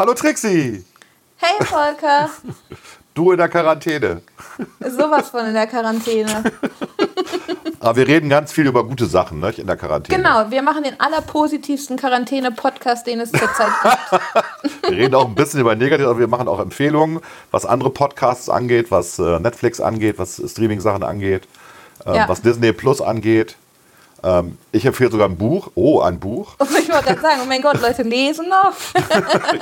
Hallo Trixi. Hey Volker. Du in der Quarantäne. Sowas von in der Quarantäne. Aber wir reden ganz viel über gute Sachen ne, in der Quarantäne. Genau, wir machen den allerpositivsten Quarantäne-Podcast, den es zurzeit gibt. wir reden auch ein bisschen über Negativ, aber wir machen auch Empfehlungen, was andere Podcasts angeht, was äh, Netflix angeht, was Streaming-Sachen angeht, äh, ja. was Disney Plus angeht. Ähm, ich empfehle sogar ein Buch. Oh, ein Buch. Und ich wollte gerade sagen, oh mein Gott, Leute lesen noch.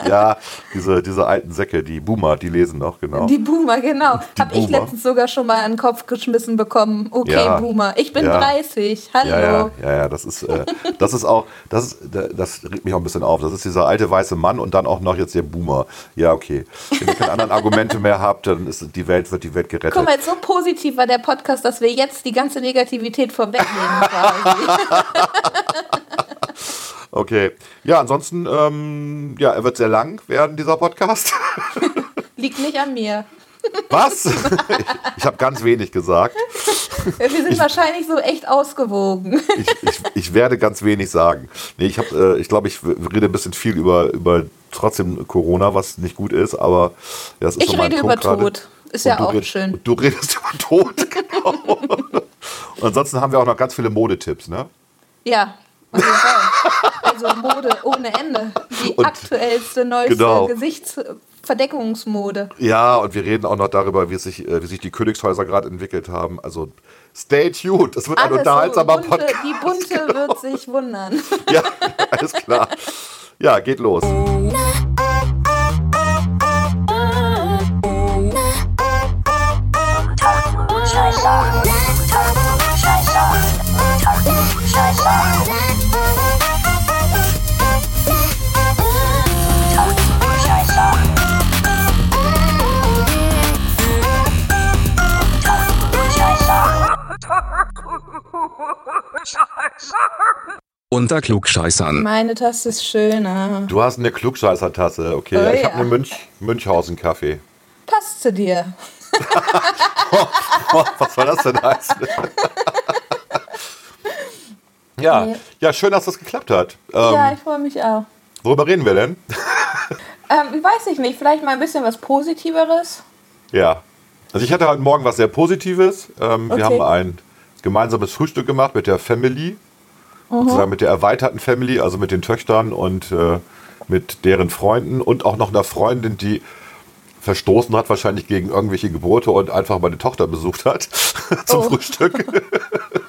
ja, diese, diese alten Säcke, die Boomer, die lesen noch, genau. Die Boomer, genau. Habe ich letztens sogar schon mal an den Kopf geschmissen bekommen. Okay, ja, Boomer. Ich bin ja. 30. Hallo. Ja, ja, ja, ja das, ist, äh, das ist auch, das, das regt mich auch ein bisschen auf. Das ist dieser alte weiße Mann und dann auch noch jetzt der Boomer. Ja, okay. Wenn ihr keine anderen Argumente mehr habt, dann ist die Welt, wird die Welt gerettet. Guck mal, so positiv war der Podcast, dass wir jetzt die ganze Negativität vorwegnehmen. okay. Ja, ansonsten, ähm, ja, er wird sehr lang werden, dieser Podcast. Liegt nicht an mir. Was? Ich, ich habe ganz wenig gesagt. Wir sind ich, wahrscheinlich so echt ausgewogen. Ich, ich, ich werde ganz wenig sagen. Nee, ich habe, äh, ich glaube, ich rede ein bisschen viel über, über trotzdem Corona, was nicht gut ist, aber das ist Ich so rede über grade. Tod. Ist ja auch red, schön. Du redest über Tod, genau. Und ansonsten haben wir auch noch ganz viele Modetipps, ne? Ja, also Mode ohne Ende. Die und aktuellste, neueste genau. Gesichtsverdeckungsmode. Ja, und wir reden auch noch darüber, wie sich, äh, wie sich die Königshäuser gerade entwickelt haben. Also stay tuned. Das wird alles ein unterhaltsamer so, bunte, Podcast. Die Bunte wird sich wundern. ja, alles klar. Ja, geht los. Scheiße. Unter Klugscheißern. Meine Tasse ist schöner. Du hast eine Klugscheißer-Tasse, okay. Oh, ich ja. habe eine Münch Münchhausen-Kaffee. Passt zu dir. Was soll das denn heißen? ja, nee. ja, schön, dass das geklappt hat. Ähm, ja, ich freue mich auch. Worüber reden wir denn? ähm, weiß ich nicht, vielleicht mal ein bisschen was Positiveres. Ja, also ich hatte heute Morgen was sehr Positives. Ähm, okay. Wir haben ein gemeinsames Frühstück gemacht mit der Family, mhm. sozusagen mit der erweiterten Family, also mit den Töchtern und äh, mit deren Freunden und auch noch einer Freundin, die verstoßen hat, wahrscheinlich gegen irgendwelche Gebote und einfach meine Tochter besucht hat zum oh. Frühstück.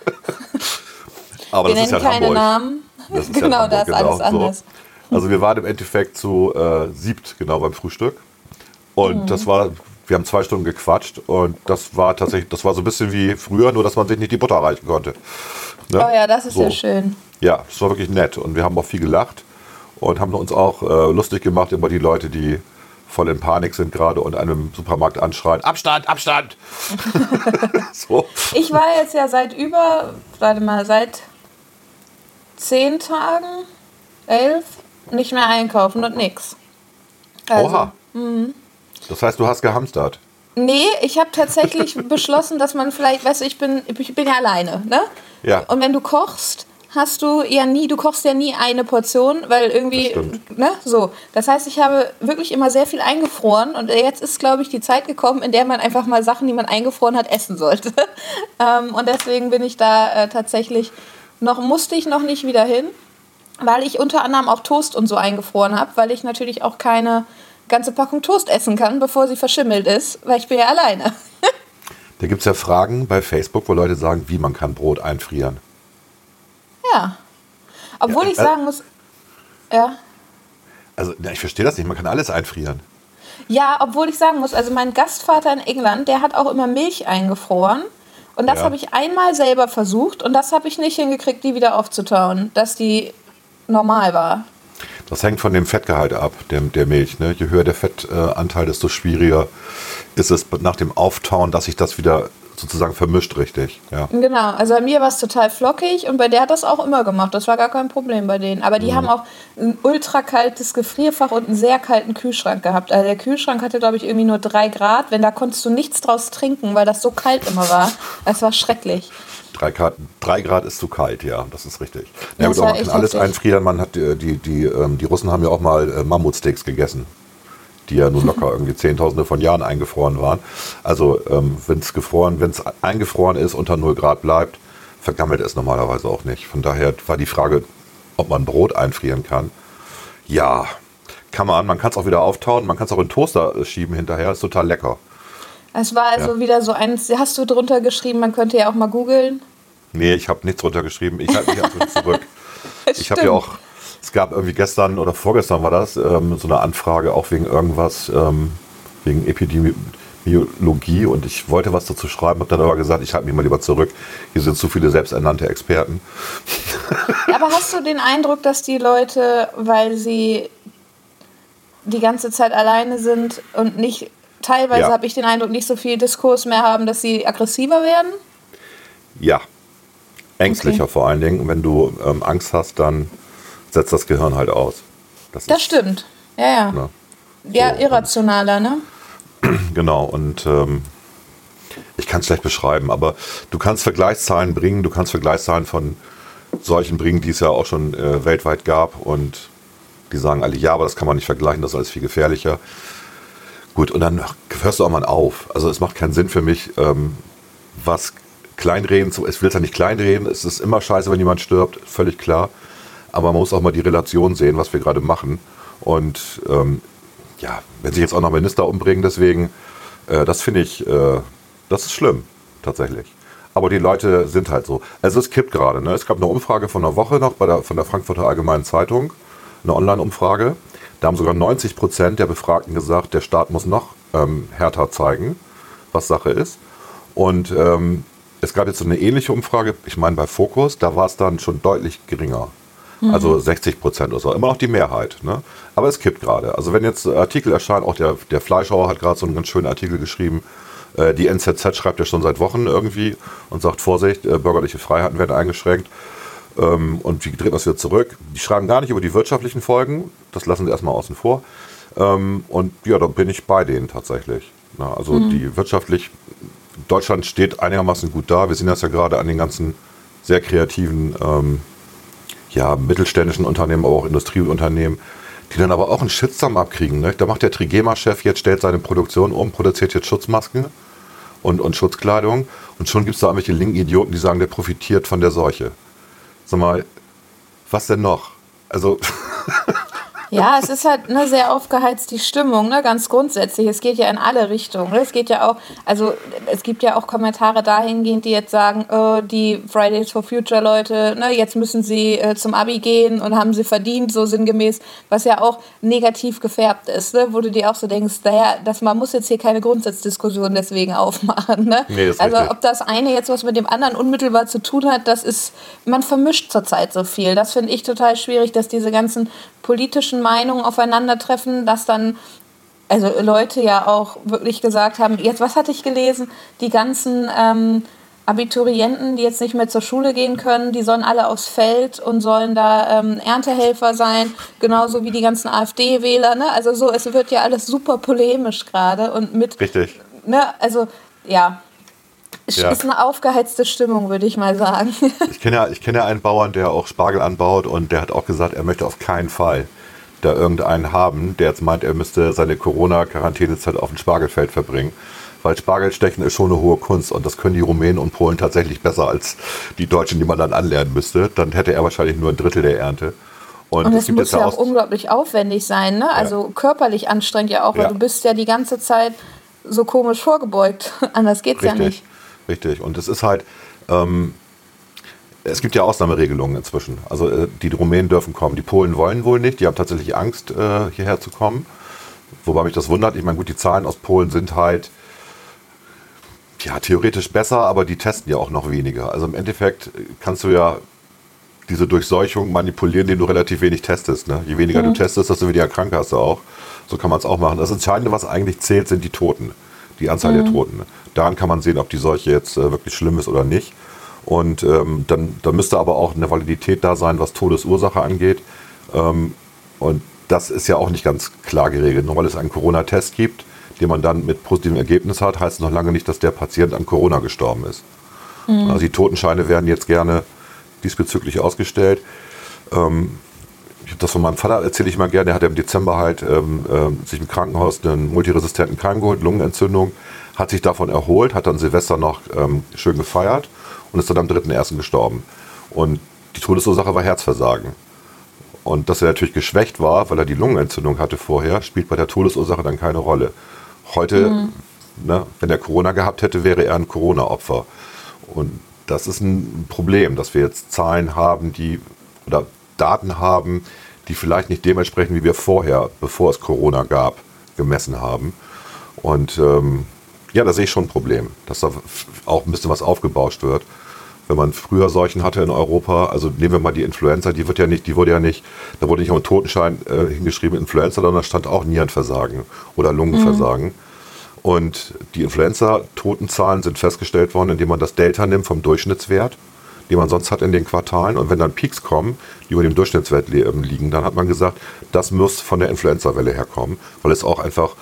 Aber wir das ist ja keine Hamburg. Namen. Das genau, ja Hamburg, das ist genau, alles anders. So. Also wir waren im Endeffekt zu äh, siebt genau beim Frühstück. Und mhm. das war, wir haben zwei Stunden gequatscht und das war tatsächlich, das war so ein bisschen wie früher, nur dass man sich nicht die Butter erreichen konnte. Ne? Oh ja, das ist so. ja schön. Ja, es war wirklich nett und wir haben auch viel gelacht und haben uns auch äh, lustig gemacht über die Leute, die voll in Panik sind gerade und einem Supermarkt anschreien, Abstand, Abstand. so. Ich war jetzt ja seit über, warte mal, seit zehn Tagen, elf, nicht mehr einkaufen und nix. Also, Oha. Mh. Das heißt, du hast gehamstert? Nee, ich habe tatsächlich beschlossen, dass man vielleicht, weißt du, ich bin, ich bin ja alleine, ne? Ja. Und wenn du kochst, hast du ja nie, du kochst ja nie eine Portion, weil irgendwie, ne, so. Das heißt, ich habe wirklich immer sehr viel eingefroren und jetzt ist, glaube ich, die Zeit gekommen, in der man einfach mal Sachen, die man eingefroren hat, essen sollte. ähm, und deswegen bin ich da äh, tatsächlich noch, musste ich noch nicht wieder hin, weil ich unter anderem auch Toast und so eingefroren habe, weil ich natürlich auch keine ganze Packung Toast essen kann, bevor sie verschimmelt ist, weil ich bin ja alleine. da gibt es ja Fragen bei Facebook, wo Leute sagen, wie man kann Brot einfrieren. Ja. Obwohl ja, ich äh, sagen muss, ja. Also, ich verstehe das nicht, man kann alles einfrieren. Ja, obwohl ich sagen muss, also mein Gastvater in England, der hat auch immer Milch eingefroren. Und das ja. habe ich einmal selber versucht und das habe ich nicht hingekriegt, die wieder aufzutauen, dass die normal war. Das hängt von dem Fettgehalt ab, der, der Milch. Ne? Je höher der Fettanteil, desto schwieriger ist es nach dem Auftauen, dass sich das wieder sozusagen vermischt, richtig. Ja. Genau, also bei mir war es total flockig und bei der hat das auch immer gemacht. Das war gar kein Problem bei denen. Aber die mhm. haben auch ein ultra kaltes Gefrierfach und einen sehr kalten Kühlschrank gehabt. Also der Kühlschrank hatte, glaube ich, irgendwie nur drei Grad. Wenn da konntest du nichts draus trinken, weil das so kalt immer war. Es war schrecklich. Drei Grad, drei Grad ist zu kalt, ja, das ist richtig. Ja, gut, man kann alles heftig. einfrieren. Man hat die, die, die, ähm, die Russen haben ja auch mal äh, Mammutsteaks gegessen, die ja nun locker irgendwie Zehntausende von Jahren eingefroren waren. Also ähm, wenn es gefroren, wenn es eingefroren ist, unter 0 Grad bleibt, vergammelt es normalerweise auch nicht. Von daher war die Frage, ob man Brot einfrieren kann. Ja, kann man. Man kann es auch wieder auftauen. Man kann es auch in den Toaster schieben hinterher. Ist total lecker. Es war also ja. wieder so eins, hast du drunter geschrieben, man könnte ja auch mal googeln. Nee, ich habe nichts drunter geschrieben. Ich halte mich einfach zurück. ich habe ja auch, es gab irgendwie gestern oder vorgestern war das, ähm, so eine Anfrage auch wegen irgendwas, ähm, wegen Epidemiologie und ich wollte was dazu schreiben, habe dann aber gesagt, ich halte mich mal lieber zurück. Hier sind zu viele selbsternannte Experten. aber hast du den Eindruck, dass die Leute, weil sie die ganze Zeit alleine sind und nicht teilweise ja. habe ich den Eindruck, nicht so viel Diskurs mehr haben, dass sie aggressiver werden? Ja. Ängstlicher okay. vor allen Dingen. Wenn du ähm, Angst hast, dann setzt das Gehirn halt aus. Das, das stimmt. Ja, ja. Ne? Ja, so, irrationaler, ne? Genau, und ähm, ich kann es schlecht beschreiben, aber du kannst Vergleichszahlen bringen, du kannst Vergleichszahlen von solchen bringen, die es ja auch schon äh, weltweit gab und die sagen alle, ja, aber das kann man nicht vergleichen, das ist alles viel gefährlicher. Gut, und dann hörst du auch mal auf. Also es macht keinen Sinn für mich, ähm, was kleinreden zu. Ich will es ja nicht kleinreden, es ist immer scheiße, wenn jemand stirbt, völlig klar. Aber man muss auch mal die Relation sehen, was wir gerade machen. Und ähm, ja, wenn sich jetzt auch noch Minister umbringen, deswegen, äh, das finde ich, äh, das ist schlimm, tatsächlich. Aber die Leute sind halt so. Also es kippt gerade. Ne? Es gab eine Umfrage von einer Woche noch bei der, von der Frankfurter Allgemeinen Zeitung, eine Online-Umfrage. Da haben sogar 90 Prozent der Befragten gesagt, der Staat muss noch ähm, härter zeigen, was Sache ist. Und ähm, es gab jetzt so eine ähnliche Umfrage, ich meine bei Focus, da war es dann schon deutlich geringer. Mhm. Also 60 Prozent oder so, immer noch die Mehrheit. Ne? Aber es kippt gerade. Also wenn jetzt Artikel erscheinen, auch der, der Fleischhauer hat gerade so einen ganz schönen Artikel geschrieben, äh, die NZZ schreibt ja schon seit Wochen irgendwie und sagt, Vorsicht, äh, bürgerliche Freiheiten werden eingeschränkt. Ähm, und wie dreht das wieder zurück? Die schreiben gar nicht über die wirtschaftlichen Folgen, das lassen sie erstmal außen vor. Ähm, und ja, da bin ich bei denen tatsächlich. Na, also mhm. die wirtschaftlich, Deutschland steht einigermaßen gut da. Wir sehen das ja gerade an den ganzen sehr kreativen, ähm, ja, mittelständischen Unternehmen, aber auch Industrieunternehmen, die dann aber auch einen Shitstorm abkriegen. Ne? Da macht der Trigema-Chef jetzt, stellt seine Produktion um, produziert jetzt Schutzmasken und, und Schutzkleidung und schon gibt es da irgendwelche linken Idioten, die sagen, der profitiert von der Seuche. Sag mal, was denn noch? Also. Ja, es ist halt ne, sehr aufgeheizt die Stimmung, ne, ganz grundsätzlich. Es geht ja in alle Richtungen. Ne? Es geht ja auch, also es gibt ja auch Kommentare dahingehend, die jetzt sagen, oh, die Fridays for Future Leute, ne, jetzt müssen sie äh, zum Abi gehen und haben sie verdient, so sinngemäß, was ja auch negativ gefärbt ist, ne? wo du dir auch so denkst, naja, dass man muss jetzt hier keine Grundsatzdiskussion deswegen aufmachen. Ne? Nee, also richtig. ob das eine jetzt was mit dem anderen unmittelbar zu tun hat, das ist, man vermischt zurzeit so viel. Das finde ich total schwierig, dass diese ganzen politischen Meinungen aufeinandertreffen, dass dann also Leute ja auch wirklich gesagt haben, jetzt was hatte ich gelesen, die ganzen ähm, Abiturienten, die jetzt nicht mehr zur Schule gehen können, die sollen alle aufs Feld und sollen da ähm, Erntehelfer sein, genauso wie die ganzen AfD-Wähler. Ne? Also so, es wird ja alles super polemisch gerade und mit. Richtig. Ne, also ja, ja. ist eine aufgeheizte Stimmung, würde ich mal sagen. ich kenne ja, kenn ja einen Bauern, der auch Spargel anbaut und der hat auch gesagt, er möchte auf keinen Fall da irgendeinen haben, der jetzt meint, er müsste seine Corona-Quarantänezeit auf dem Spargelfeld verbringen. Weil Spargelstechen ist schon eine hohe Kunst und das können die Rumänen und Polen tatsächlich besser als die Deutschen, die man dann anlernen müsste. Dann hätte er wahrscheinlich nur ein Drittel der Ernte. Und, und es muss ja auch unglaublich aufwendig sein, ne? Also ja. körperlich anstrengend ja auch, weil ja. du bist ja die ganze Zeit so komisch vorgebeugt. Anders geht's Richtig. ja nicht. Richtig. Und es ist halt, ähm, es gibt ja Ausnahmeregelungen inzwischen. Also äh, die Rumänen dürfen kommen. Die Polen wollen wohl nicht. Die haben tatsächlich Angst, äh, hierher zu kommen. Wobei mich das wundert. Ich meine, gut, die Zahlen aus Polen sind halt ja, theoretisch besser, aber die testen ja auch noch weniger. Also im Endeffekt kannst du ja diese Durchseuchung manipulieren, indem du relativ wenig testest. Ne? Je weniger mhm. du testest, desto weniger krank hast du auch. So kann man es auch machen. Das Entscheidende, was eigentlich zählt, sind die Toten. Die Anzahl mhm. der Toten. Daran kann man sehen, ob die Seuche jetzt äh, wirklich schlimm ist oder nicht. Und ähm, dann, dann müsste aber auch eine Validität da sein, was Todesursache angeht. Ähm, und das ist ja auch nicht ganz klar geregelt. Nur weil es einen Corona-Test gibt, den man dann mit positivem Ergebnis hat, heißt es noch lange nicht, dass der Patient an Corona gestorben ist. Mhm. Also die Totenscheine werden jetzt gerne diesbezüglich ausgestellt. Ähm, ich habe das von meinem Vater erzähle ich mal gerne. Der hat im Dezember halt ähm, äh, sich im Krankenhaus einen multiresistenten Keim geholt, Lungenentzündung, hat sich davon erholt, hat dann Silvester noch ähm, schön gefeiert und ist dann am 3.1. gestorben. Und die Todesursache war Herzversagen. Und dass er natürlich geschwächt war, weil er die Lungenentzündung hatte vorher, spielt bei der Todesursache dann keine Rolle. Heute, mhm. ne, wenn er Corona gehabt hätte, wäre er ein Corona-Opfer. Und das ist ein Problem, dass wir jetzt Zahlen haben, die oder Daten haben, die vielleicht nicht dementsprechend, wie wir vorher, bevor es Corona gab, gemessen haben. Und ähm, ja, da sehe ich schon ein Problem, dass da auch ein bisschen was aufgebauscht wird. Wenn man früher Seuchen hatte in Europa, also nehmen wir mal die Influenza, die wird ja nicht, die wurde ja nicht, da wurde nicht auf den Totenschein äh, hingeschrieben Influenza, sondern da stand auch Nierenversagen oder Lungenversagen. Mhm. Und die Influenza-Totenzahlen sind festgestellt worden, indem man das Delta nimmt vom Durchschnittswert die man sonst hat in den Quartalen. Und wenn dann Peaks kommen, die über dem Durchschnittswert ähm, liegen, dann hat man gesagt, das muss von der Influenza-Welle herkommen, weil es auch einfach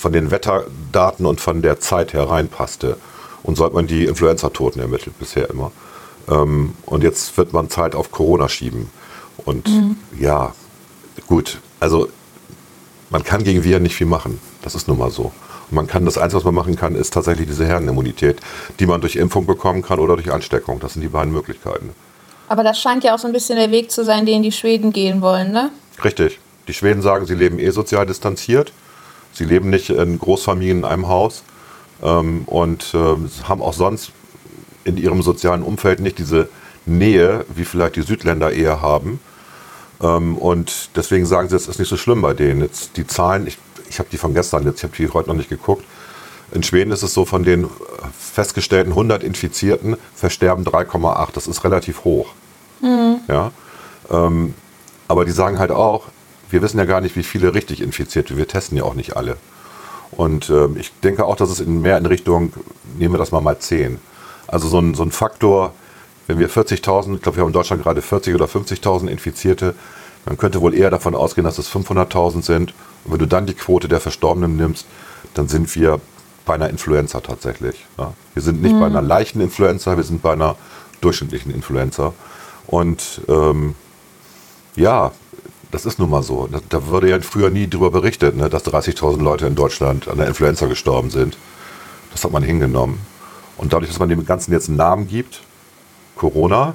von den Wetterdaten und von der Zeit her reinpasste. Und so hat man die Influenza-Toten ermittelt bisher immer. Ähm, und jetzt wird man Zeit auf Corona schieben. Und mhm. ja, gut, also man kann gegen Viren nicht viel machen. Das ist nun mal so. Man kann das Einzige, was man machen kann, ist tatsächlich diese Herdenimmunität, die man durch Impfung bekommen kann oder durch Ansteckung. Das sind die beiden Möglichkeiten. Aber das scheint ja auch so ein bisschen der Weg zu sein, den die Schweden gehen wollen, ne? Richtig. Die Schweden sagen, sie leben eh sozial distanziert. Sie leben nicht in Großfamilien in einem Haus ähm, und äh, haben auch sonst in ihrem sozialen Umfeld nicht diese Nähe, wie vielleicht die Südländer eher haben. Ähm, und deswegen sagen sie, es ist nicht so schlimm bei denen. Jetzt die Zahlen, ich ich habe die von gestern jetzt, ich habe die heute noch nicht geguckt. In Schweden ist es so, von den festgestellten 100 Infizierten versterben 3,8. Das ist relativ hoch. Mhm. Ja? Ähm, aber die sagen halt auch, wir wissen ja gar nicht, wie viele richtig Infizierte. Wir testen ja auch nicht alle. Und ähm, ich denke auch, dass es in mehr in Richtung, nehmen wir das mal mal 10. Also so ein, so ein Faktor, wenn wir 40.000, ich glaube, wir haben in Deutschland gerade 40 oder 50.000 Infizierte, man könnte wohl eher davon ausgehen, dass es 500.000 sind. Und wenn du dann die Quote der Verstorbenen nimmst, dann sind wir bei einer Influenza tatsächlich. Ja. Wir sind nicht mhm. bei einer leichten Influenza, wir sind bei einer durchschnittlichen Influenza. Und ähm, ja, das ist nun mal so. Da wurde ja früher nie darüber berichtet, ne, dass 30.000 Leute in Deutschland an der Influenza gestorben sind. Das hat man hingenommen. Und dadurch, dass man dem Ganzen jetzt einen Namen gibt, Corona,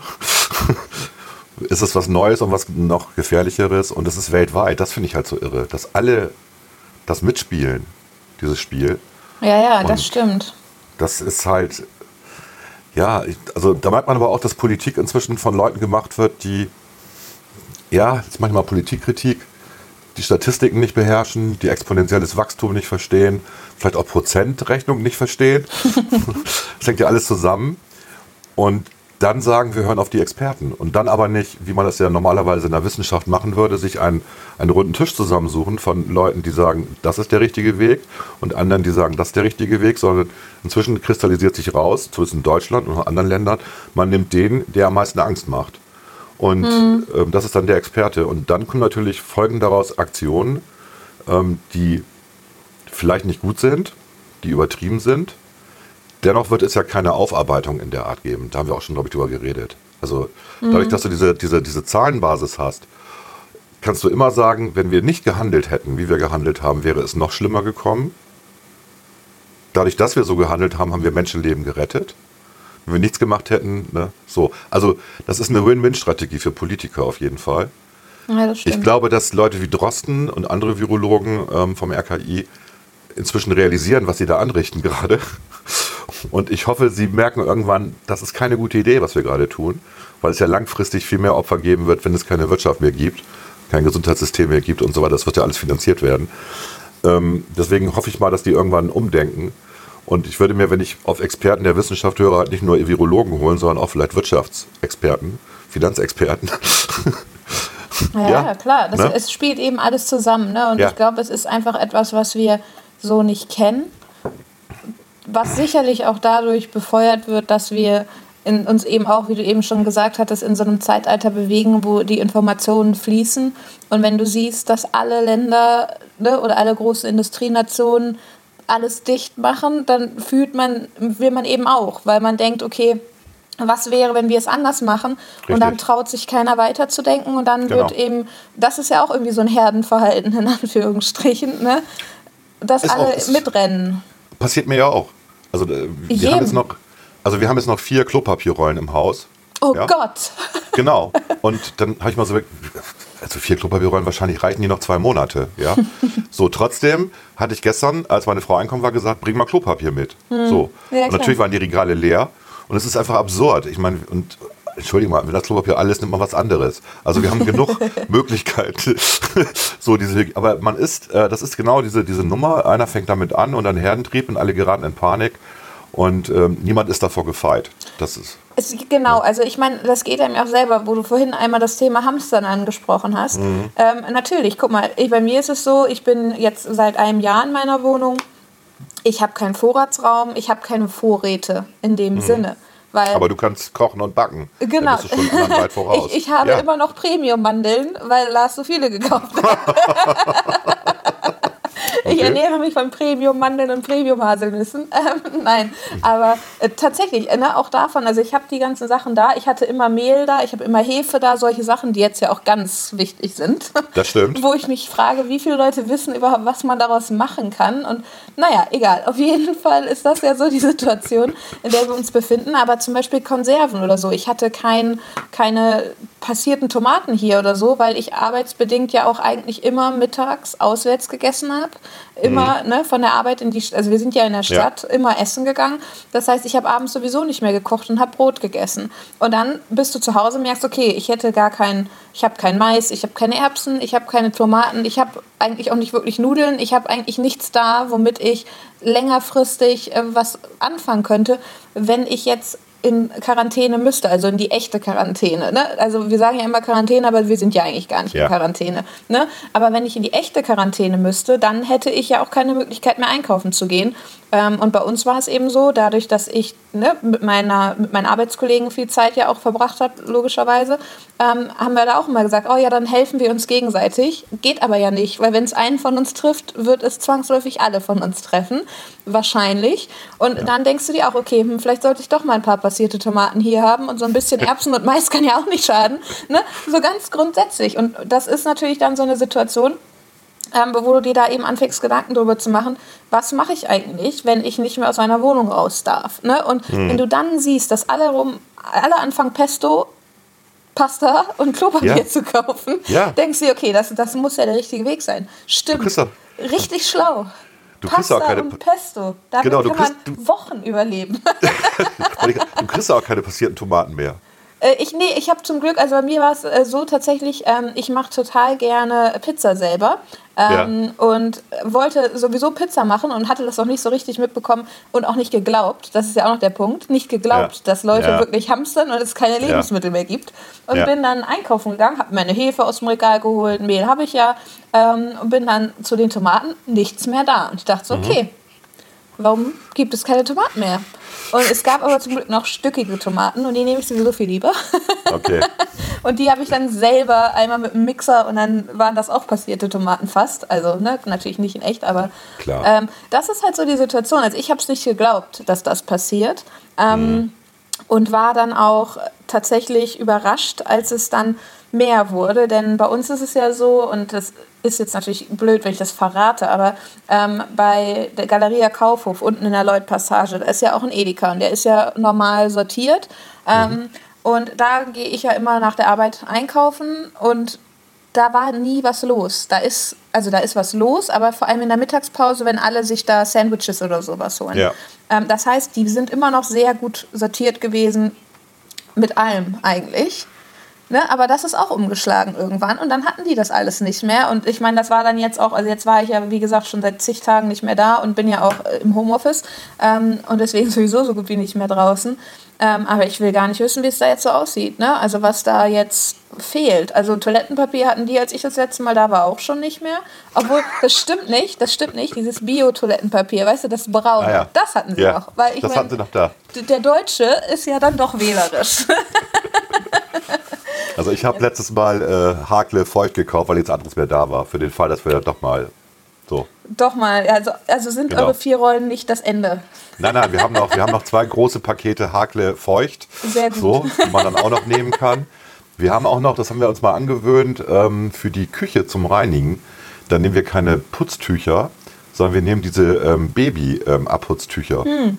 ist es was Neues und was noch gefährlicheres und es ist weltweit. Das finde ich halt so irre, dass alle das mitspielen, dieses Spiel. Ja, ja, und das stimmt. Das ist halt, ja, also da merkt man aber auch, dass Politik inzwischen von Leuten gemacht wird, die, ja, jetzt manchmal Politikkritik, die Statistiken nicht beherrschen, die exponentielles Wachstum nicht verstehen, vielleicht auch Prozentrechnung nicht verstehen. das hängt ja alles zusammen. Und dann sagen, wir hören auf die Experten. Und dann aber nicht, wie man das ja normalerweise in der Wissenschaft machen würde, sich einen, einen runden Tisch zusammensuchen von Leuten, die sagen, das ist der richtige Weg und anderen, die sagen, das ist der richtige Weg, sondern inzwischen kristallisiert sich raus, zumindest in Deutschland und in anderen Ländern, man nimmt den, der am meisten Angst macht. Und mhm. ähm, das ist dann der Experte. Und dann kommen natürlich folgen daraus Aktionen, ähm, die vielleicht nicht gut sind, die übertrieben sind, Dennoch wird es ja keine Aufarbeitung in der Art geben. Da haben wir auch schon, glaube ich, drüber geredet. Also mhm. dadurch, dass du diese, diese, diese Zahlenbasis hast, kannst du immer sagen, wenn wir nicht gehandelt hätten, wie wir gehandelt haben, wäre es noch schlimmer gekommen. Dadurch, dass wir so gehandelt haben, haben wir Menschenleben gerettet. Wenn wir nichts gemacht hätten, ne, so. Also das ist eine Win-Win-Strategie für Politiker auf jeden Fall. Ja, ich glaube, dass Leute wie Drosten und andere Virologen ähm, vom RKI inzwischen realisieren, was sie da anrichten gerade. Und ich hoffe, Sie merken irgendwann, das ist keine gute Idee, was wir gerade tun, weil es ja langfristig viel mehr Opfer geben wird, wenn es keine Wirtschaft mehr gibt, kein Gesundheitssystem mehr gibt und so weiter. Das wird ja alles finanziert werden. Ähm, deswegen hoffe ich mal, dass die irgendwann umdenken. Und ich würde mir, wenn ich auf Experten der Wissenschaft höre, halt nicht nur Virologen holen, sondern auch vielleicht Wirtschaftsexperten, Finanzexperten. Ja, ja klar. Das, ne? Es spielt eben alles zusammen. Ne? Und ja. ich glaube, es ist einfach etwas, was wir so nicht kennen was sicherlich auch dadurch befeuert wird, dass wir in uns eben auch, wie du eben schon gesagt hattest, in so einem Zeitalter bewegen, wo die Informationen fließen. Und wenn du siehst, dass alle Länder ne, oder alle großen Industrienationen alles dicht machen, dann fühlt man, will man eben auch, weil man denkt, okay, was wäre, wenn wir es anders machen? Richtig. Und dann traut sich keiner weiterzudenken und dann genau. wird eben, das ist ja auch irgendwie so ein Herdenverhalten in Anführungsstrichen, ne? dass ist alle auch, mitrennen. Passiert mir ja auch. Also äh, wir haben jetzt noch, also wir haben jetzt noch vier Klopapierrollen im Haus. Oh ja? Gott. Genau. Und dann habe ich mal so, also vier Klopapierrollen, wahrscheinlich reichen die noch zwei Monate. Ja. so, trotzdem hatte ich gestern, als meine Frau einkommen war, gesagt, bring mal Klopapier mit. Hm. So. Ja, und natürlich waren die Regale leer. Und es ist einfach absurd. Ich meine, und Entschuldigung mal, wenn das Klopapier alles nimmt man was anderes. Also wir haben genug Möglichkeiten. so diese, aber man ist, äh, das ist genau diese, diese Nummer. Einer fängt damit an und dann Herdentrieb und alle geraten in Panik. Und ähm, niemand ist davor gefeit. Das ist. Es, genau, also ich meine, das geht einem auch selber, wo du vorhin einmal das Thema Hamstern angesprochen hast. Mhm. Ähm, natürlich, guck mal, ich, bei mir ist es so, ich bin jetzt seit einem Jahr in meiner Wohnung. Ich habe keinen Vorratsraum, ich habe keine Vorräte in dem mhm. Sinne. Weil Aber du kannst kochen und backen. Genau. ich, ich, habe ja. immer noch Premium-Mandeln, weil Lars so viele gekauft hat. Okay. Ich ernähre mich von Premium-Mandeln und Premium-Haselnüssen. Ähm, nein, aber äh, tatsächlich, äh, ne, auch davon, also ich habe die ganzen Sachen da. Ich hatte immer Mehl da, ich habe immer Hefe da, solche Sachen, die jetzt ja auch ganz wichtig sind. Das stimmt. Wo ich mich frage, wie viele Leute wissen überhaupt, was man daraus machen kann. Und naja, egal. Auf jeden Fall ist das ja so die Situation, in der wir uns befinden. Aber zum Beispiel Konserven oder so. Ich hatte kein, keine passierten Tomaten hier oder so, weil ich arbeitsbedingt ja auch eigentlich immer mittags auswärts gegessen habe immer mhm. ne, von der Arbeit in die, also wir sind ja in der Stadt, ja. immer essen gegangen. Das heißt, ich habe abends sowieso nicht mehr gekocht und habe Brot gegessen. Und dann bist du zu Hause und merkst, okay, ich hätte gar kein, ich habe kein Mais, ich habe keine Erbsen, ich habe keine Tomaten, ich habe eigentlich auch nicht wirklich Nudeln, ich habe eigentlich nichts da, womit ich längerfristig äh, was anfangen könnte. Wenn ich jetzt in Quarantäne müsste, also in die echte Quarantäne. Ne? Also wir sagen ja immer Quarantäne, aber wir sind ja eigentlich gar nicht ja. in Quarantäne. Ne? Aber wenn ich in die echte Quarantäne müsste, dann hätte ich ja auch keine Möglichkeit mehr einkaufen zu gehen. Ähm, und bei uns war es eben so, dadurch, dass ich ne, mit, meiner, mit meinen Arbeitskollegen viel Zeit ja auch verbracht habe, logischerweise, ähm, haben wir da auch immer gesagt, oh ja, dann helfen wir uns gegenseitig. Geht aber ja nicht, weil wenn es einen von uns trifft, wird es zwangsläufig alle von uns treffen. Wahrscheinlich. Und ja. dann denkst du dir auch, okay, hm, vielleicht sollte ich doch mal ein paar passierte Tomaten hier haben und so ein bisschen Erbsen und Mais kann ja auch nicht schaden. Ne? So ganz grundsätzlich. Und das ist natürlich dann so eine Situation, ähm, wo du dir da eben anfängst, Gedanken darüber zu machen, was mache ich eigentlich, wenn ich nicht mehr aus meiner Wohnung raus darf. Ne? Und mhm. wenn du dann siehst, dass alle, rum, alle anfangen, Pesto, Pasta und Klopapier ja. zu kaufen, ja. denkst du dir, okay, das, das muss ja der richtige Weg sein. Stimmt. Richtig schlau. Du Pasta auch keine und Pesto. Damit genau, kann kriegst, man Wochen überleben. du kriegst auch keine passierten Tomaten mehr. Äh, ich, nee, ich habe zum Glück, also bei mir war es äh, so tatsächlich, ähm, ich mache total gerne Pizza selber. Ähm, ja. Und wollte sowieso Pizza machen und hatte das auch nicht so richtig mitbekommen und auch nicht geglaubt. Das ist ja auch noch der Punkt. Nicht geglaubt, ja. dass Leute ja. wirklich hamstern und es keine Lebensmittel mehr gibt. Und bin dann einkaufen gegangen, habe meine Hefe aus dem Regal geholt, Mehl habe ich ja. Ähm, und bin dann zu den Tomaten, nichts mehr da. Und ich dachte so, mhm. okay, warum gibt es keine Tomaten mehr? Und es gab aber zum Glück noch stückige Tomaten und die nehme ich sowieso viel lieber. Okay. und die habe ich dann selber einmal mit einem Mixer und dann waren das auch passierte Tomaten fast. Also ne, natürlich nicht in echt, aber Klar. Ähm, das ist halt so die Situation. Also ich habe es nicht geglaubt, dass das passiert. Ähm, mhm. Und war dann auch tatsächlich überrascht, als es dann mehr wurde. Denn bei uns ist es ja so, und das ist jetzt natürlich blöd, wenn ich das verrate, aber ähm, bei der Galeria Kaufhof unten in der Lloyd-Passage, da ist ja auch ein Edeka und der ist ja normal sortiert. Ähm, mhm. Und da gehe ich ja immer nach der Arbeit einkaufen und da war nie was los. Da ist, also da ist was los, aber vor allem in der Mittagspause, wenn alle sich da Sandwiches oder sowas holen. Ja. Ähm, das heißt, die sind immer noch sehr gut sortiert gewesen mit allem eigentlich. Ne, aber das ist auch umgeschlagen irgendwann und dann hatten die das alles nicht mehr. Und ich meine, das war dann jetzt auch, also jetzt war ich ja, wie gesagt, schon seit zig Tagen nicht mehr da und bin ja auch äh, im Homeoffice ähm, und deswegen sowieso so gut wie nicht mehr draußen. Ähm, aber ich will gar nicht wissen, wie es da jetzt so aussieht. Ne? Also was da jetzt fehlt. Also Toilettenpapier hatten die, als ich das letzte Mal da war, auch schon nicht mehr. Obwohl, das stimmt nicht, das stimmt nicht. Dieses Bio-Toilettenpapier, weißt du, das braune, ah, ja. das hatten sie ja, noch. Weil ich das mein, hatten sie noch da. Der Deutsche ist ja dann doch wählerisch. Also ich habe letztes Mal äh, Hakle feucht gekauft, weil jetzt anderes mehr da war. Für den Fall, dass wir doch mal so. Doch mal, also, also sind genau. eure vier Rollen nicht das Ende. Nein, nein, wir haben noch, wir haben noch zwei große Pakete Hakle feucht, Sehr gut. So, die man dann auch noch nehmen kann. Wir haben auch noch, das haben wir uns mal angewöhnt, ähm, für die Küche zum Reinigen, da nehmen wir keine Putztücher, sondern wir nehmen diese ähm, Baby-Abputztücher. Ähm, hm.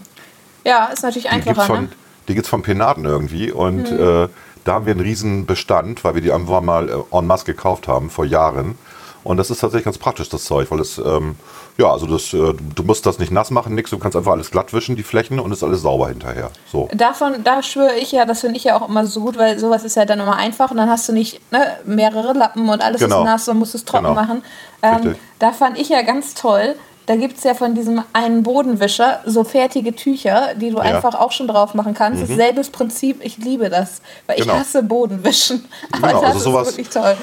Ja, ist natürlich einfacher. Die von, ne? Die gibt es von Penaten irgendwie und hm. äh, da haben wir einen riesen Bestand, weil wir die einfach mal äh, en masse gekauft haben vor Jahren. Und das ist tatsächlich ganz praktisch, das Zeug, weil es, ähm, ja, also das, äh, du musst das nicht nass machen, nichts, du kannst einfach alles glatt wischen, die Flächen, und ist alles sauber hinterher. So. Davon, da schwöre ich ja, das finde ich ja auch immer so gut, weil sowas ist ja dann immer einfach und dann hast du nicht ne, mehrere Lappen und alles genau. ist nass und musst es trocken genau. machen. Ähm, da fand ich ja ganz toll, da gibt es ja von diesem einen Bodenwischer so fertige Tücher, die du ja. einfach auch schon drauf machen kannst. Mhm. Selbes Prinzip, ich liebe das, weil genau. ich hasse Bodenwischen. Aber genau, das also sowas, ist wirklich toll.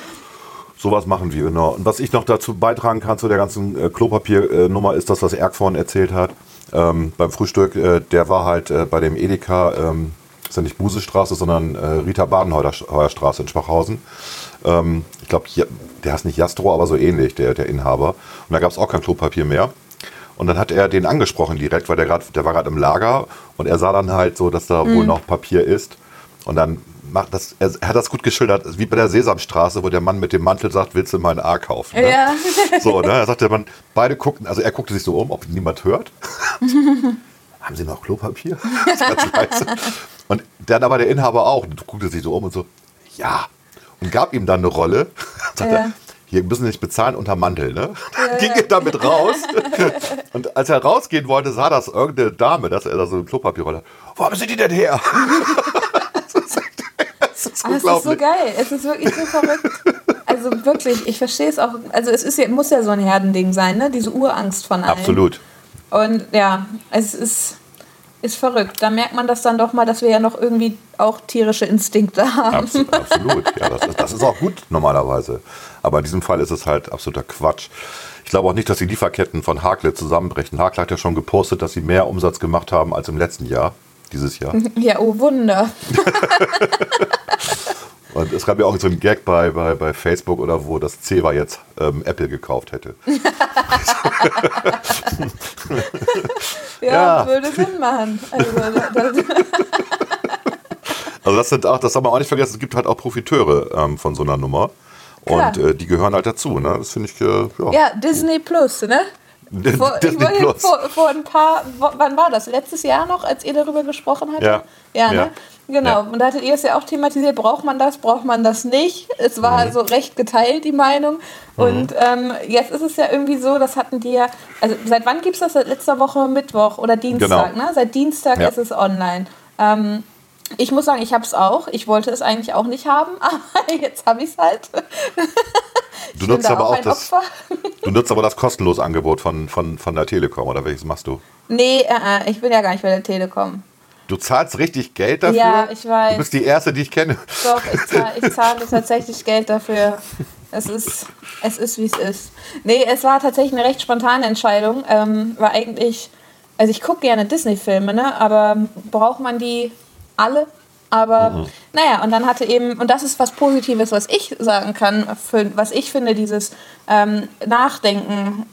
Sowas machen wir, genau. Und was ich noch dazu beitragen kann zu der ganzen äh, Klopapiernummer, ist das, was Erk vorhin erzählt hat. Ähm, beim Frühstück, äh, der war halt äh, bei dem Edeka, ähm, ist ja nicht Busestraße, sondern äh, Rita Badenheuer Straße in Schwachhausen. Ähm, ich glaube, der heißt nicht Jastro, aber so ähnlich, der, der Inhaber. Und da gab es auch kein Klopapier mehr. Und dann hat er den angesprochen direkt, weil der, grad, der war gerade im Lager und er sah dann halt so, dass da mhm. wohl noch Papier ist. Und dann macht das, er, hat das gut geschildert, wie bei der Sesamstraße, wo der Mann mit dem Mantel sagt, willst du mein A kaufen? Ne? Ja. So, ne? Er sagte man, beide guckten, also er guckte sich so um, ob niemand hört. Haben Sie noch Klopapier? und dann aber der Inhaber auch, und guckte sich so um und so, ja. Und gab ihm dann eine Rolle. Sagte, ja. hier müssen Sie nicht bezahlen unter Mantel, ne? Ja. Ging er damit raus. und als er rausgehen wollte, sah das irgendeine Dame, dass er da so eine Klopapierrolle hat. Wo haben Sie die denn her? ist Aber es ist so geil. Es ist wirklich so verrückt. Also wirklich, ich verstehe es auch. Also es ist ja, muss ja so ein Herdending sein, ne? Diese Urangst von allen. Absolut. Und ja, es ist, ist verrückt. Da merkt man das dann doch mal, dass wir ja noch irgendwie auch tierische Instinkte haben. Absolut, absolut. ja, das ist, das ist auch gut normalerweise. Aber in diesem Fall ist es halt absoluter Quatsch. Ich glaube auch nicht, dass die Lieferketten von Hakle zusammenbrechen. Hakle hat ja schon gepostet, dass sie mehr Umsatz gemacht haben als im letzten Jahr dieses Jahr. Ja, oh Wunder. Und es gab ja auch so einen Gag bei, bei, bei Facebook oder wo das Ceva jetzt ähm, Apple gekauft hätte. ja, ja, würde Sinn machen. Also das, also das sind auch, das haben wir auch nicht vergessen, es gibt halt auch Profiteure ähm, von so einer Nummer. Und äh, die gehören halt dazu, ne? Das finde ich. Äh, ja. ja, Disney Plus, ne? Vor, Disney Plus. Vor, vor, ein paar, wann war das? Letztes Jahr noch, als ihr darüber gesprochen hattet? Ja. Ja, ne? Genau. Ja. Und da hattet ihr es ja auch thematisiert, braucht man das, braucht man das nicht? Es war mhm. also recht geteilt, die Meinung. Mhm. Und ähm, jetzt ist es ja irgendwie so, das hatten die ja, also seit wann gibt es das? Seit letzter Woche Mittwoch oder Dienstag, genau. ne? Seit Dienstag ja. ist es online. Ähm, ich muss sagen, ich habe es auch. Ich wollte es eigentlich auch nicht haben, aber jetzt habe ich es halt. Du nutzt aber auch, auch das. du nutzt aber das kostenlose Angebot von, von, von der Telekom oder welches machst du? Nee, äh, äh, ich bin ja gar nicht bei der Telekom. Du zahlst richtig Geld dafür? Ja, ich weiß. Du bist die Erste, die ich kenne. Doch, ich zahle, ich zahle tatsächlich Geld dafür. Es ist, es ist, wie es ist. Nee, es war tatsächlich eine recht spontane Entscheidung. Ähm, war eigentlich, also ich gucke gerne Disney-Filme, ne? aber braucht man die alle? Aber mhm. naja, und dann hatte eben, und das ist was Positives, was ich sagen kann, für, was ich finde, dieses ähm, Nachdenken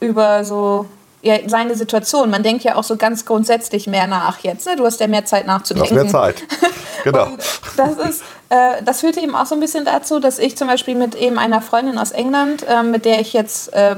über so ja, seine Situation. Man denkt ja auch so ganz grundsätzlich mehr nach jetzt. Ne? Du hast ja mehr Zeit nachzudenken. Du hast mehr Zeit. Genau. das ist, äh, das führte eben auch so ein bisschen dazu, dass ich zum Beispiel mit eben einer Freundin aus England, äh, mit der ich jetzt äh,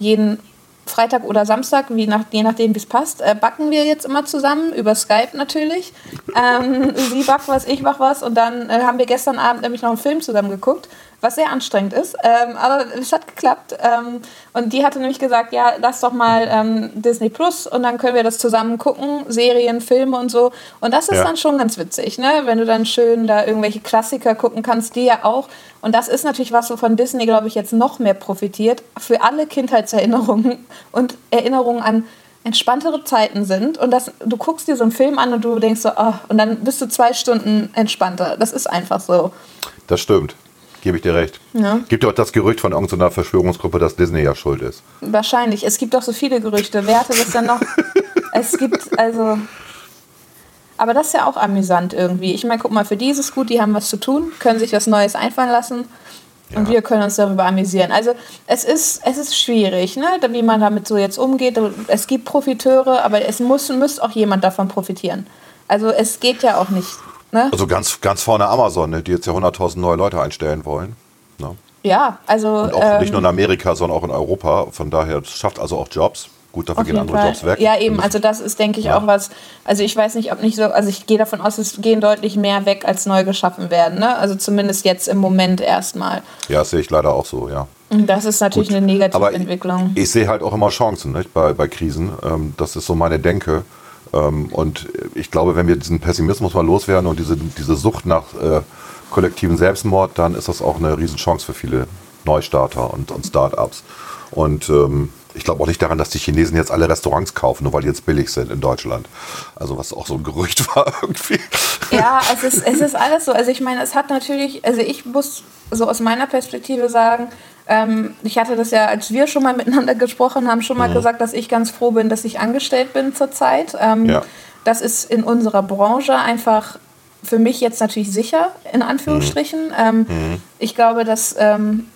jeden Freitag oder Samstag, wie nach, je nachdem, wie es passt, äh, backen wir jetzt immer zusammen, über Skype natürlich. Ähm, sie backt was, ich mach was und dann äh, haben wir gestern Abend nämlich noch einen Film zusammen geguckt was sehr anstrengend ist. Ähm, aber es hat geklappt. Ähm, und die hatte nämlich gesagt, ja, lass doch mal ähm, Disney Plus und dann können wir das zusammen gucken, Serien, Filme und so. Und das ist ja. dann schon ganz witzig, ne? wenn du dann schön da irgendwelche Klassiker gucken kannst, die ja auch. Und das ist natürlich was, wovon Disney, glaube ich, jetzt noch mehr profitiert, für alle Kindheitserinnerungen und Erinnerungen an entspanntere Zeiten sind und das, du guckst dir so einen Film an und du denkst so, oh, und dann bist du zwei Stunden entspannter. Das ist einfach so. Das stimmt. Gebe ich dir recht. Ja. Gibt ja auch das Gerücht von irgendeiner Verschwörungsgruppe, dass Disney ja schuld ist. Wahrscheinlich. Es gibt doch so viele Gerüchte. Wer hatte das denn noch? es gibt also. Aber das ist ja auch amüsant irgendwie. Ich meine, guck mal, für die ist es gut, die haben was zu tun, können sich was Neues einfallen lassen. Ja. Und wir können uns darüber amüsieren. Also es ist, es ist schwierig, ne? wie man damit so jetzt umgeht. Es gibt Profiteure, aber es muss, muss auch jemand davon profitieren. Also es geht ja auch nicht. Ne? Also ganz, ganz vorne Amazon, ne? die jetzt ja 100.000 neue Leute einstellen wollen. Ne? Ja, also. Und auch ähm, nicht nur in Amerika, sondern auch in Europa. Von daher schafft also auch Jobs. Gut, dafür gehen andere Fall. Jobs weg. Ja, eben, also das ist, denke ich, ja. auch was, also ich weiß nicht, ob nicht so, also ich gehe davon aus, es gehen deutlich mehr weg, als neu geschaffen werden, ne? Also zumindest jetzt im Moment erstmal. Ja, das sehe ich leider auch so, ja. Das ist natürlich Gut. eine negative Entwicklung. Ich, ich, sehe halt auch immer Chancen nicht, bei, bei Krisen. Ähm, das ist so meine Denke. Ähm, und ich glaube, wenn wir diesen Pessimismus mal loswerden und diese, diese Sucht nach äh, kollektiven Selbstmord, dann ist das auch eine Riesenchance für viele Neustarter und, und Start-ups. Und ähm, ich glaube auch nicht daran, dass die Chinesen jetzt alle Restaurants kaufen, nur weil die jetzt billig sind in Deutschland. Also was auch so ein Gerücht war irgendwie. Ja, es ist, es ist alles so. Also ich meine, es hat natürlich, also ich muss so aus meiner Perspektive sagen, ähm, ich hatte das ja, als wir schon mal miteinander gesprochen haben, schon mal mhm. gesagt, dass ich ganz froh bin, dass ich angestellt bin zurzeit. Ähm, ja. Das ist in unserer Branche einfach für mich jetzt natürlich sicher, in Anführungsstrichen. Mhm. Ähm, mhm. Ich glaube, dass ähm,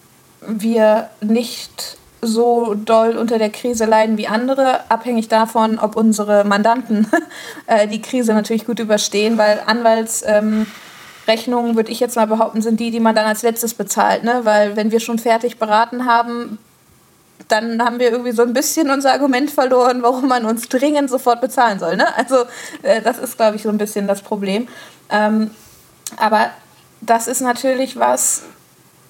wir nicht so doll unter der Krise leiden wie andere, abhängig davon, ob unsere Mandanten äh, die Krise natürlich gut überstehen, weil Anwaltsrechnungen, ähm, würde ich jetzt mal behaupten, sind die, die man dann als letztes bezahlt. Ne? Weil wenn wir schon fertig beraten haben, dann haben wir irgendwie so ein bisschen unser Argument verloren, warum man uns dringend sofort bezahlen soll. Ne? Also äh, das ist, glaube ich, so ein bisschen das Problem. Ähm, aber das ist natürlich was,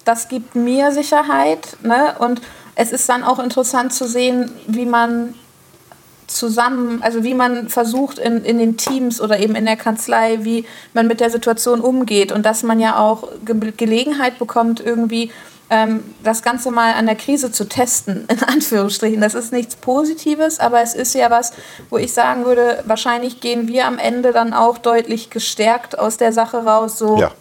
das gibt mir Sicherheit. Ne? Und es ist dann auch interessant zu sehen, wie man zusammen, also wie man versucht in, in den Teams oder eben in der Kanzlei, wie man mit der Situation umgeht und dass man ja auch Ge Gelegenheit bekommt, irgendwie ähm, das Ganze mal an der Krise zu testen, in Anführungsstrichen. Das ist nichts Positives, aber es ist ja was, wo ich sagen würde, wahrscheinlich gehen wir am Ende dann auch deutlich gestärkt aus der Sache raus, so ja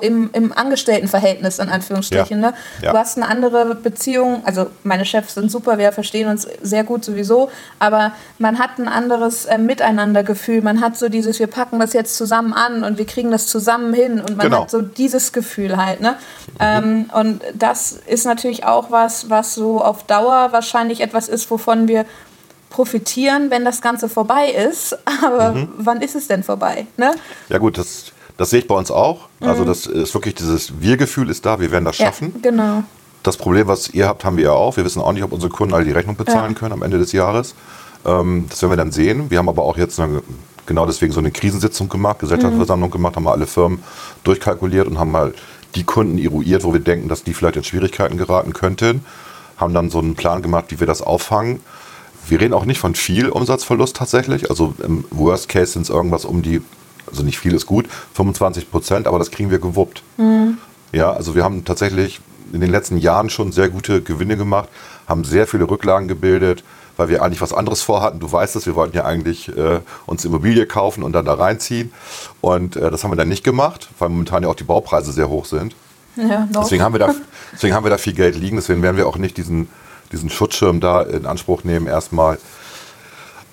im, im Angestelltenverhältnis, in Anführungsstrichen. Ja. Ne? Ja. Du hast eine andere Beziehung, also meine Chefs sind super, wir verstehen uns sehr gut sowieso, aber man hat ein anderes äh, Miteinandergefühl. Man hat so dieses, wir packen das jetzt zusammen an und wir kriegen das zusammen hin und man genau. hat so dieses Gefühl halt. Ne? Mhm. Ähm, und das ist natürlich auch was, was so auf Dauer wahrscheinlich etwas ist, wovon wir profitieren, wenn das Ganze vorbei ist. Aber mhm. wann ist es denn vorbei? Ne? Ja gut, das das sehe ich bei uns auch. Also mhm. Also das ist wirklich dieses Wir-Gefühl ist da, wir werden das schaffen. Ja, genau. Das Problem, was ihr habt, haben wir ja auch. Wir wissen auch nicht, ob unsere Kunden alle die Rechnung bezahlen ja. können am Ende des Jahres. Ähm, das werden wir dann sehen. Wir haben aber auch jetzt eine, genau deswegen so eine Krisensitzung gemacht, Gesellschaftsversammlung mhm. gemacht, haben wir alle Firmen durchkalkuliert und haben mal die Kunden eruiert, wo wir denken, dass die vielleicht in Schwierigkeiten geraten könnten. Haben dann so einen Plan gemacht, wie wir das auffangen. Wir reden auch nicht von viel Umsatzverlust tatsächlich. Also im Worst Case sind es irgendwas um die also nicht viel ist gut, 25 Prozent, aber das kriegen wir gewuppt. Mhm. Ja, also wir haben tatsächlich in den letzten Jahren schon sehr gute Gewinne gemacht, haben sehr viele Rücklagen gebildet, weil wir eigentlich was anderes vorhatten. Du weißt es, wir wollten ja eigentlich äh, uns Immobilie kaufen und dann da reinziehen. Und äh, das haben wir dann nicht gemacht, weil momentan ja auch die Baupreise sehr hoch sind. Ja, deswegen, haben wir da, deswegen haben wir da viel Geld liegen. Deswegen werden wir auch nicht diesen, diesen Schutzschirm da in Anspruch nehmen, erstmal.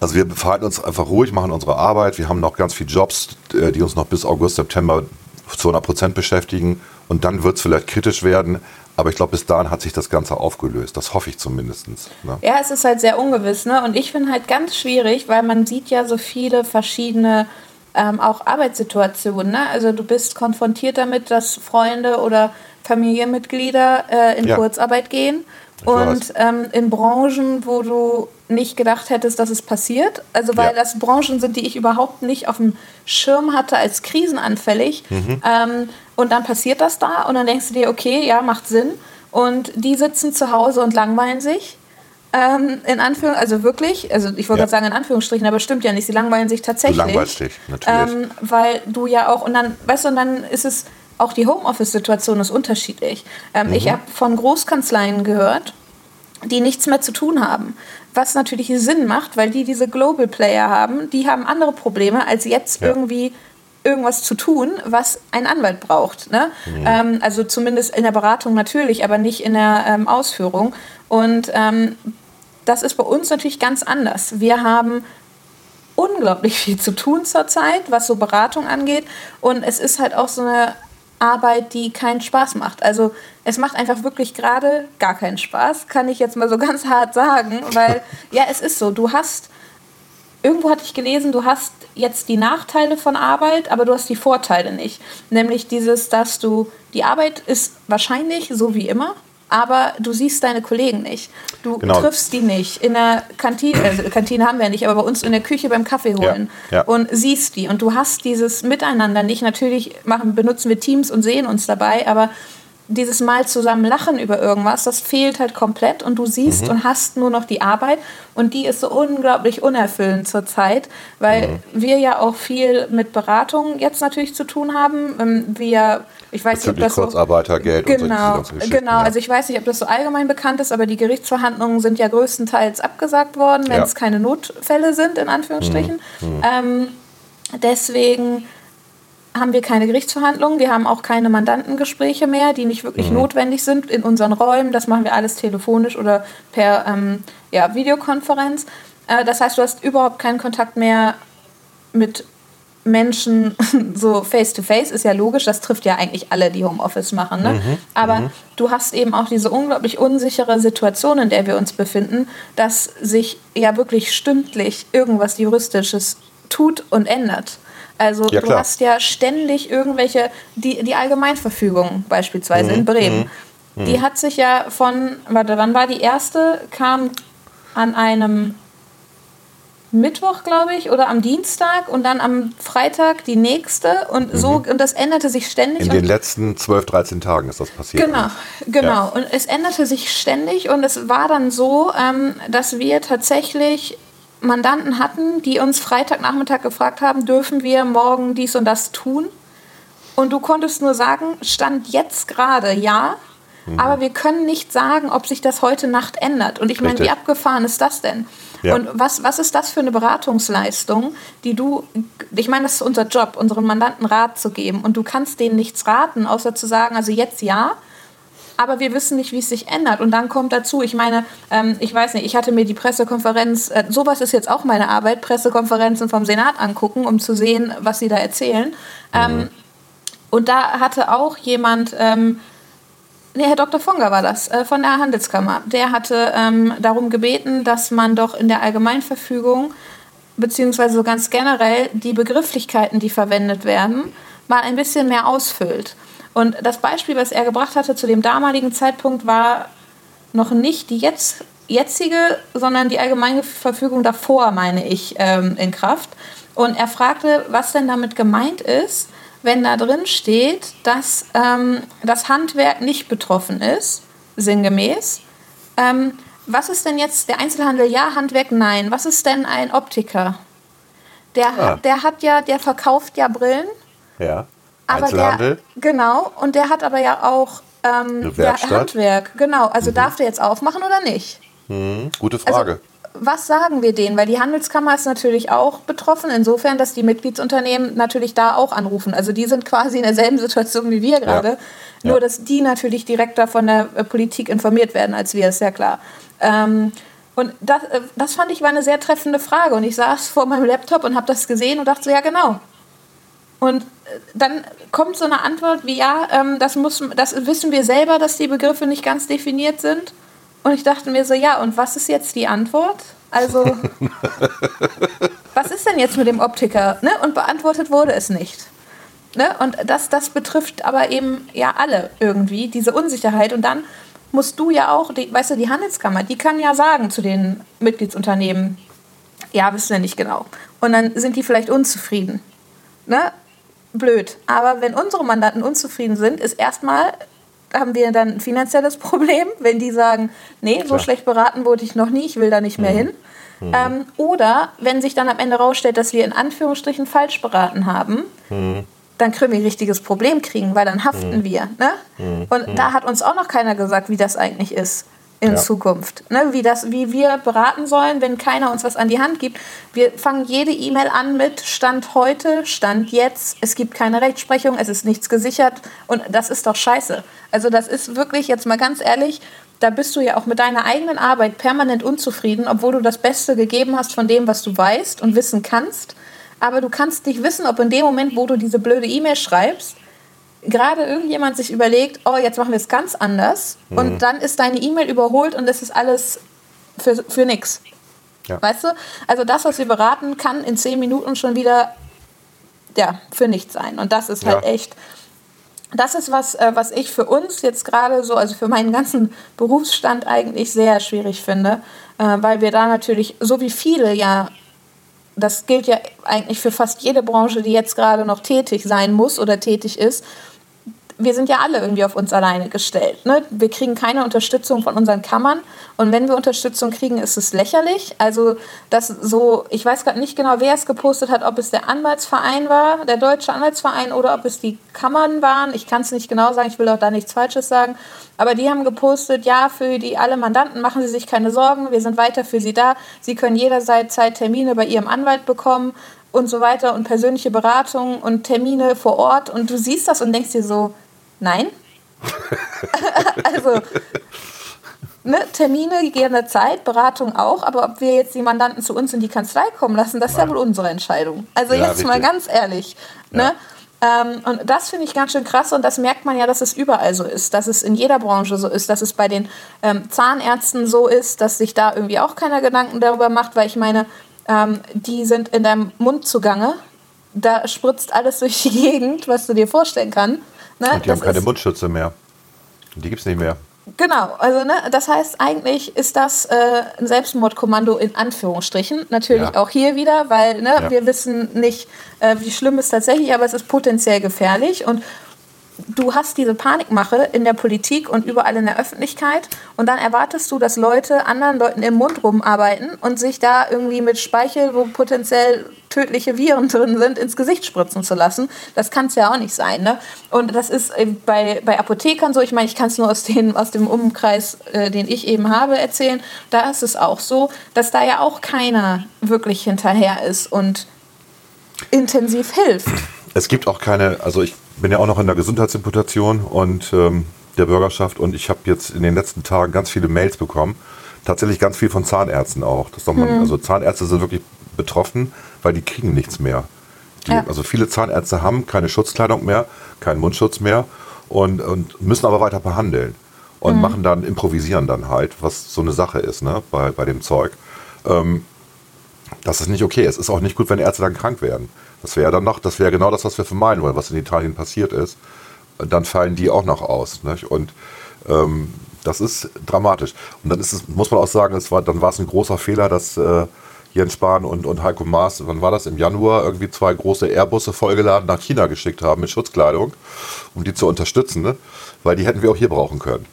Also wir verhalten uns einfach ruhig, machen unsere Arbeit. Wir haben noch ganz viele Jobs, äh, die uns noch bis August, September zu 100 Prozent beschäftigen. Und dann wird es vielleicht kritisch werden. Aber ich glaube, bis dahin hat sich das Ganze aufgelöst. Das hoffe ich zumindest. Ne? Ja, es ist halt sehr ungewiss. Ne? Und ich finde halt ganz schwierig, weil man sieht ja so viele verschiedene ähm, auch Arbeitssituationen. Ne? Also du bist konfrontiert damit, dass Freunde oder Familienmitglieder äh, in ja. Kurzarbeit gehen. Und ähm, in Branchen, wo du nicht gedacht hättest, dass es passiert. Also weil ja. das Branchen sind, die ich überhaupt nicht auf dem Schirm hatte als krisenanfällig. Mhm. Ähm, und dann passiert das da und dann denkst du dir, okay, ja, macht Sinn. Und die sitzen zu Hause und langweilen sich. Ähm, in Anführungstrichen, also wirklich, also ich wollte ja. gerade sagen in Anführungsstrichen, aber stimmt ja nicht, sie langweilen sich tatsächlich. Du langweilst dich, natürlich. Ähm, weil du ja auch, und dann, weißt du, und dann ist es, auch die Homeoffice-Situation ist unterschiedlich. Ähm, mhm. Ich habe von Großkanzleien gehört, die nichts mehr zu tun haben. Was natürlich Sinn macht, weil die diese Global Player haben, die haben andere Probleme, als jetzt ja. irgendwie irgendwas zu tun, was ein Anwalt braucht. Ne? Mhm. Ähm, also zumindest in der Beratung natürlich, aber nicht in der ähm, Ausführung. Und ähm, das ist bei uns natürlich ganz anders. Wir haben unglaublich viel zu tun zurzeit, was so Beratung angeht. Und es ist halt auch so eine Arbeit, die keinen Spaß macht. Also es macht einfach wirklich gerade gar keinen Spaß, kann ich jetzt mal so ganz hart sagen, weil ja, es ist so, du hast, irgendwo hatte ich gelesen, du hast jetzt die Nachteile von Arbeit, aber du hast die Vorteile nicht. Nämlich dieses, dass du, die Arbeit ist wahrscheinlich so wie immer, aber du siehst deine Kollegen nicht. Du genau. triffst die nicht in der Kantine, also Kantine haben wir nicht, aber bei uns in der Küche beim Kaffee holen ja, ja. und siehst die. Und du hast dieses Miteinander nicht. Natürlich machen, benutzen wir Teams und sehen uns dabei, aber dieses Mal zusammen lachen über irgendwas, das fehlt halt komplett und du siehst mhm. und hast nur noch die Arbeit und die ist so unglaublich unerfüllend zurzeit, weil mhm. wir ja auch viel mit Beratung jetzt natürlich zu tun haben. Ähm, wir, ich weiß nicht, ob das Kurzarbeitergeld so, genau, genau. Ja. Also ich weiß nicht, ob das so allgemein bekannt ist, aber die Gerichtsverhandlungen sind ja größtenteils abgesagt worden, wenn ja. es keine Notfälle sind in Anführungsstrichen. Mhm. mhm. Ähm, deswegen haben wir keine Gerichtsverhandlungen, wir haben auch keine Mandantengespräche mehr, die nicht wirklich mhm. notwendig sind in unseren Räumen. Das machen wir alles telefonisch oder per ähm, ja, Videokonferenz. Äh, das heißt, du hast überhaupt keinen Kontakt mehr mit Menschen so face to face ist ja logisch, das trifft ja eigentlich alle, die Homeoffice machen. Ne? Mhm. Aber mhm. du hast eben auch diese unglaublich unsichere Situation, in der wir uns befinden, dass sich ja wirklich stündlich irgendwas Juristisches tut und ändert. Also ja, du hast ja ständig irgendwelche, die, die Allgemeinverfügung beispielsweise mhm. in Bremen. Mhm. Die hat sich ja von, warte, wann war die erste? Kam an einem Mittwoch, glaube ich, oder am Dienstag und dann am Freitag die nächste und so mhm. und das änderte sich ständig. In den letzten 12, 13 Tagen ist das passiert. Genau, genau. Ja. Und es änderte sich ständig und es war dann so, ähm, dass wir tatsächlich Mandanten hatten, die uns Freitagnachmittag gefragt haben, dürfen wir morgen dies und das tun? Und du konntest nur sagen, stand jetzt gerade ja, mhm. aber wir können nicht sagen, ob sich das heute Nacht ändert. Und ich meine, wie abgefahren ist das denn? Ja. Und was, was ist das für eine Beratungsleistung, die du, ich meine, das ist unser Job, unseren Mandanten Rat zu geben. Und du kannst denen nichts raten, außer zu sagen, also jetzt ja, aber wir wissen nicht, wie es sich ändert. Und dann kommt dazu, ich meine, ähm, ich weiß nicht, ich hatte mir die Pressekonferenz, äh, sowas ist jetzt auch meine Arbeit, Pressekonferenzen vom Senat angucken, um zu sehen, was sie da erzählen. Ähm, mhm. und da hatte auch jemand, ähm, nee, Herr Dr. Fonger war das, äh, von der Handelskammer, der hatte ähm, darum gebeten, dass man doch in der Allgemeinverfügung, beziehungsweise so ganz generell, die Begrifflichkeiten, die verwendet werden, mal ein bisschen mehr ausfüllt. Und das Beispiel, was er gebracht hatte zu dem damaligen Zeitpunkt, war noch nicht die jetzt, jetzige, sondern die allgemeine Verfügung davor, meine ich, ähm, in Kraft. Und er fragte, was denn damit gemeint ist, wenn da drin steht, dass ähm, das Handwerk nicht betroffen ist, sinngemäß. Ähm, was ist denn jetzt der Einzelhandel? Ja, Handwerk nein. Was ist denn ein Optiker? Der, ah. der hat ja, der verkauft ja Brillen. Ja. Aber Einzelhandel? Der, genau, und der hat aber ja auch ähm, ja, Handwerk. Genau, also mhm. darf der jetzt aufmachen oder nicht? Mhm. Gute Frage. Also, was sagen wir denen? Weil die Handelskammer ist natürlich auch betroffen, insofern, dass die Mitgliedsunternehmen natürlich da auch anrufen. Also die sind quasi in derselben Situation wie wir gerade, ja. nur ja. dass die natürlich direkter von der äh, Politik informiert werden als wir, ist ja klar. Ähm, und das, äh, das fand ich war eine sehr treffende Frage. Und ich saß vor meinem Laptop und habe das gesehen und dachte so, ja genau, und äh, dann kommt so eine Antwort wie, ja, ähm, das, muss, das wissen wir selber, dass die Begriffe nicht ganz definiert sind. Und ich dachte mir so, ja, und was ist jetzt die Antwort? Also, was ist denn jetzt mit dem Optiker? Ne? Und beantwortet wurde es nicht. Ne? Und das, das betrifft aber eben ja alle irgendwie, diese Unsicherheit. Und dann musst du ja auch, die, weißt du, die Handelskammer, die kann ja sagen zu den Mitgliedsunternehmen, ja, wissen wir nicht genau. Und dann sind die vielleicht unzufrieden. Ne? blöd. Aber wenn unsere Mandanten unzufrieden sind, ist erstmal haben wir dann ein finanzielles Problem, wenn die sagen, nee, Klar. so schlecht beraten wurde ich noch nie, ich will da nicht mehr mhm. hin. Mhm. Ähm, oder wenn sich dann am Ende rausstellt, dass wir in Anführungsstrichen falsch beraten haben, mhm. dann können wir ein richtiges Problem kriegen, weil dann haften mhm. wir. Ne? Mhm. Und mhm. da hat uns auch noch keiner gesagt, wie das eigentlich ist in ja. Zukunft. Ne, wie, das, wie wir beraten sollen, wenn keiner uns was an die Hand gibt. Wir fangen jede E-Mail an mit Stand heute, Stand jetzt. Es gibt keine Rechtsprechung, es ist nichts gesichert. Und das ist doch scheiße. Also das ist wirklich, jetzt mal ganz ehrlich, da bist du ja auch mit deiner eigenen Arbeit permanent unzufrieden, obwohl du das Beste gegeben hast von dem, was du weißt und wissen kannst. Aber du kannst nicht wissen, ob in dem Moment, wo du diese blöde E-Mail schreibst, gerade irgendjemand sich überlegt, oh, jetzt machen wir es ganz anders mhm. und dann ist deine E-Mail überholt und es ist alles für, für nix. Ja. Weißt du? Also das, was wir beraten, kann in zehn Minuten schon wieder ja, für nichts sein. Und das ist halt ja. echt, das ist was, äh, was ich für uns jetzt gerade so, also für meinen ganzen Berufsstand eigentlich sehr schwierig finde, äh, weil wir da natürlich, so wie viele ja das gilt ja eigentlich für fast jede Branche, die jetzt gerade noch tätig sein muss oder tätig ist, wir sind ja alle irgendwie auf uns alleine gestellt. Ne? Wir kriegen keine Unterstützung von unseren Kammern. Und wenn wir Unterstützung kriegen, ist es lächerlich. Also, das so, ich weiß gerade nicht genau, wer es gepostet hat, ob es der Anwaltsverein war, der Deutsche Anwaltsverein, oder ob es die Kammern waren. Ich kann es nicht genau sagen, ich will auch da nichts Falsches sagen. Aber die haben gepostet, ja, für die alle Mandanten machen Sie sich keine Sorgen, wir sind weiter für Sie da. Sie können jederzeit Zeit Termine bei Ihrem Anwalt bekommen und so weiter und persönliche Beratungen und Termine vor Ort. Und du siehst das und denkst dir so, Nein. also, ne, Termine gerne Zeit, Beratung auch, aber ob wir jetzt die Mandanten zu uns in die Kanzlei kommen lassen, das ist ja, ja wohl unsere Entscheidung. Also ja, jetzt richtig. mal ganz ehrlich. Ne? Ähm, und das finde ich ganz schön krass und das merkt man ja, dass es überall so ist, dass es in jeder Branche so ist, dass es bei den ähm, Zahnärzten so ist, dass sich da irgendwie auch keiner Gedanken darüber macht, weil ich meine, ähm, die sind in deinem Mund zugange. Da spritzt alles durch die Gegend, was du dir vorstellen kannst. Ne? Und die haben keine Mundschütze mehr. Die gibt es nicht mehr. Genau, also ne, das heißt, eigentlich ist das äh, ein Selbstmordkommando in Anführungsstrichen. Natürlich ja. auch hier wieder, weil ne, ja. wir wissen nicht, äh, wie schlimm es tatsächlich, aber es ist potenziell gefährlich. Und du hast diese Panikmache in der Politik und überall in der Öffentlichkeit und dann erwartest du, dass Leute anderen Leuten im Mund rumarbeiten und sich da irgendwie mit Speichel, wo potenziell tödliche Viren drin sind, ins Gesicht spritzen zu lassen. Das kann es ja auch nicht sein. Ne? Und das ist äh, bei, bei Apothekern so, ich meine, ich kann es nur aus, den, aus dem Umkreis, äh, den ich eben habe, erzählen. Da ist es auch so, dass da ja auch keiner wirklich hinterher ist und intensiv hilft. Es gibt auch keine, also ich bin ja auch noch in der Gesundheitsimputation und ähm, der Bürgerschaft und ich habe jetzt in den letzten Tagen ganz viele Mails bekommen. Tatsächlich ganz viel von Zahnärzten auch. Man, mhm. Also Zahnärzte sind wirklich betroffen, weil die kriegen nichts mehr. Die, ja. Also viele Zahnärzte haben keine Schutzkleidung mehr, keinen Mundschutz mehr und, und müssen aber weiter behandeln und mhm. machen dann, improvisieren dann halt, was so eine Sache ist ne, bei, bei dem Zeug. Ähm, das ist nicht okay. Es ist auch nicht gut, wenn Ärzte dann krank werden. Das wäre dann noch, das wäre genau das, was wir vermeiden wollen, was in Italien passiert ist. Dann fallen die auch noch aus. Nicht? Und ähm, das ist dramatisch. Und dann ist es, muss man auch sagen, es war, dann war es ein großer Fehler, dass äh, Jens Spahn und, und Heiko Maas, wann war das, im Januar, irgendwie zwei große Airbusse vollgeladen nach China geschickt haben mit Schutzkleidung, um die zu unterstützen, ne? weil die hätten wir auch hier brauchen können.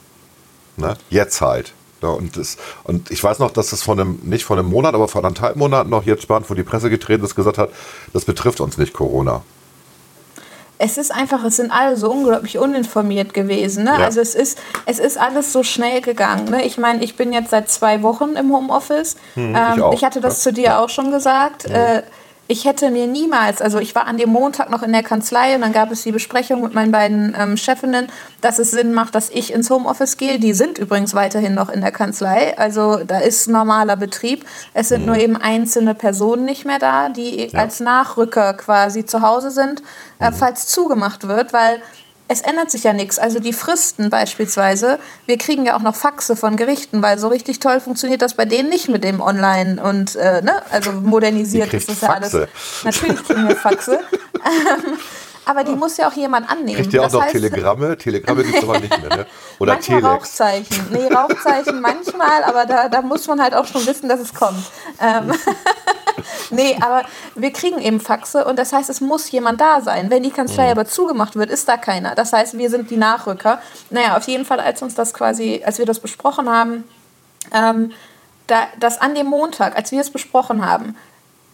Ne? Jetzt halt. Ja, und, das, und ich weiß noch, dass es von einem, nicht von einem Monat, aber von anderthalb Monaten noch jetzt Spahn vor die Presse getreten ist, gesagt hat, das betrifft uns nicht Corona. Es ist einfach, es sind alle so unglaublich uninformiert gewesen. Ne? Ja. Also es ist, es ist alles so schnell gegangen. Ne? Ich meine, ich bin jetzt seit zwei Wochen im Homeoffice. Hm, ähm, ich, ich, hatte das ja. zu dir auch schon gesagt. Hm. Äh, ich hätte mir niemals, also ich war an dem Montag noch in der Kanzlei und dann gab es die Besprechung mit meinen beiden ähm, Chefinnen, dass es Sinn macht, dass ich ins Homeoffice gehe. Die sind übrigens weiterhin noch in der Kanzlei, also da ist normaler Betrieb. Es sind mhm. nur eben einzelne Personen nicht mehr da, die ja. als Nachrücker quasi zu Hause sind, äh, mhm. falls zugemacht wird, weil es ändert sich ja nichts. Also die Fristen beispielsweise, wir kriegen ja auch noch Faxe von Gerichten, weil so richtig toll funktioniert das bei denen nicht mit dem Online und äh, ne, also modernisiert ist das ja alles. Natürlich kriegen wir Faxe. aber die muss ja auch jemand annehmen. Kriegt ihr auch das noch heißt, Telegramme? Telegramme gibt es aber nicht mehr, ne? Oder manchmal Telex. Rauchzeichen. Nee, Rauchzeichen manchmal, aber da, da muss man halt auch schon wissen, dass es kommt. Ähm nee, aber wir kriegen eben Faxe und das heißt, es muss jemand da sein. Wenn die Kanzlei mhm. aber zugemacht wird, ist da keiner. Das heißt, wir sind die Nachrücker. Naja, auf jeden Fall, als uns das quasi, als wir das besprochen haben, ähm, da, das an dem Montag, als wir es besprochen haben,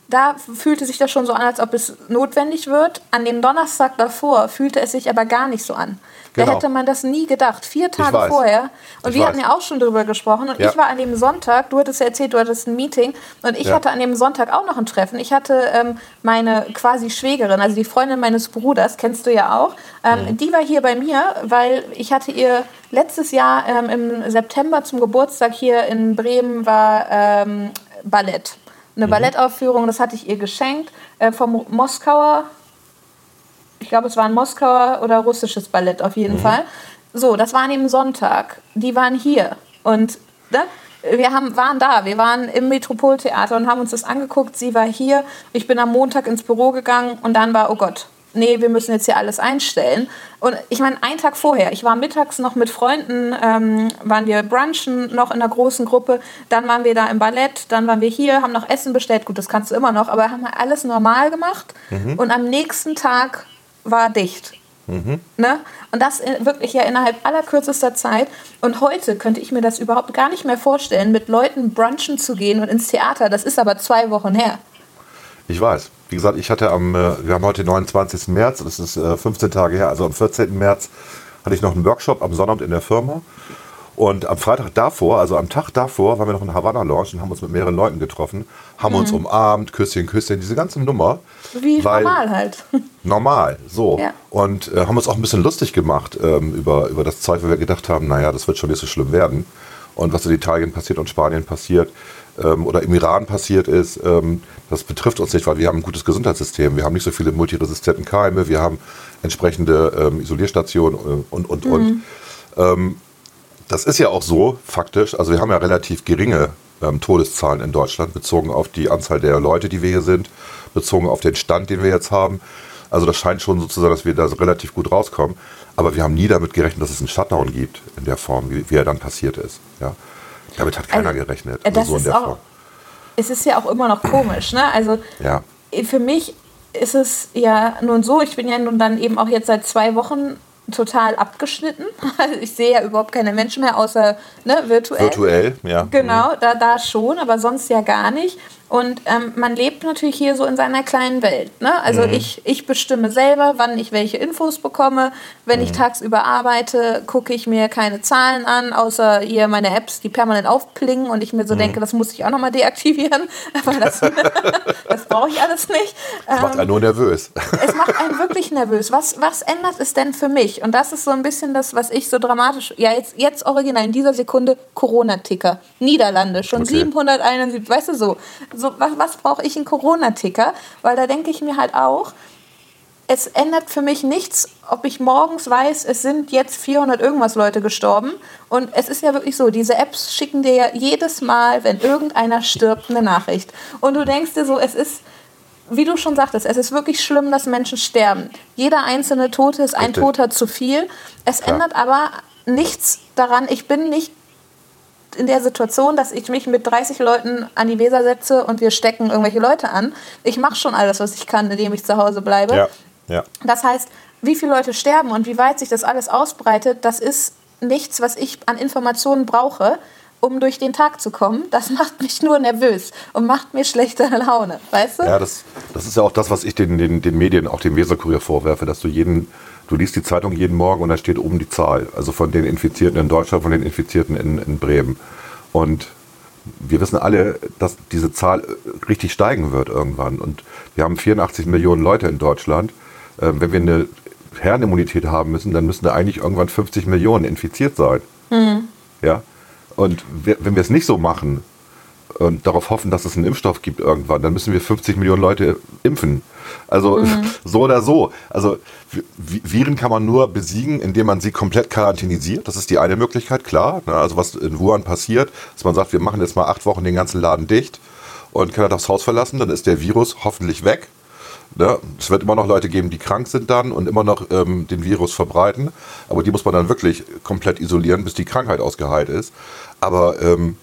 da fühlte sich das schon so an, als ob es notwendig wird. An dem Donnerstag davor fühlte es sich aber gar nicht so an. Genau. Da hätte man das nie gedacht. Vier Tage vorher. Und ich wir weiß. hatten ja auch schon drüber gesprochen. Und ja. ich war an dem Sonntag, du hattest ja erzählt, du hattest ein Meeting. Und ich ja. hatte an dem Sonntag auch noch ein Treffen. Ich hatte ähm, meine quasi Schwägerin, also die Freundin meines Bruders, kennst du ja auch. Ähm, mhm. Die war hier bei mir, weil ich hatte ihr letztes Jahr ähm, im September zum Geburtstag hier in Bremen war ähm, Ballett eine mhm. Ballettaufführung, das hatte ich ihr geschenkt, äh, vom Moskauer ich glaube, es war ein Moskauer oder russisches Ballett auf jeden mhm. Fall. So, das war an dem Sonntag. Die waren hier. Und ne, wir haben, waren da. Wir waren im Metropoltheater und haben uns das angeguckt. Sie war hier. Ich bin am Montag ins Büro gegangen und dann war, oh Gott, nee, wir müssen jetzt hier alles einstellen. Und ich meine, einen Tag vorher, ich war mittags noch mit Freunden, ähm, waren wir brunchen noch in einer großen Gruppe, dann waren wir da im Ballett, dann waren wir hier, haben noch Essen bestellt, gut, das kannst du immer noch, aber haben wir alles normal gemacht mhm. und am nächsten Tag war dicht. Mhm. Ne? Und das wirklich ja innerhalb allerkürzester Zeit. Und heute könnte ich mir das überhaupt gar nicht mehr vorstellen, mit Leuten brunchen zu gehen und ins Theater. Das ist aber zwei Wochen her. Ich weiß. Wie gesagt, ich hatte am, äh, wir haben heute den 29. März, das ist 15 äh, Tage her, also am 14. März hatte ich noch einen Workshop am Sonnabend in der Firma. Und am Freitag davor, also am Tag davor, waren wir noch in Havanna Lounge und haben uns mit mehreren Leuten getroffen, haben mhm. uns umarmt, Küsschen, Küsschen, diese ganze Nummer. Wie normal halt. Normal, so. Ja. Und äh, haben uns auch ein bisschen lustig gemacht ähm, über, über das Zeug, weil wir gedacht haben, naja, das wird schon nicht so schlimm werden. Und was in Italien passiert und Spanien passiert, ähm, oder im Iran passiert ist, ähm, das betrifft uns nicht, weil wir haben ein gutes Gesundheitssystem. Wir haben nicht so viele multiresistenten Keime, wir haben entsprechende ähm, Isolierstationen äh, und, und, mhm. und. Ähm, das ist ja auch so, faktisch. Also wir haben ja relativ geringe ähm, Todeszahlen in Deutschland, bezogen auf die Anzahl der Leute, die wir hier sind, bezogen auf den Stand, den wir jetzt haben. Also das scheint schon so zu sein, dass wir da relativ gut rauskommen. Aber wir haben nie damit gerechnet, dass es einen Shutdown gibt in der Form, wie, wie er dann passiert ist. Ja. Damit hat keiner also, gerechnet. Also das so ist auch, Es ist ja auch immer noch komisch. Ne? Also ja. für mich ist es ja nun so, ich bin ja nun dann eben auch jetzt seit zwei Wochen total abgeschnitten. Also ich sehe ja überhaupt keine Menschen mehr, außer ne, virtuell. Virtuell, ja. Genau, mhm. da, da schon, aber sonst ja gar nicht. Und ähm, man lebt natürlich hier so in seiner kleinen Welt. Ne? Also mhm. ich, ich bestimme selber, wann ich welche Infos bekomme. Wenn mhm. ich tagsüber arbeite, gucke ich mir keine Zahlen an, außer hier meine Apps, die permanent aufplingen und ich mir so mhm. denke, das muss ich auch nochmal deaktivieren. Aber das, das brauche ich alles nicht. Das macht einen ähm, nur nervös. es macht einen wirklich nervös. Was, was ändert es denn für mich? Und das ist so ein bisschen das, was ich so dramatisch, ja jetzt, jetzt original in dieser Sekunde, Corona-Ticker. Niederlande, schon okay. 771, weißt du so so, was, was brauche ich einen Corona-Ticker? Weil da denke ich mir halt auch, es ändert für mich nichts, ob ich morgens weiß, es sind jetzt 400 irgendwas Leute gestorben. Und es ist ja wirklich so, diese Apps schicken dir ja jedes Mal, wenn irgendeiner stirbt, eine Nachricht. Und du denkst dir so, es ist, wie du schon sagtest, es ist wirklich schlimm, dass Menschen sterben. Jeder einzelne Tote ist ein Toter zu viel. Es ändert aber nichts daran, ich bin nicht in der Situation, dass ich mich mit 30 Leuten an die Weser setze und wir stecken irgendwelche Leute an. Ich mache schon alles, was ich kann, indem ich zu Hause bleibe. Ja, ja. Das heißt, wie viele Leute sterben und wie weit sich das alles ausbreitet, das ist nichts, was ich an Informationen brauche, um durch den Tag zu kommen. Das macht mich nur nervös und macht mir schlechte Laune, weißt du? Ja, das, das ist ja auch das, was ich den, den, den Medien, auch dem Weserkurier vorwerfe, dass du jeden Du liest die Zeitung jeden Morgen und da steht oben die Zahl. Also von den Infizierten in Deutschland, von den Infizierten in, in Bremen. Und wir wissen alle, dass diese Zahl richtig steigen wird irgendwann. Und wir haben 84 Millionen Leute in Deutschland. Ähm, wenn wir eine Herrenimmunität haben müssen, dann müssen da eigentlich irgendwann 50 Millionen infiziert sein. Mhm. Ja? Und wenn wir es nicht so machen und darauf hoffen, dass es einen Impfstoff gibt irgendwann, dann müssen wir 50 Millionen Leute impfen. Also mhm. so oder so. Also Viren kann man nur besiegen, indem man sie komplett quarantänisiert. Das ist die eine Möglichkeit, klar. Ne? Also was in Wuhan passiert, dass man sagt, wir machen jetzt mal acht Wochen den ganzen Laden dicht und darf das Haus verlassen, dann ist der Virus hoffentlich weg. Ne? Es wird immer noch Leute geben, die krank sind dann und immer noch ähm, den Virus verbreiten. Aber die muss man dann wirklich komplett isolieren, bis die Krankheit ausgeheilt ist. Aber ähm,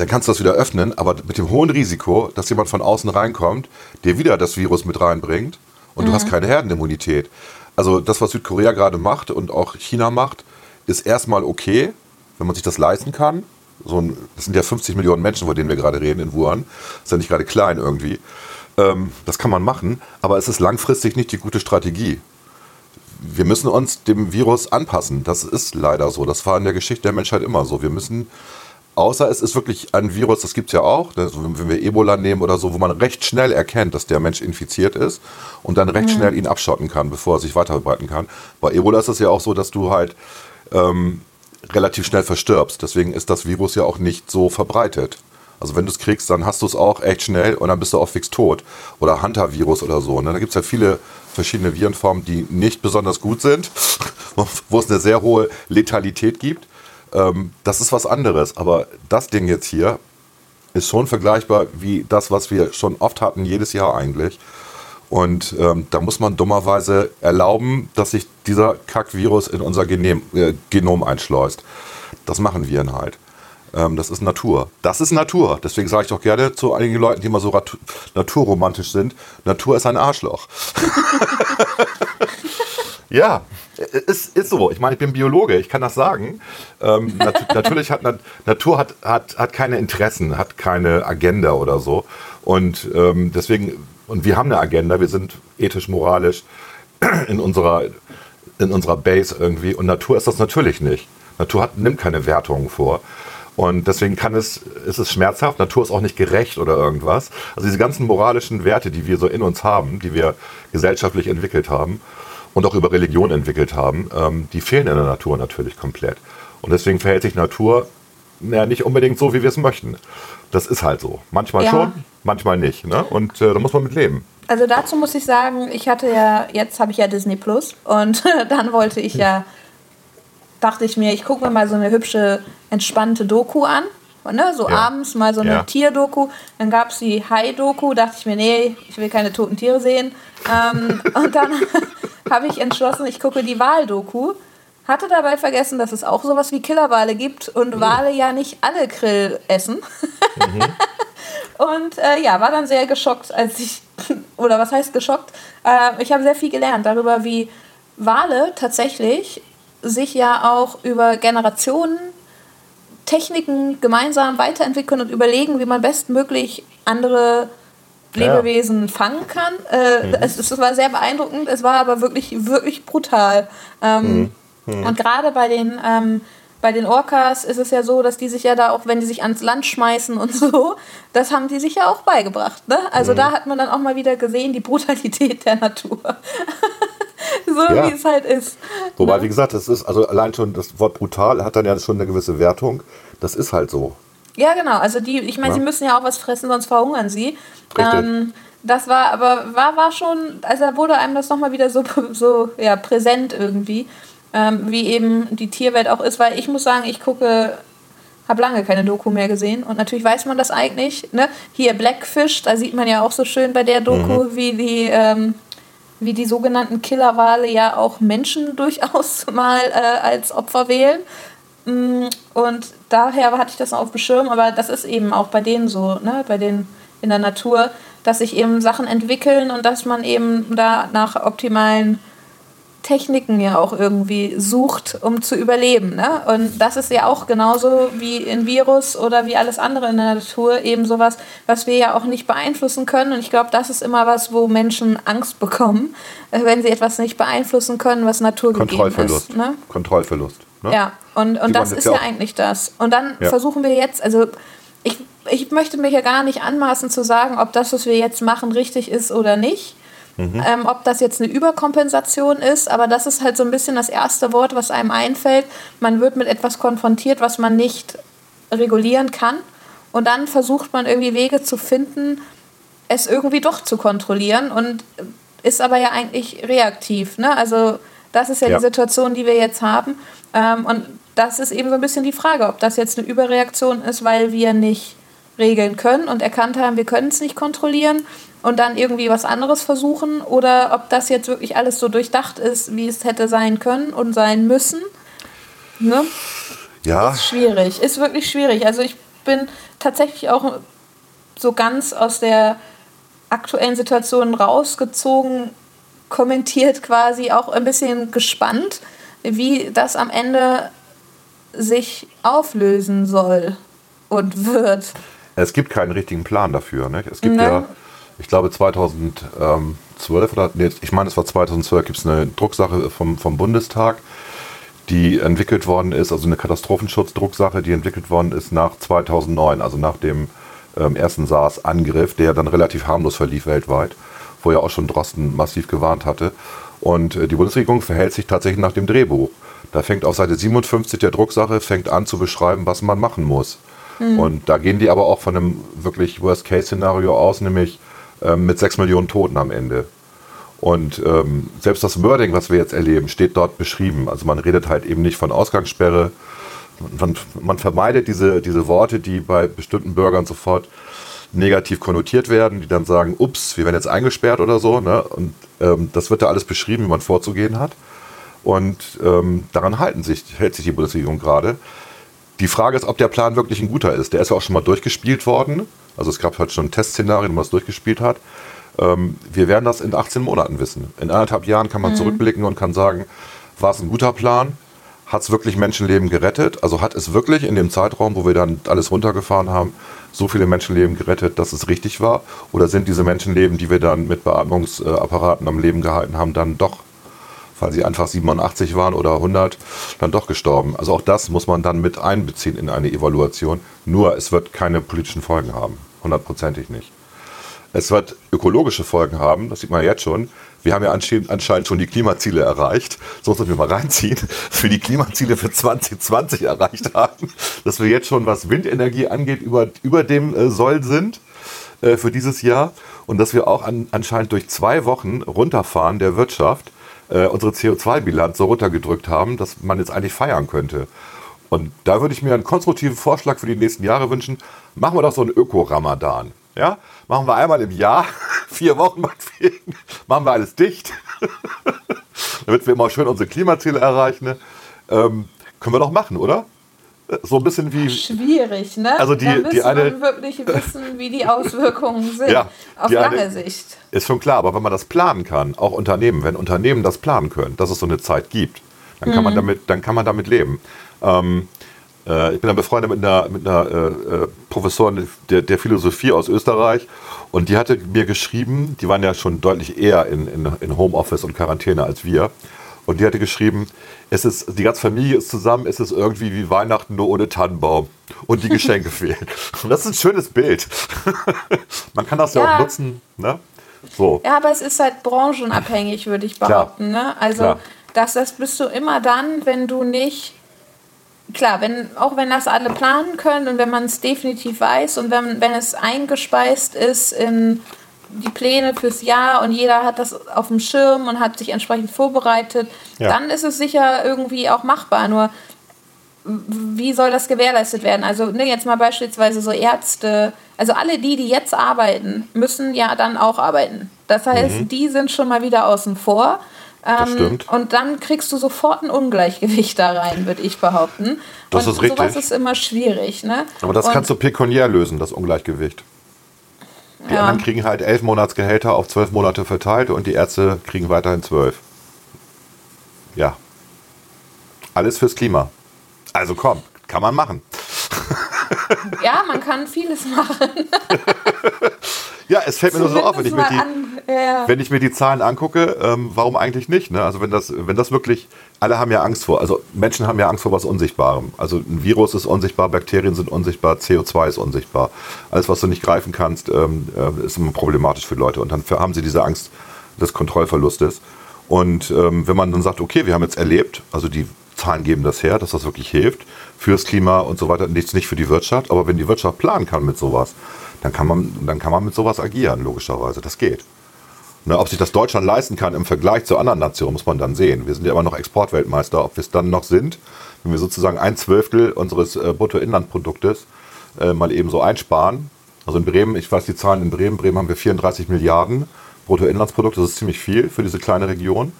dann kannst du das wieder öffnen, aber mit dem hohen Risiko, dass jemand von außen reinkommt, der wieder das Virus mit reinbringt und mhm. du hast mhm. keine Herdenimmunität. Also das, was Südkorea gerade macht und auch China macht, ist erstmal okay, wenn man sich das leisten kann. So ein, das sind ja 50 Millionen Menschen, von denen wir gerade reden in Wuhan. Das ist ja nicht gerade klein irgendwie. Ähm, das kann man machen, aber es ist langfristig nicht die gute Strategie. Wir müssen uns dem Virus anpassen. Das ist leider so. Das war in der Geschichte der Menschheit immer so. Wir müssen Außer es ist wirklich ein Virus, das gibt es ja auch, ne, wenn wir Ebola nehmen oder so, wo man recht schnell erkennt, dass der Mensch infiziert ist und dann recht mhm. schnell ihn abschotten kann, bevor er sich weiter verbreiten kann. Bei Ebola ist es ja auch so, dass du halt ähm, relativ schnell verstirbst. Deswegen ist das Virus ja auch nicht so verbreitet. Also wenn du es kriegst, dann hast du es auch echt schnell und dann bist du auch fix tot. Oder Hunter-Virus oder so. Ne? Da gibt es ja viele verschiedene Virenformen, die nicht besonders gut sind, wo es eine sehr hohe Letalität gibt. Ähm, das ist was anderes. Aber das Ding jetzt hier ist schon vergleichbar wie das, was wir schon oft hatten, jedes Jahr eigentlich. Und ähm, da muss man dummerweise erlauben, dass sich dieser Kackvirus in unser Genem, äh, Genom einschleust. Das machen Viren halt. Ähm, das ist Natur. Das ist Natur. Deswegen sage ich doch gerne zu einigen Leuten, die immer so naturromantisch sind, Natur ist ein Arschloch. ja, ist, ist so. Ich meine, ich bin Biologe, ich kann das sagen. Ähm, nat natürlich hat Nat Natur hat, hat, hat keine Interessen, hat keine Agenda oder so. Und ähm, deswegen, und wir haben eine Agenda, wir sind ethisch, moralisch in unserer, in unserer Base irgendwie. Und Natur ist das natürlich nicht. Natur hat, nimmt keine Wertungen vor. Und deswegen kann es, ist es schmerzhaft. Natur ist auch nicht gerecht oder irgendwas. Also diese ganzen moralischen Werte, die wir so in uns haben, die wir gesellschaftlich entwickelt haben und auch über Religion entwickelt haben, ähm, die fehlen in der Natur natürlich komplett. Und deswegen verhält sich Natur ja, nicht unbedingt so, wie wir es möchten. Das ist halt so. Manchmal ja. schon, manchmal nicht. Ne? Und äh, da muss man mit leben. Also dazu muss ich sagen, ich hatte ja, jetzt habe ich ja Disney Plus und dann wollte ich ja dachte ich mir, ich gucke mir mal so eine hübsche, entspannte Doku an. Ne, so ja. abends mal so eine ja. Tierdoku. Dann gab es die Hai-Doku. Dachte ich mir, nee, ich will keine toten Tiere sehen. Ähm, und dann habe ich entschlossen, ich gucke die Wal-Doku. Hatte dabei vergessen, dass es auch sowas wie Killerwale gibt und mhm. Wale ja nicht alle Krill essen. Mhm. und äh, ja, war dann sehr geschockt, als ich, oder was heißt geschockt? Äh, ich habe sehr viel gelernt darüber, wie Wale tatsächlich sich ja auch über Generationen Techniken gemeinsam weiterentwickeln und überlegen, wie man bestmöglich andere Lebewesen ja. fangen kann. Äh, mhm. es, es, war sehr beeindruckend, es war aber wirklich, wirklich brutal. Ähm, mhm. Mhm. Und gerade bei den, ähm, bei den Orcas ist es ja so, dass die sich ja da auch, wenn die sich ans Land schmeißen und so, das haben die sich ja auch beigebracht. Ne? Also mhm. da hat man dann auch mal wieder gesehen, die Brutalität der Natur. so ja. wie es halt ist. Wobei, ne? wie gesagt, das ist, also allein schon das Wort brutal hat dann ja schon eine gewisse Wertung. Das ist halt so. Ja, genau. Also die, ich meine, ja. sie müssen ja auch was fressen, sonst verhungern sie. Ähm, das war aber, war, war schon, also da wurde einem das nochmal wieder so, so ja, präsent irgendwie, ähm, wie eben die Tierwelt auch ist, weil ich muss sagen, ich gucke habe lange keine Doku mehr gesehen und natürlich weiß man das eigentlich. Ne? Hier Blackfish, da sieht man ja auch so schön bei der Doku, mhm. wie die ähm, wie die sogenannten Killerwale ja auch Menschen durchaus mal äh, als Opfer wählen. Mm, und daher hatte ich das auf dem Schirm, aber das ist eben auch bei denen so, ne? bei denen in der Natur, dass sich eben Sachen entwickeln und dass man eben da nach optimalen Techniken ja auch irgendwie sucht, um zu überleben. Ne? Und das ist ja auch genauso wie ein Virus oder wie alles andere in der Natur eben sowas, was wir ja auch nicht beeinflussen können. Und ich glaube, das ist immer was, wo Menschen Angst bekommen, äh, wenn sie etwas nicht beeinflussen können, was naturgegeben ist. Ne? Kontrollverlust. Ne? Ja, und, und das ist ja eigentlich das. Und dann ja. versuchen wir jetzt, also ich, ich möchte mir ja gar nicht anmaßen zu sagen, ob das, was wir jetzt machen, richtig ist oder nicht. Mhm. Ähm, ob das jetzt eine Überkompensation ist, aber das ist halt so ein bisschen das erste Wort, was einem einfällt. Man wird mit etwas konfrontiert, was man nicht regulieren kann. Und dann versucht man irgendwie Wege zu finden, es irgendwie doch zu kontrollieren und ist aber ja eigentlich reaktiv. Ne? Also das ist ja, ja, die Situation, die wir jetzt haben. Ähm, und das ist eben so ein bisschen die Frage, ob das jetzt eine Überreaktion ist, weil wir nicht regeln können und erkannt haben, wir können es nicht kontrollieren und dann irgendwie was anderes versuchen oder ob das jetzt wirklich alles so durchdacht ist, wie es hätte sein können und sein müssen. Ne? Ja. Ist schwierig, ist wirklich schwierig. Also ich bin tatsächlich auch so ganz aus der aktuellen Situation rausgezogen, kommentiert quasi auch ein bisschen gespannt, wie das am Ende sich auflösen soll und wird. Es gibt keinen richtigen Plan dafür. Ne? Es gibt ne? ja ich glaube 2012 oder nee, ich meine es war 2012 gibt es eine Drucksache vom, vom Bundestag, die entwickelt worden ist, also eine Katastrophenschutzdrucksache, die entwickelt worden ist nach 2009, also nach dem ähm, ersten SARS-Angriff, der dann relativ harmlos verlief weltweit, wo ja auch schon Drosten massiv gewarnt hatte. Und äh, die Bundesregierung verhält sich tatsächlich nach dem Drehbuch. Da fängt auf Seite 57 der Drucksache fängt an zu beschreiben, was man machen muss. Mhm. Und da gehen die aber auch von einem wirklich Worst-Case-Szenario aus, nämlich ähm, mit sechs Millionen Toten am Ende. Und ähm, selbst das Wording, was wir jetzt erleben, steht dort beschrieben. Also man redet halt eben nicht von Ausgangssperre. Man, man vermeidet diese, diese Worte, die bei bestimmten Bürgern sofort negativ konnotiert werden, die dann sagen, ups, wir werden jetzt eingesperrt oder so. Ne? Und ähm, das wird da alles beschrieben, wie man vorzugehen hat. Und ähm, daran halten sich, hält sich die Bundesregierung gerade. Die Frage ist, ob der Plan wirklich ein guter ist. Der ist ja auch schon mal durchgespielt worden. Also es gab halt schon Testszenarien, wo man es durchgespielt hat. Ähm, wir werden das in 18 Monaten wissen. In anderthalb Jahren kann man mhm. zurückblicken und kann sagen, war es ein guter Plan? Hat es wirklich Menschenleben gerettet? Also hat es wirklich in dem Zeitraum, wo wir dann alles runtergefahren haben, so viele Menschenleben gerettet, dass es richtig war? Oder sind diese Menschenleben, die wir dann mit Beatmungsapparaten am Leben gehalten haben, dann doch, weil sie einfach 87 waren oder 100, dann doch gestorben? Also auch das muss man dann mit einbeziehen in eine Evaluation. Nur es wird keine politischen Folgen haben. Hundertprozentig nicht. Es wird ökologische Folgen haben, das sieht man jetzt schon. Wir haben ja anscheinend schon die Klimaziele erreicht. So sollten wir mal reinziehen, wir die Klimaziele für 2020 erreicht haben. Dass wir jetzt schon, was Windenergie angeht, über, über dem äh, Soll sind äh, für dieses Jahr. Und dass wir auch an, anscheinend durch zwei Wochen runterfahren der Wirtschaft äh, unsere CO2-Bilanz so runtergedrückt haben, dass man jetzt eigentlich feiern könnte. Und da würde ich mir einen konstruktiven Vorschlag für die nächsten Jahre wünschen. Machen wir doch so einen Öko-Ramadan. Ja? Machen wir einmal im Jahr, vier Wochen meinetwegen, machen wir alles dicht, damit wir immer schön unsere Klimaziele erreichen. Ne? Ähm, können wir doch machen, oder? So ein bisschen wie. Schwierig, ne? Also die, da die eine, man wirklich wissen, wie die Auswirkungen sind. ja, auf lange Sicht. Ist schon klar, aber wenn man das planen kann, auch Unternehmen, wenn Unternehmen das planen können, dass es so eine Zeit gibt, dann kann, mhm. man, damit, dann kann man damit leben. Ähm, äh, ich bin dann befreundet mit einer, mit einer äh, äh, Professorin der, der, Philosophie aus Österreich und die hatte mir geschrieben, die waren ja schon deutlich eher in, in, in Homeoffice und Quarantäne als wir. Und die hatte geschrieben, es ist, die ganze Familie ist zusammen, es ist irgendwie wie Weihnachten nur ohne Tannenbaum und die Geschenke fehlen. Und das ist ein schönes Bild. Man kann das ja, ja auch nutzen. Ne? So. Ja, aber es ist halt branchenabhängig, würde ich behaupten. Ne? Also, dass das bist du immer dann, wenn du nicht klar, wenn, auch wenn das alle planen können und wenn man es definitiv weiß und wenn, wenn es eingespeist ist in die Pläne fürs Jahr und jeder hat das auf dem Schirm und hat sich entsprechend vorbereitet, ja. dann ist es sicher irgendwie auch machbar. Nur wie soll das gewährleistet werden? Also ne, jetzt mal beispielsweise so Ärzte, also alle die, die jetzt arbeiten, müssen ja dann auch arbeiten. Das heißt, mhm. die sind schon mal wieder außen vor. Das ähm, stimmt. Und dann kriegst du sofort ein Ungleichgewicht da rein, würde ich behaupten. Das und ist richtig. Sowas ist immer schwierig. Ne? Aber das und kannst du pekuniär lösen, das Ungleichgewicht. Die ja. anderen kriegen halt elf Monatsgehälter auf zwölf Monate verteilt und die Ärzte kriegen weiterhin zwölf. Ja. Alles fürs Klima. Also komm, kann man machen. Ja, man kann vieles machen. Ja, es fällt mir nur so auf, wenn ich mir, die, ja. wenn ich mir die Zahlen angucke, ähm, warum eigentlich nicht? Ne? Also wenn das, wenn das wirklich, alle haben ja Angst vor, also Menschen haben ja Angst vor was Unsichtbarem. Also ein Virus ist unsichtbar, Bakterien sind unsichtbar, CO2 ist unsichtbar. Alles, was du nicht greifen kannst, ähm, äh, ist immer problematisch für Leute. Und dann haben sie diese Angst des Kontrollverlustes. Und ähm, wenn man dann sagt, okay, wir haben jetzt erlebt, also die Zahlen geben das her, dass das wirklich hilft fürs Klima und so weiter, nichts nicht für die Wirtschaft, aber wenn die Wirtschaft planen kann mit sowas, dann kann man, dann kann man mit sowas agieren, logischerweise. Das geht. Ne, ob sich das Deutschland leisten kann im Vergleich zu anderen Nationen, muss man dann sehen. Wir sind ja immer noch Exportweltmeister. Ob wir es dann noch sind, wenn wir sozusagen ein Zwölftel unseres äh, Bruttoinlandproduktes äh, mal eben so einsparen. Also in Bremen, ich weiß die Zahlen in Bremen, Bremen haben wir 34 Milliarden Bruttoinlandsprodukt, das ist ziemlich viel für diese kleine Region.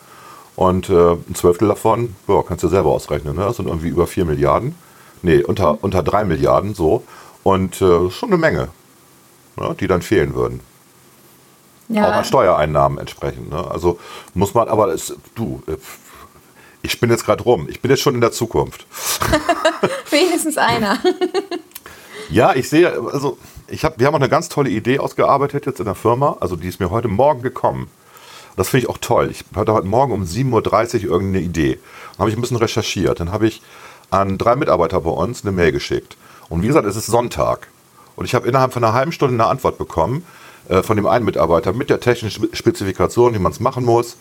Und äh, ein Zwölftel davon, boah, kannst du selber ausrechnen, ne? das sind irgendwie über 4 Milliarden. Nee, unter, unter 3 Milliarden so. Und äh, schon eine Menge ne, die dann fehlen würden. Ja. Auch an Steuereinnahmen entsprechend. Ne? Also muss man, aber es, du, äh, ich bin jetzt gerade rum. Ich bin jetzt schon in der Zukunft. Wenigstens einer. ja, ich sehe, also ich hab, wir haben auch eine ganz tolle Idee ausgearbeitet jetzt in der Firma. Also die ist mir heute Morgen gekommen. Das finde ich auch toll. Ich hatte heute Morgen um 7.30 Uhr irgendeine Idee. Dann habe ich ein bisschen recherchiert. Dann habe ich an drei Mitarbeiter bei uns eine Mail geschickt. Und wie gesagt, es ist Sonntag. Und ich habe innerhalb von einer halben Stunde eine Antwort bekommen äh, von dem einen Mitarbeiter mit der technischen Spezifikation, wie man es machen muss,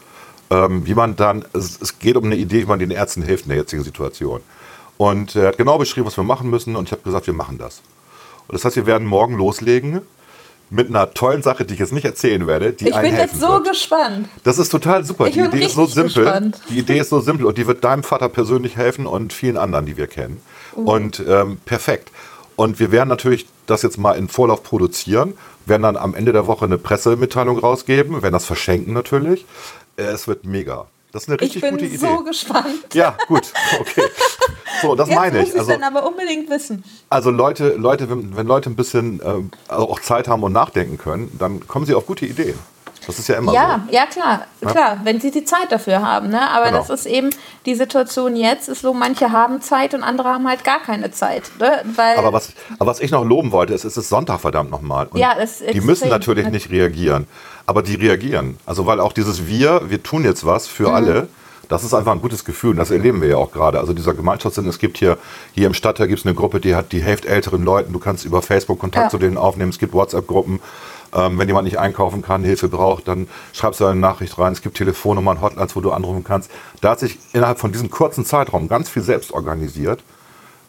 ähm, wie man dann, es, es, geht um eine Idee, wie man den Ärzten hilft in der jetzigen Situation. Und er hat genau beschrieben, was wir machen müssen und ich habe gesagt, wir machen das. das heißt, wir werden morgen loslegen mit einer tollen Sache, die ich jetzt nicht erzählen werde. Die ich bin jetzt so wird. gespannt. Das ist total super. Ich die Idee ist so simpel. Gespannt. Die Idee ist so simpel und die wird deinem Vater persönlich helfen und vielen anderen, die wir kennen. Mhm. Und ähm, perfekt. Und wir werden natürlich das jetzt mal in Vorlauf produzieren, werden dann am Ende der Woche eine Pressemitteilung rausgeben, werden das verschenken natürlich. Äh, es wird mega. Das ist eine richtig gute Idee. Ich bin so gespannt. Ja, gut, okay. So, das Jetzt meine ich. Muss also, dann aber unbedingt wissen. Also Leute, Leute, wenn, wenn Leute ein bisschen äh, auch Zeit haben und nachdenken können, dann kommen sie auf gute Ideen. Das ist ja immer ja, so. Ja, klar, ja? klar, wenn sie die Zeit dafür haben. Ne? Aber genau. das ist eben die Situation jetzt, ist so, manche haben Zeit und andere haben halt gar keine Zeit. Ne? Weil aber, was, aber was ich noch loben wollte, ist, es ist Sonntag verdammt nochmal. Ja, die müssen natürlich nicht reagieren, aber die reagieren. Also weil auch dieses Wir, wir tun jetzt was für mhm. alle, das ist einfach ein gutes Gefühl und das erleben wir ja auch gerade. Also dieser Gemeinschaftssinn, es gibt hier, hier im Stadtteil gibt es eine Gruppe, die hat die Hälfte älteren Leuten, du kannst über Facebook Kontakt ja. zu denen aufnehmen, es gibt WhatsApp-Gruppen. Ähm, wenn jemand nicht einkaufen kann, Hilfe braucht, dann schreibst du eine Nachricht rein. Es gibt Telefonnummern, Hotlines, wo du anrufen kannst. Da hat sich innerhalb von diesem kurzen Zeitraum ganz viel selbst organisiert.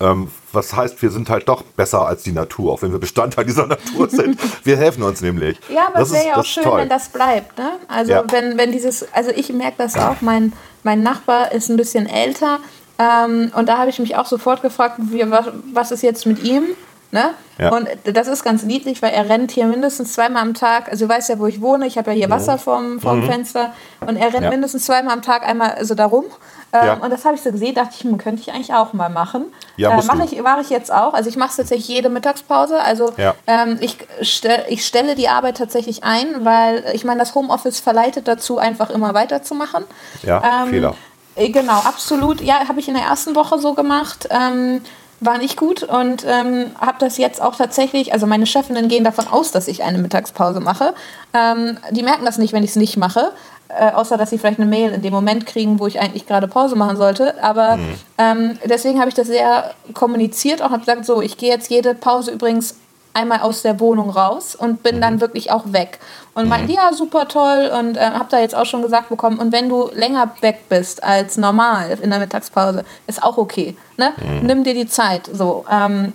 Ähm, was heißt, wir sind halt doch besser als die Natur, auch wenn wir Bestandteil dieser Natur sind. Wir helfen uns nämlich. Ja, aber es wäre ja auch schön, toll. wenn das bleibt. Ne? Also ja. wenn, wenn dieses, also ich merke das auch, mein, mein Nachbar ist ein bisschen älter ähm, und da habe ich mich auch sofort gefragt, wie, was, was ist jetzt mit ihm? Ne? Ja. Und das ist ganz niedlich, weil er rennt hier mindestens zweimal am Tag. Also du weißt ja, wo ich wohne. Ich habe ja hier Wasser vorm, vorm mhm. Fenster. Und er rennt ja. mindestens zweimal am Tag einmal so darum. Ähm, ja. Und das habe ich so gesehen, dachte ich, hm, könnte ich eigentlich auch mal machen. Ja, äh, mache ich, mache ich jetzt auch. Also ich mache es tatsächlich jede Mittagspause. Also ähm, ich, stell, ich stelle die Arbeit tatsächlich ein, weil ich meine, das Homeoffice verleitet dazu, einfach immer weiterzumachen. Ja, ähm, Fehler. Äh, genau, absolut. Ja, habe ich in der ersten Woche so gemacht. Ähm, war nicht gut und ähm, habe das jetzt auch tatsächlich, also meine Chefinnen gehen davon aus, dass ich eine Mittagspause mache. Ähm, die merken das nicht, wenn ich es nicht mache, äh, außer dass sie vielleicht eine Mail in dem Moment kriegen, wo ich eigentlich gerade Pause machen sollte. Aber mhm. ähm, deswegen habe ich das sehr kommuniziert, auch habe gesagt, so, ich gehe jetzt jede Pause übrigens einmal aus der Wohnung raus und bin mhm. dann wirklich auch weg. Und mhm. meinte, ja, super toll und äh, habe da jetzt auch schon gesagt bekommen, und wenn du länger weg bist als normal in der Mittagspause, ist auch okay. Ne? Mhm. Nimm dir die Zeit. So. Ähm,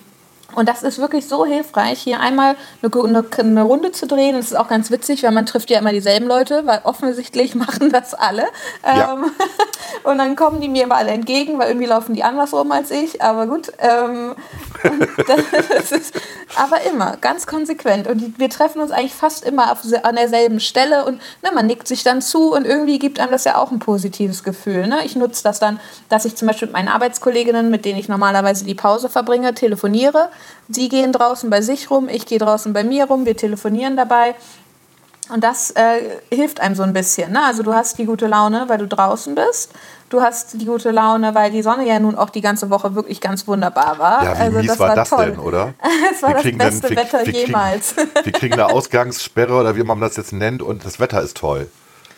und das ist wirklich so hilfreich, hier einmal eine, eine, Runde zu drehen. Das ist auch ganz witzig, weil man trifft ja immer dieselben Leute, weil offensichtlich machen das alle. Ja. Ähm, und dann kommen die mir immer alle entgegen, weil irgendwie laufen die anders rum als ich. Aber gut. Ähm, ist, aber immer, ganz konsequent. Und die, wir treffen uns eigentlich fast immer auf, an derselben Stelle und ne, man nickt sich dann zu und irgendwie gibt einem das ja auch ein positives Gefühl. Ne? Ich nutze das dann, dass ich zum Beispiel mit meinen Arbeitskolleginnen, mit denen ich normalerweise die Pause verbringe, telefoniere Sie gehen draußen bei sich rum, ich gehe draußen bei mir rum, wir telefonieren dabei. Und das äh, hilft einem so ein bisschen. Ne? Also du hast die gute Laune, weil du draußen bist. Du hast die gute Laune, weil die Sonne ja nun auch die ganze Woche wirklich ganz wunderbar war. Ja, wie also mies das war, war das toll. denn, oder? es war das beste dann, Wetter wir, wir jemals. Kriegen, wir kriegen eine Ausgangssperre oder wie man das jetzt nennt und das Wetter ist toll.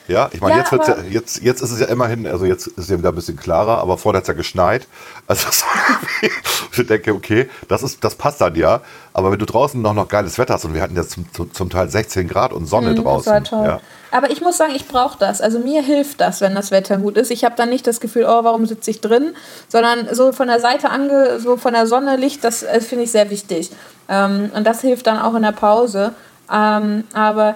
Ja, ich meine, ja, jetzt, ja, jetzt, jetzt ist es ja immerhin, also jetzt ist es ja wieder ein bisschen klarer, aber vorher hat es ja geschneit. Also ich denke, okay, das, ist, das passt dann ja. Aber wenn du draußen noch, noch geiles Wetter hast und wir hatten jetzt zum, zum Teil 16 Grad und Sonne mhm, draußen. Das war toll. Ja. Aber ich muss sagen, ich brauche das. Also mir hilft das, wenn das Wetter gut ist. Ich habe dann nicht das Gefühl, oh, warum sitze ich drin, sondern so von der Seite ange, so von der Sonne Licht, das, das finde ich sehr wichtig. Ähm, und das hilft dann auch in der Pause. Ähm, aber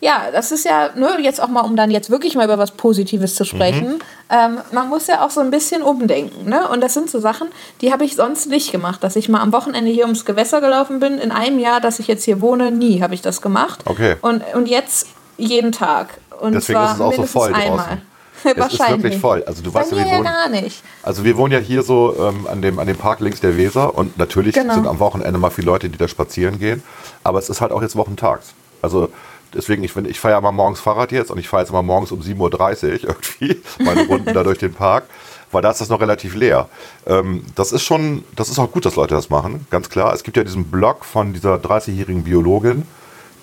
ja, das ist ja, ne, jetzt auch mal, um dann jetzt wirklich mal über was Positives zu sprechen. Mhm. Ähm, man muss ja auch so ein bisschen umdenken. Ne? Und das sind so Sachen, die habe ich sonst nicht gemacht. Dass ich mal am Wochenende hier ums Gewässer gelaufen bin. In einem Jahr, dass ich jetzt hier wohne, nie habe ich das gemacht. Okay. Und, und jetzt jeden Tag. Und Deswegen zwar ist es auch so voll einmal. Es ist wirklich voll. Also du Bei weißt ja, wir wohnen, ja gar nicht. Also wir wohnen ja hier so ähm, an, dem, an dem Park links der Weser und natürlich genau. sind am Wochenende mal viele Leute, die da spazieren gehen. Aber es ist halt auch jetzt wochentags. Also Deswegen, ich, ich fahre ja mal morgens Fahrrad jetzt und ich fahre jetzt mal morgens um 7.30 Uhr irgendwie meine Runden da durch den Park, weil da ist das noch relativ leer. Ähm, das ist schon, das ist auch gut, dass Leute das machen, ganz klar. Es gibt ja diesen Blog von dieser 30-jährigen Biologin,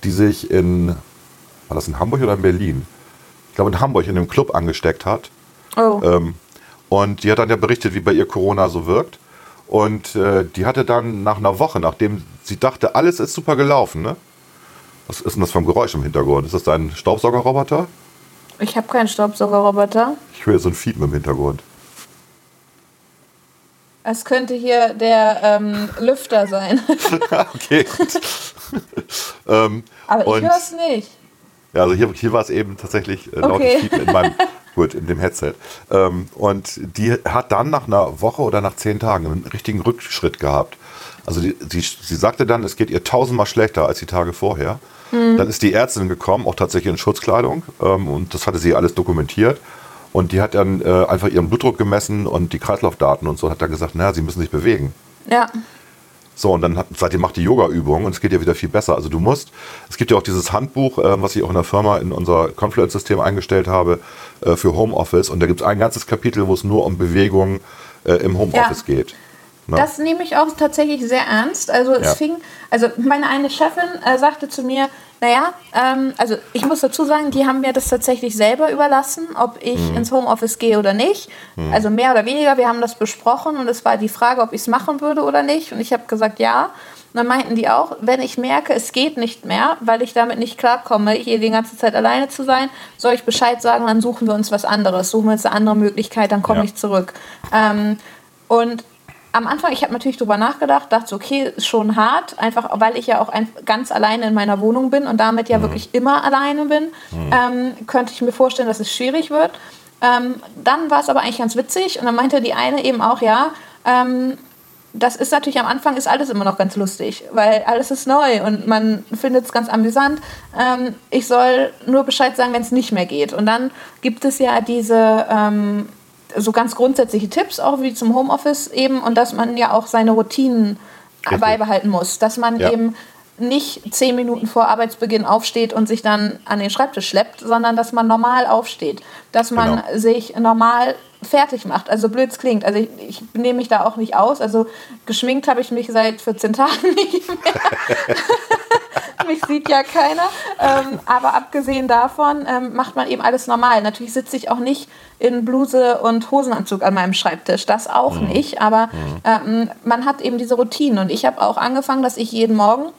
die sich in, war das in Hamburg oder in Berlin? Ich glaube in Hamburg in einem Club angesteckt hat. Oh. Ähm, und die hat dann ja berichtet, wie bei ihr Corona so wirkt. Und äh, die hatte dann nach einer Woche, nachdem sie dachte, alles ist super gelaufen, ne? Was ist denn das vom Geräusch im Hintergrund? Ist das dein Staubsaugerroboter? Ich habe keinen Staubsaugerroboter. Ich höre so ein Fiepen im Hintergrund. Es könnte hier der ähm, Lüfter sein. okay, gut. ähm, Aber ich höre es nicht. Ja, also hier, hier war es eben tatsächlich äh, lautes Okay. Piepen in meinem, gut, in dem Headset. Ähm, und die hat dann nach einer Woche oder nach zehn Tagen einen richtigen Rückschritt gehabt. Also die, die, sie sagte dann, es geht ihr tausendmal schlechter als die Tage vorher. Dann ist die Ärztin gekommen, auch tatsächlich in Schutzkleidung. Ähm, und das hatte sie alles dokumentiert. Und die hat dann äh, einfach ihren Blutdruck gemessen und die Kreislaufdaten und so. Hat dann gesagt, naja, sie müssen sich bewegen. Ja. So, und dann hat, seitdem macht die Yoga-Übung und es geht ja wieder viel besser. Also du musst, es gibt ja auch dieses Handbuch, äh, was ich auch in der Firma in unser Confluence-System eingestellt habe äh, für Homeoffice. Und da gibt es ein ganzes Kapitel, wo es nur um Bewegung äh, im Homeoffice Ja. geht. Ne? Das nehme ich auch tatsächlich sehr ernst. Also es Ja. fing, also meine eine Chefin äh, sagte zu mir, naja, ähm, also ich muss dazu sagen, die haben mir das tatsächlich selber überlassen, ob ich Mhm. ins Homeoffice gehe oder nicht. Also mehr oder weniger, wir haben das besprochen und es war die Frage, ob ich es machen würde oder nicht. Und ich habe gesagt, ja. Und dann meinten die auch, wenn ich merke, es geht nicht mehr, weil ich damit nicht klarkomme, hier die ganze Zeit alleine zu sein, soll ich Bescheid sagen, dann suchen wir uns was anderes, suchen wir uns eine andere Möglichkeit, dann komme Ja. ich zurück. Ähm, und am Anfang, ich habe natürlich drüber nachgedacht, dachte, okay, ist schon hart, einfach weil ich ja auch ein, ganz alleine in meiner Wohnung bin und damit ja wirklich immer alleine bin, ähm, könnte ich mir vorstellen, dass es schwierig wird. Ähm, dann war es aber eigentlich ganz witzig und dann meinte die eine eben auch, ja, ähm, das ist natürlich am Anfang ist alles immer noch ganz lustig, weil alles ist neu und man findet es ganz amüsant. Ähm, ich soll nur Bescheid sagen, wenn es nicht mehr geht. Und dann gibt es ja diese ähm, so ganz grundsätzliche Tipps, auch wie zum Homeoffice eben, und dass man ja auch seine Routinen Richtig. beibehalten muss. Dass man Ja. eben nicht zehn Minuten vor Arbeitsbeginn aufsteht und sich dann an den Schreibtisch schleppt, sondern dass man normal aufsteht. Dass man Genau. sich normal fertig macht. Also blöd es klingt. Also ich, ich nehme mich da auch nicht aus. Also geschminkt habe ich mich seit 14 Tagen nicht mehr. mich sieht ja keiner. Ähm, aber abgesehen davon ähm, macht man eben alles normal. Natürlich sitze ich auch nicht in Bluse und Hosenanzug an meinem Schreibtisch. Das auch nicht. Aber ähm, man hat eben diese Routinen. Und ich habe auch angefangen, dass ich jeden Morgen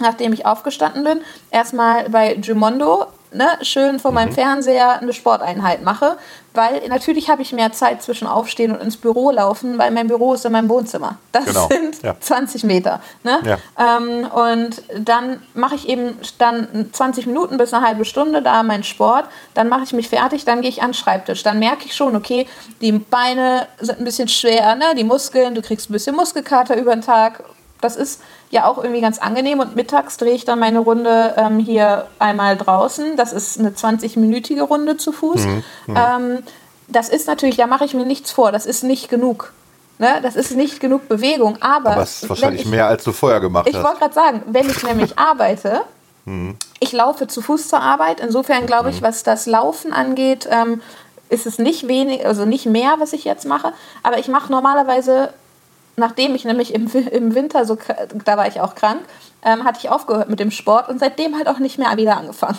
nachdem ich aufgestanden bin, erstmal bei Jumondo ne, schön vor meinem Fernseher eine Sporteinheit mache, weil natürlich habe ich mehr Zeit zwischen Aufstehen und ins Büro laufen, weil mein Büro ist in meinem Wohnzimmer. Das Genau, sind ja. 20 Meter. Ne? Ja. Ähm, und dann mache ich eben dann 20 Minuten bis eine halbe Stunde da meinen Sport, dann mache ich mich fertig, dann gehe ich an den Schreibtisch. Dann merke ich schon, okay, die Beine sind ein bisschen schwer, ne? die Muskeln, du kriegst ein bisschen Muskelkater über den Tag. Das ist ja auch irgendwie ganz angenehm. Und mittags drehe ich dann meine Runde ähm, hier einmal draußen. Das ist eine 20-minütige Runde zu Fuß. Ähm, das ist natürlich, da mache ich mir nichts vor. Das ist nicht genug. Ne? Das ist nicht genug Bewegung. Aber, Aber es ist wahrscheinlich ich, mehr, als du vorher gemacht ich hast. wollte gerade sagen, wenn ich nämlich arbeite, ich laufe zu Fuß zur Arbeit. Insofern glaube ich, was das Laufen angeht, ähm, ist es nicht wenig, also nicht mehr, was ich jetzt mache. Aber ich mache normalerweise, nachdem ich nämlich im, im Winter so, da war ich auch krank, ähm, hatte ich aufgehört mit dem Sport und seitdem halt auch nicht mehr wieder angefangen.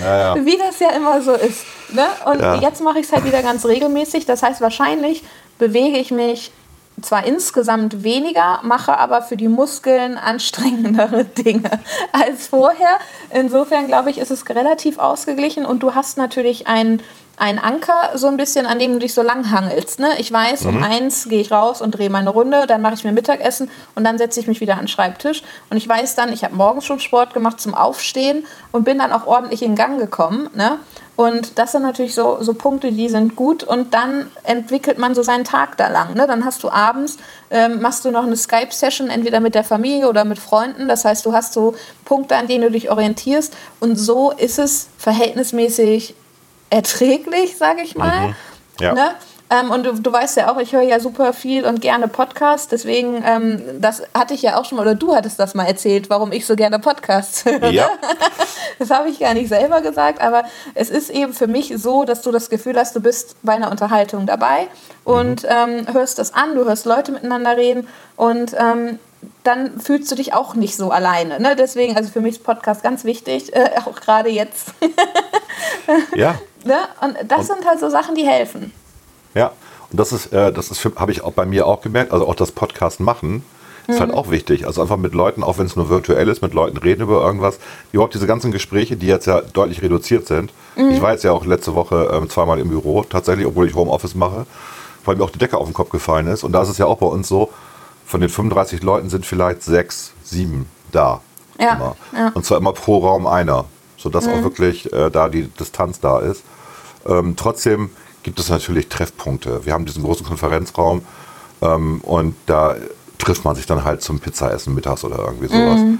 Ja, ja. Wie das ja immer so ist. Ne? Und Ja. jetzt mache ich es halt wieder ganz regelmäßig. Das heißt, wahrscheinlich bewege ich mich zwar insgesamt weniger, mache aber für die Muskeln anstrengendere Dinge als vorher. Insofern glaube ich, ist es relativ ausgeglichen und du hast natürlich einen einen Anker so ein bisschen, an dem du dich so lang hangelst. Ne? Ich weiß, um eins gehe ich raus und drehe meine Runde, dann mache ich mir Mittagessen und dann setze ich mich wieder an den Schreibtisch. Und ich weiß dann, ich habe morgens schon Sport gemacht zum Aufstehen und bin dann auch ordentlich in Gang gekommen. Ne? Und das sind natürlich so, so Punkte, die sind gut. Und dann entwickelt man so seinen Tag da lang. Ne? Dann hast du abends, ähm, machst du noch eine Skype-Session, entweder mit der Familie oder mit Freunden. Das heißt, du hast so Punkte, an denen du dich orientierst. Und so ist es verhältnismäßig erträglich, sage ich mal. Mhm. Ja. Ne? Ähm, und du, du weißt ja auch, ich höre ja super viel und gerne Podcasts, deswegen, ähm, das hatte ich ja auch schon mal, oder du hattest das mal erzählt, warum ich so gerne Podcasts höre. Ja. Das habe ich gar nicht selber gesagt, aber es ist eben für mich so, dass du das Gefühl hast, du bist bei einer Unterhaltung dabei und ähm, hörst das an, du hörst Leute miteinander reden und ähm, dann fühlst du dich auch nicht so alleine. Ne? Deswegen, also für mich ist Podcast ganz wichtig, äh, auch gerade jetzt. ja. ne? Und das sind halt so Sachen, die helfen. Ja, und das ist, äh, das ist, habe ich auch bei mir auch gemerkt, also auch das Podcast machen, ist Mhm. halt auch wichtig. Also einfach mit Leuten, auch wenn es nur virtuell ist, mit Leuten reden über irgendwas. Überhaupt diese ganzen Gespräche, die jetzt ja deutlich reduziert sind. Mhm. Ich war jetzt ja auch letzte Woche ähm, zweimal im Büro, tatsächlich, obwohl ich Homeoffice mache. weil mir auch die Decke auf den Kopf gefallen ist. Und da ist es ja auch bei uns so, von den 35 Leuten sind vielleicht sechs, sieben da. Ja, ja. Und zwar immer pro Raum einer, sodass mhm. auch wirklich äh, da die Distanz da ist. Ähm, trotzdem gibt es natürlich Treffpunkte. Wir haben diesen großen Konferenzraum ähm, und da trifft man sich dann halt zum Pizzaessen mittags oder irgendwie sowas. Mhm.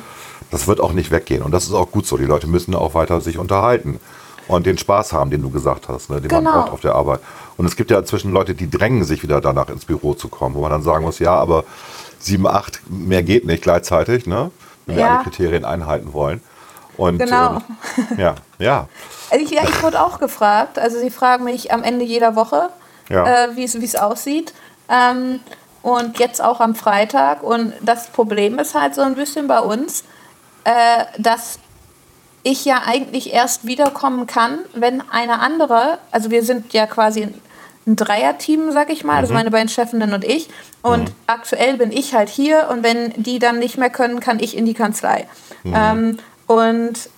Das wird auch nicht weggehen und das ist auch gut so. Die Leute müssen auch weiter sich unterhalten und den Spaß haben, den du gesagt hast, ne, den genau. man braucht auf der Arbeit. Und es gibt ja inzwischen Leute, die drängen sich wieder danach ins Büro zu kommen, wo man dann sagen muss, ja, aber sieben, acht, mehr geht nicht gleichzeitig, ne? wenn wir alle Kriterien einhalten wollen. Und, genau. Ähm, ja, ja. Ich, ja, ich wurde auch gefragt. Also sie fragen mich am Ende jeder Woche, ja. äh, wie es aussieht. Ähm, und jetzt auch am Freitag. Und das Problem ist halt so ein bisschen bei uns, äh, dass ich ja eigentlich erst wiederkommen kann, wenn eine andere, also wir sind ja quasi ein Dreierteam, sag ich mal, mhm. also meine beiden Chefenden und ich. Und mhm. aktuell bin ich halt hier und wenn die dann nicht mehr können, kann ich in die Kanzlei. Mhm. Ähm, und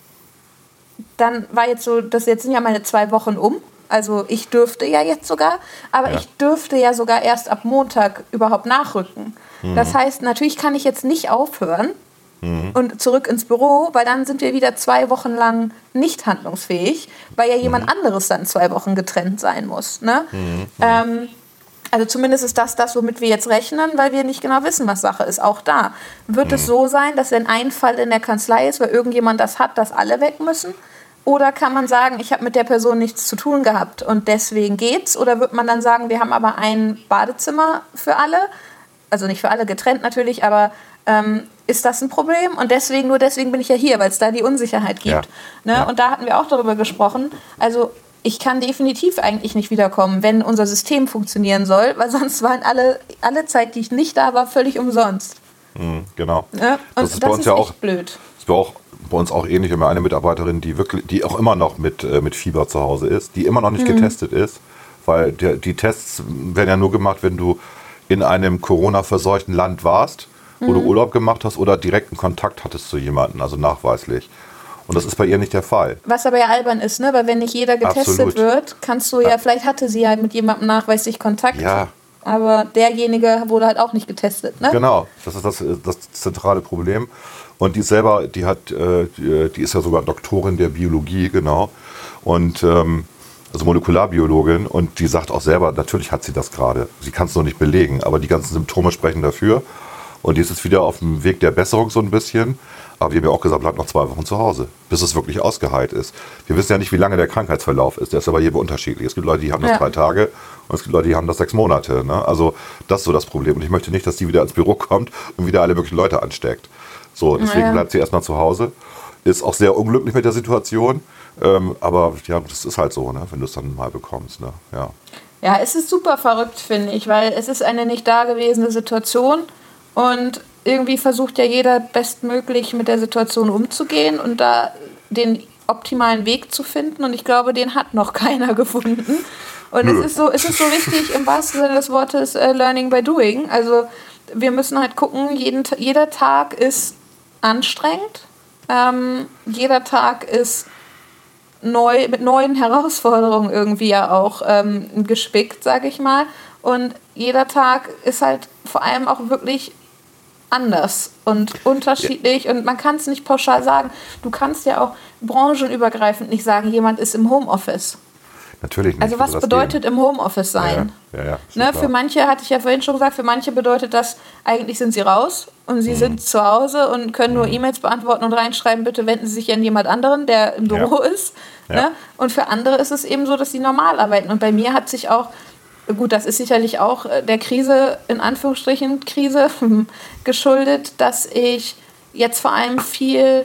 dann war jetzt so, das jetzt sind ja meine zwei Wochen um. Also ich dürfte ja jetzt sogar, aber ja. ich dürfte ja sogar erst ab Montag überhaupt nachrücken. Mhm. Das heißt, natürlich kann ich jetzt nicht aufhören, mhm. und zurück ins Büro, weil dann sind wir wieder zwei Wochen lang nicht handlungsfähig, weil ja jemand mhm. anderes dann zwei Wochen getrennt sein muss. Ne? Mhm. Ähm, also zumindest ist das das, womit wir jetzt rechnen, weil wir nicht genau wissen, was Sache ist. Auch da wird es mhm. so sein, dass wenn ein Fall in der Kanzlei ist, weil irgendjemand das hat, dass alle weg müssen. Oder kann man sagen, ich habe mit der Person nichts zu tun gehabt und deswegen geht's? Oder wird man dann sagen, wir haben aber ein Badezimmer für alle? Also nicht für alle getrennt natürlich, aber ähm, ist das ein Problem und deswegen, nur deswegen bin ich ja hier, weil es da die Unsicherheit gibt. Ja. Ne? Ja. Und da hatten wir auch darüber gesprochen. Also ich kann definitiv eigentlich nicht wiederkommen, wenn unser System funktionieren soll, weil sonst waren alle, alle Zeit, die ich nicht da war, völlig umsonst. Mhm, genau. Und das ist, das bei uns ist ja auch blöd. Das war auch bei uns auch ähnlich. Wir haben eine Mitarbeiterin, die wirklich, die auch immer noch mit, äh, mit Fieber zu Hause ist, die immer noch nicht mhm. getestet ist, weil der, die Tests werden ja nur gemacht, wenn du in einem Corona-verseuchten Land warst wo mhm. du Urlaub gemacht hast oder direkten Kontakt hattest zu jemandem, also nachweislich. Und das ist bei ihr nicht der Fall. Was aber ja albern ist, ne? Weil wenn nicht jeder getestet Absolut. wird, kannst du ja, ja, vielleicht hatte sie ja mit jemandem nachweislich Kontakt. Ja. Aber derjenige wurde halt auch nicht getestet, ne? Genau, das ist das, das zentrale Problem. Und die selber, die hat, äh, die ist ja sogar Doktorin der Biologie, genau. Und ähm, also Molekularbiologin und die sagt auch selber, natürlich hat sie das gerade. Sie kann es noch nicht belegen, aber die ganzen Symptome sprechen dafür. Und jetzt ist wieder auf dem Weg der Besserung so ein bisschen. Aber wir haben ja auch gesagt, bleibt noch zwei Wochen zu Hause, bis es wirklich ausgeheilt ist. Wir wissen ja nicht, wie lange der Krankheitsverlauf ist. Der ist aber jedem unterschiedlich. Es gibt Leute, die haben das ja. drei Tage und es gibt Leute, die haben das sechs Monate. Ne? Also das ist so das Problem. Und ich möchte nicht, dass die wieder ins Büro kommt und wieder alle möglichen Leute ansteckt. So, deswegen ja. bleibt sie erstmal zu Hause. Ist auch sehr unglücklich mit der Situation. Ähm, aber ja, das ist halt so, ne? wenn du es dann mal bekommst. Ne? Ja. ja, es ist super verrückt, finde ich, weil es ist eine nicht dagewesene Situation. Und irgendwie versucht ja jeder bestmöglich mit der Situation umzugehen und da den optimalen Weg zu finden. Und ich glaube, den hat noch keiner gefunden. Und es ist so, es ist so wichtig im wahrsten Sinne des Wortes uh, Learning by Doing. Also wir müssen halt gucken, jeden, jeder Tag ist anstrengend. Ähm, jeder Tag ist neu, mit neuen Herausforderungen irgendwie ja auch ähm, gespickt, sage ich mal. Und jeder Tag ist halt vor allem auch wirklich anders und unterschiedlich ja. und man kann es nicht pauschal sagen. Du kannst ja auch branchenübergreifend nicht sagen, jemand ist im Homeoffice. Natürlich nicht. Also was bedeutet im Homeoffice sein? Ja, ja, ne, für manche, hatte ich ja vorhin schon gesagt, für manche bedeutet das, eigentlich sind sie raus und sie mhm. sind zu Hause und können nur mhm. E-Mails beantworten und reinschreiben, bitte wenden Sie sich an jemand anderen, der im Büro ist. Ne? Und für andere ist es eben so, dass sie normal arbeiten. Und bei mir hat sich auch gut, das ist sicherlich auch äh, der Krise, in Anführungsstrichen Krise, geschuldet, dass ich jetzt vor allem viel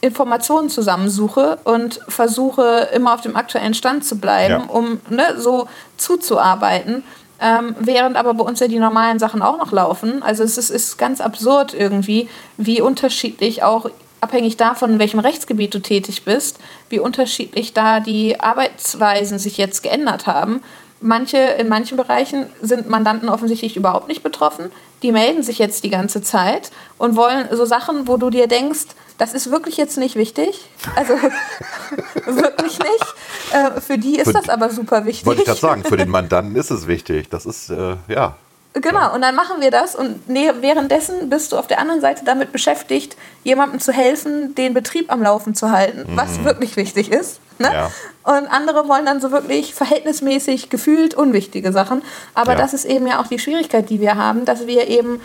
Informationen zusammensuche und versuche immer auf dem aktuellen Stand zu bleiben, ja. um ne, so zuzuarbeiten. Ähm, während aber bei uns ja die normalen Sachen auch noch laufen. Also es ist, ist ganz absurd irgendwie, wie unterschiedlich auch abhängig davon, in welchem Rechtsgebiet du tätig bist, wie unterschiedlich da die Arbeitsweisen sich jetzt geändert haben. Manche, in manchen Bereichen sind Mandanten offensichtlich überhaupt nicht betroffen. Die melden sich jetzt die ganze Zeit und wollen so Sachen, wo du dir denkst, das ist wirklich jetzt nicht wichtig. Also wirklich nicht. Äh, für die ist für, das aber super wichtig. Wollte ich gerade sagen, für den Mandanten ist es wichtig. Das ist, äh, ja. Genau, und dann machen wir das und nee, währenddessen bist du auf der anderen Seite damit beschäftigt, jemandem zu helfen, den Betrieb am Laufen zu halten, mhm. was wirklich wichtig ist. Ne? Ja. Und andere wollen dann so wirklich verhältnismäßig gefühlt unwichtige Sachen. Aber ja. das ist eben ja auch die Schwierigkeit, die wir haben, dass wir eben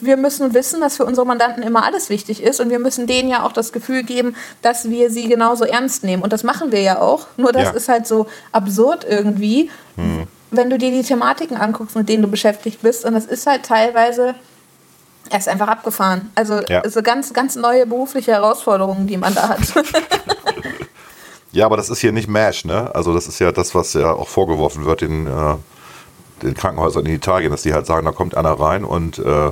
wir müssen wissen, dass für unsere Mandanten immer alles wichtig ist und wir müssen denen ja auch das Gefühl geben, dass wir sie genauso ernst nehmen. Und das machen wir ja auch. Nur das ja. ist halt so absurd irgendwie. Mhm wenn du dir die Thematiken anguckst, mit denen du beschäftigt bist, und das ist halt teilweise, er ist einfach abgefahren. Also ja. so ganz, ganz neue berufliche Herausforderungen, die man da hat. ja, aber das ist hier nicht MASH, ne? Also das ist ja das, was ja auch vorgeworfen wird in äh, den Krankenhäusern in Italien, dass die halt sagen, da kommt einer rein und äh,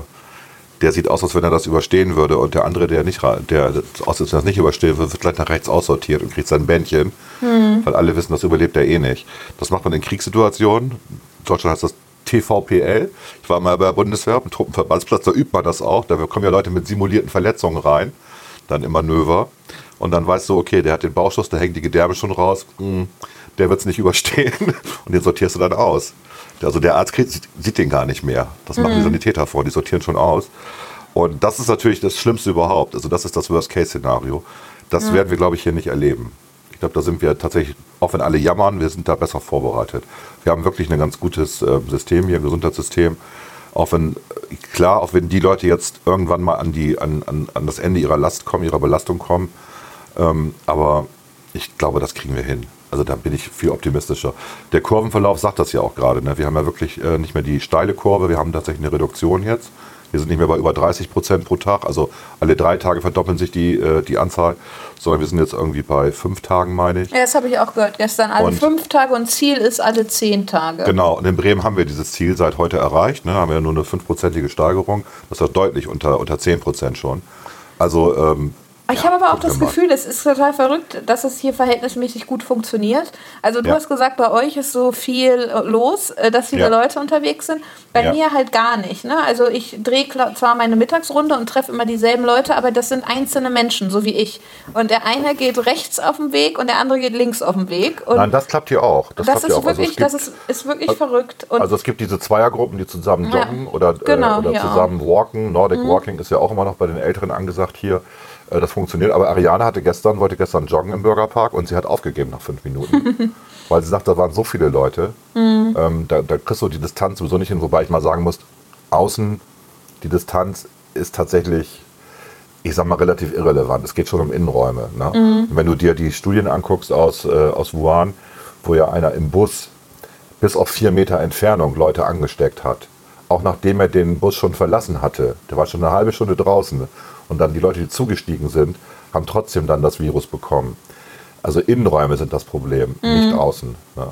der sieht aus, als wenn er das überstehen würde und der andere, der nicht, der aus, als wenn er das nicht überstehen würde, wird gleich nach rechts aussortiert und kriegt sein Bändchen, mhm. weil alle wissen, das überlebt er eh nicht. Das macht man in Kriegssituationen. In Deutschland heißt das TVPL. Ich war mal bei der Bundeswehr, am Truppenverbandsplatz, da übt man das auch. Da kommen ja Leute mit simulierten Verletzungen rein, dann im Manöver. Und dann weißt du, okay, der hat den Bauschuss, da hängt die Gedärme schon raus, hm, der wird es nicht überstehen. Und den sortierst du dann aus. Also der Arzt kriegt, sieht den gar nicht mehr. Das machen mhm. die Sanitäter vor, die sortieren schon aus. Und das ist natürlich das Schlimmste überhaupt. Also das ist das Worst-Case-Szenario. Das ja. werden wir, glaube ich, hier nicht erleben. Ich glaube, da sind wir tatsächlich, auch wenn alle jammern, wir sind da besser vorbereitet. Wir haben wirklich ein ganz gutes äh, System hier, ein Gesundheitssystem. Auch wenn, klar, auch wenn die Leute jetzt irgendwann mal an, die, an, an, an das Ende ihrer Last kommen, ihrer Belastung kommen. Ähm, aber ich glaube, das kriegen wir hin. Also da bin ich viel optimistischer. Der Kurvenverlauf sagt das ja auch gerade. Ne? Wir haben ja wirklich äh, nicht mehr die steile Kurve, wir haben tatsächlich eine Reduktion jetzt. Wir sind nicht mehr bei über 30 Prozent pro Tag, also alle drei Tage verdoppeln sich die, äh, die Anzahl, sondern wir sind jetzt irgendwie bei fünf Tagen, meine ich. Ja, das habe ich auch gehört gestern. Alle und fünf Tage und Ziel ist alle zehn Tage. Genau, und in Bremen haben wir dieses Ziel seit heute erreicht. Ne? Haben wir ja nur eine fünfprozentige Steigerung. Das ist deutlich unter, unter 10 Prozent schon. Also ähm, ich ja, habe aber auch das Gefühl, es ist total verrückt, dass es hier verhältnismäßig gut funktioniert. Also du ja. hast gesagt, bei euch ist so viel los, äh, dass viele ja. Leute unterwegs sind. Bei mir halt gar nicht. Ne? Also ich drehe zwar meine Mittagsrunde und treffe immer dieselben Leute, aber das sind einzelne Menschen, so wie ich. Und der eine geht rechts auf dem Weg und der andere geht links auf dem Weg. Und Nein, das klappt hier auch. Das, das ist, auch. Wirklich, also das ist, ist wirklich also, verrückt. Und also es gibt diese Zweiergruppen, die zusammen joggen oder, äh, genau, äh, oder zusammen walken. Nordic mhm. Walking ist ja auch immer noch bei den Älteren angesagt hier. Äh, das funktioniert. Aber Ariane hatte gestern, wollte gestern joggen im Bürgerpark und sie hat aufgegeben nach fünf Minuten. weil sie sagt, da waren so viele Leute. Mhm. Ähm, da, da kriegst du die Distanz sowieso nicht hin. Wobei ich mal sagen muss, außen die Distanz ist tatsächlich, ich sag mal, relativ irrelevant. Es geht schon um Innenräume. Ne? Mhm. Wenn du dir die Studien anguckst aus, äh, aus Wuhan, wo ja einer im Bus bis auf vier Meter Entfernung Leute angesteckt hat. Auch nachdem er den Bus schon verlassen hatte. Der war schon eine halbe Stunde draußen. Und dann die Leute, die zugestiegen sind, haben trotzdem dann das Virus bekommen. Also Innenräume sind das Problem, mhm. nicht außen. Ne?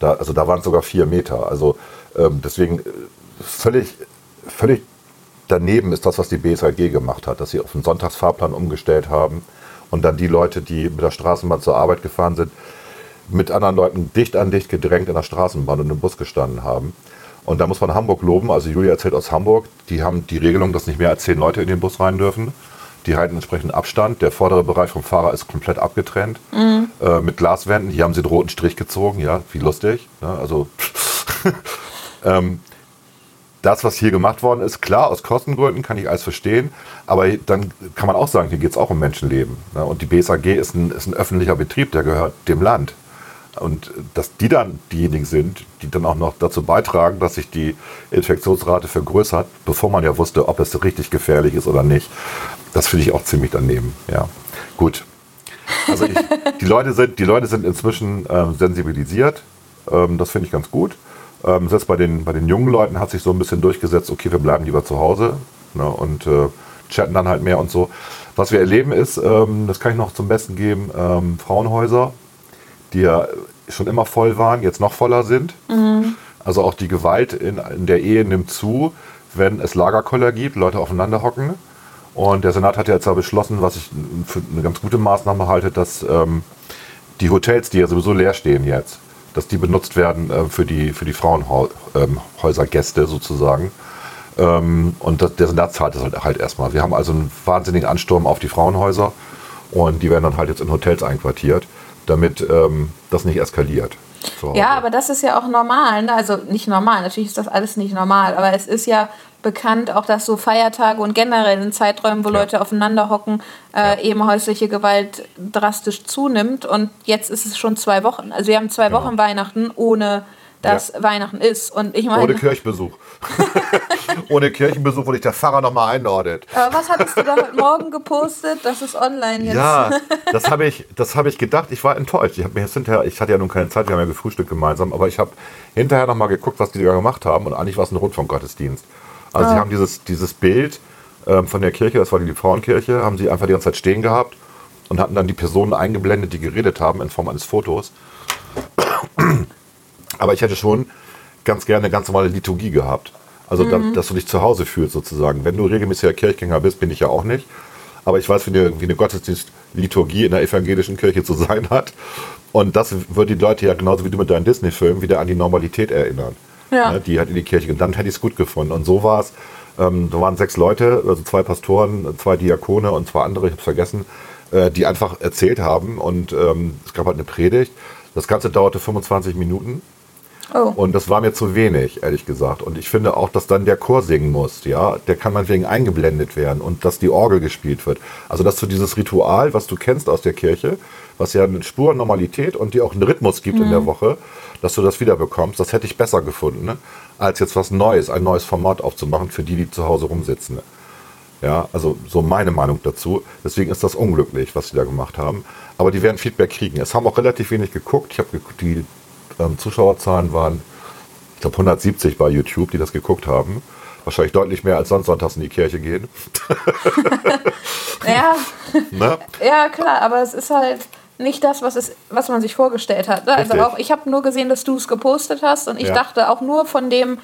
Da, also da waren es sogar vier Meter. Also ähm, deswegen äh, völlig, völlig daneben ist das, was die BSAG gemacht hat, dass sie auf den Sonntagsfahrplan umgestellt haben und dann die Leute, die mit der Straßenbahn zur Arbeit gefahren sind, mit anderen Leuten dicht an dicht gedrängt in der Straßenbahn und im Bus gestanden haben. Und da muss man Hamburg loben. Also Julia erzählt aus Hamburg, die haben die Regelung, dass nicht mehr als zehn Leute in den Bus rein dürfen. Die halten entsprechend Abstand. Der vordere Bereich vom Fahrer ist komplett abgetrennt mhm. äh, mit Glaswänden. Hier haben sie den roten Strich gezogen. Ja, wie lustig. Ja, also ähm, das, was hier gemacht worden ist, klar, aus Kostengründen kann ich alles verstehen, aber dann kann man auch sagen, hier geht es auch um Menschenleben. Ne? Und die BSAG ist ein, ist ein öffentlicher Betrieb, der gehört dem Land. Und dass die dann diejenigen sind, die dann auch noch dazu beitragen, dass sich die Infektionsrate vergrößert, bevor man ja wusste, ob es richtig gefährlich ist oder nicht, das finde ich auch ziemlich daneben. Ja, gut. Also ich, die, Leute sind, die Leute sind inzwischen ähm, sensibilisiert. Ähm, das finde ich ganz gut. Ähm, selbst bei den, bei den jungen Leuten hat sich so ein bisschen durchgesetzt, okay, wir bleiben lieber zu Hause ne, und äh, chatten dann halt mehr und so. Was wir erleben ist, ähm, das kann ich noch zum Besten geben, ähm, Frauenhäuser die ja schon immer voll waren, jetzt noch voller sind. Mhm. Also auch die Gewalt in, in, der Ehe nimmt zu, wenn es Lagerkoller gibt, Leute aufeinander hocken. Und der Senat hat ja jetzt ja beschlossen, was ich für eine ganz gute Maßnahme halte, dass ähm, die Hotels, die ja sowieso leer stehen jetzt, dass die benutzt werden äh, für die, für die Frauenhäusergäste ähm, sozusagen. Ähm, und das, der Senat zahlt das halt, halt erstmal. Wir haben also einen wahnsinnigen Ansturm auf die Frauenhäuser und die werden dann halt jetzt in Hotels einquartiert damit ähm, das nicht eskaliert. Ja, aber das ist ja auch normal. Ne? Also nicht normal, natürlich ist das alles nicht normal, aber es ist ja bekannt, auch dass so Feiertage und generell in Zeiträumen, wo ja. Leute aufeinander hocken, äh, ja. eben häusliche Gewalt drastisch zunimmt. Und jetzt ist es schon zwei Wochen. Also wir haben zwei genau. Wochen Weihnachten ohne dass ja. Weihnachten ist. Und ich meine, Ohne Kirchenbesuch. Ohne Kirchenbesuch wurde ich der Pfarrer nochmal einordnet. Aber was hattest du da heute Morgen gepostet? Das ist online jetzt. Ja, das habe ich, hab ich gedacht. Ich war enttäuscht. Ich, mir hinterher, ich hatte ja nun keine Zeit, wir haben ja gefrühstückt gemeinsam, aber ich habe hinterher nochmal geguckt, was die da gemacht haben. Und eigentlich war es ein Rundfunkgottesdienst. Also ah. sie haben dieses, dieses Bild ähm, von der Kirche, das war die Frauenkirche, haben sie einfach die ganze Zeit stehen gehabt und hatten dann die Personen eingeblendet, die geredet haben in Form eines Fotos. Aber ich hätte schon ganz gerne eine ganz normale Liturgie gehabt. Also, mhm. da, dass du dich zu Hause fühlst, sozusagen. Wenn du regelmäßiger Kirchgänger bist, bin ich ja auch nicht. Aber ich weiß, wie eine, wie eine Gottesdienstliturgie in der evangelischen Kirche zu sein hat. Und das würde die Leute ja genauso wie du mit deinen Disney-Filmen wieder an die Normalität erinnern. Ja. Ne, die hat in die Kirche. Und dann hätte ich es gut gefunden. Und so war es. Ähm, da waren sechs Leute, also zwei Pastoren, zwei Diakone und zwei andere, ich habe es vergessen, äh, die einfach erzählt haben. Und ähm, es gab halt eine Predigt. Das Ganze dauerte 25 Minuten. Oh. Und das war mir zu wenig, ehrlich gesagt. Und ich finde auch, dass dann der Chor singen muss, ja. Der kann meinetwegen eingeblendet werden und dass die Orgel gespielt wird. Also, dass du dieses Ritual, was du kennst aus der Kirche, was ja eine Spur Normalität und die auch einen Rhythmus gibt mhm. in der mhm. Woche, dass du das wieder bekommst, das hätte ich besser gefunden, ne? als jetzt was Neues, ein neues Format aufzumachen für die, die zu Hause rumsitzen. Ne? Ja, also so meine Meinung dazu. Deswegen ist das unglücklich, was sie da gemacht haben. Aber die werden Feedback kriegen. Es haben auch relativ wenig geguckt. Ich habe die ähm, Zuschauerzahlen waren, ich glaube, 170 bei YouTube, die das geguckt haben. Wahrscheinlich deutlich mehr als sonst sonntags in die Kirche gehen. ja. Ne? ja, klar, aber es ist halt nicht das, was, es, was man sich vorgestellt hat. Ne? Also auch, ich habe nur gesehen, dass du es gepostet hast und ich ja. dachte auch nur von dem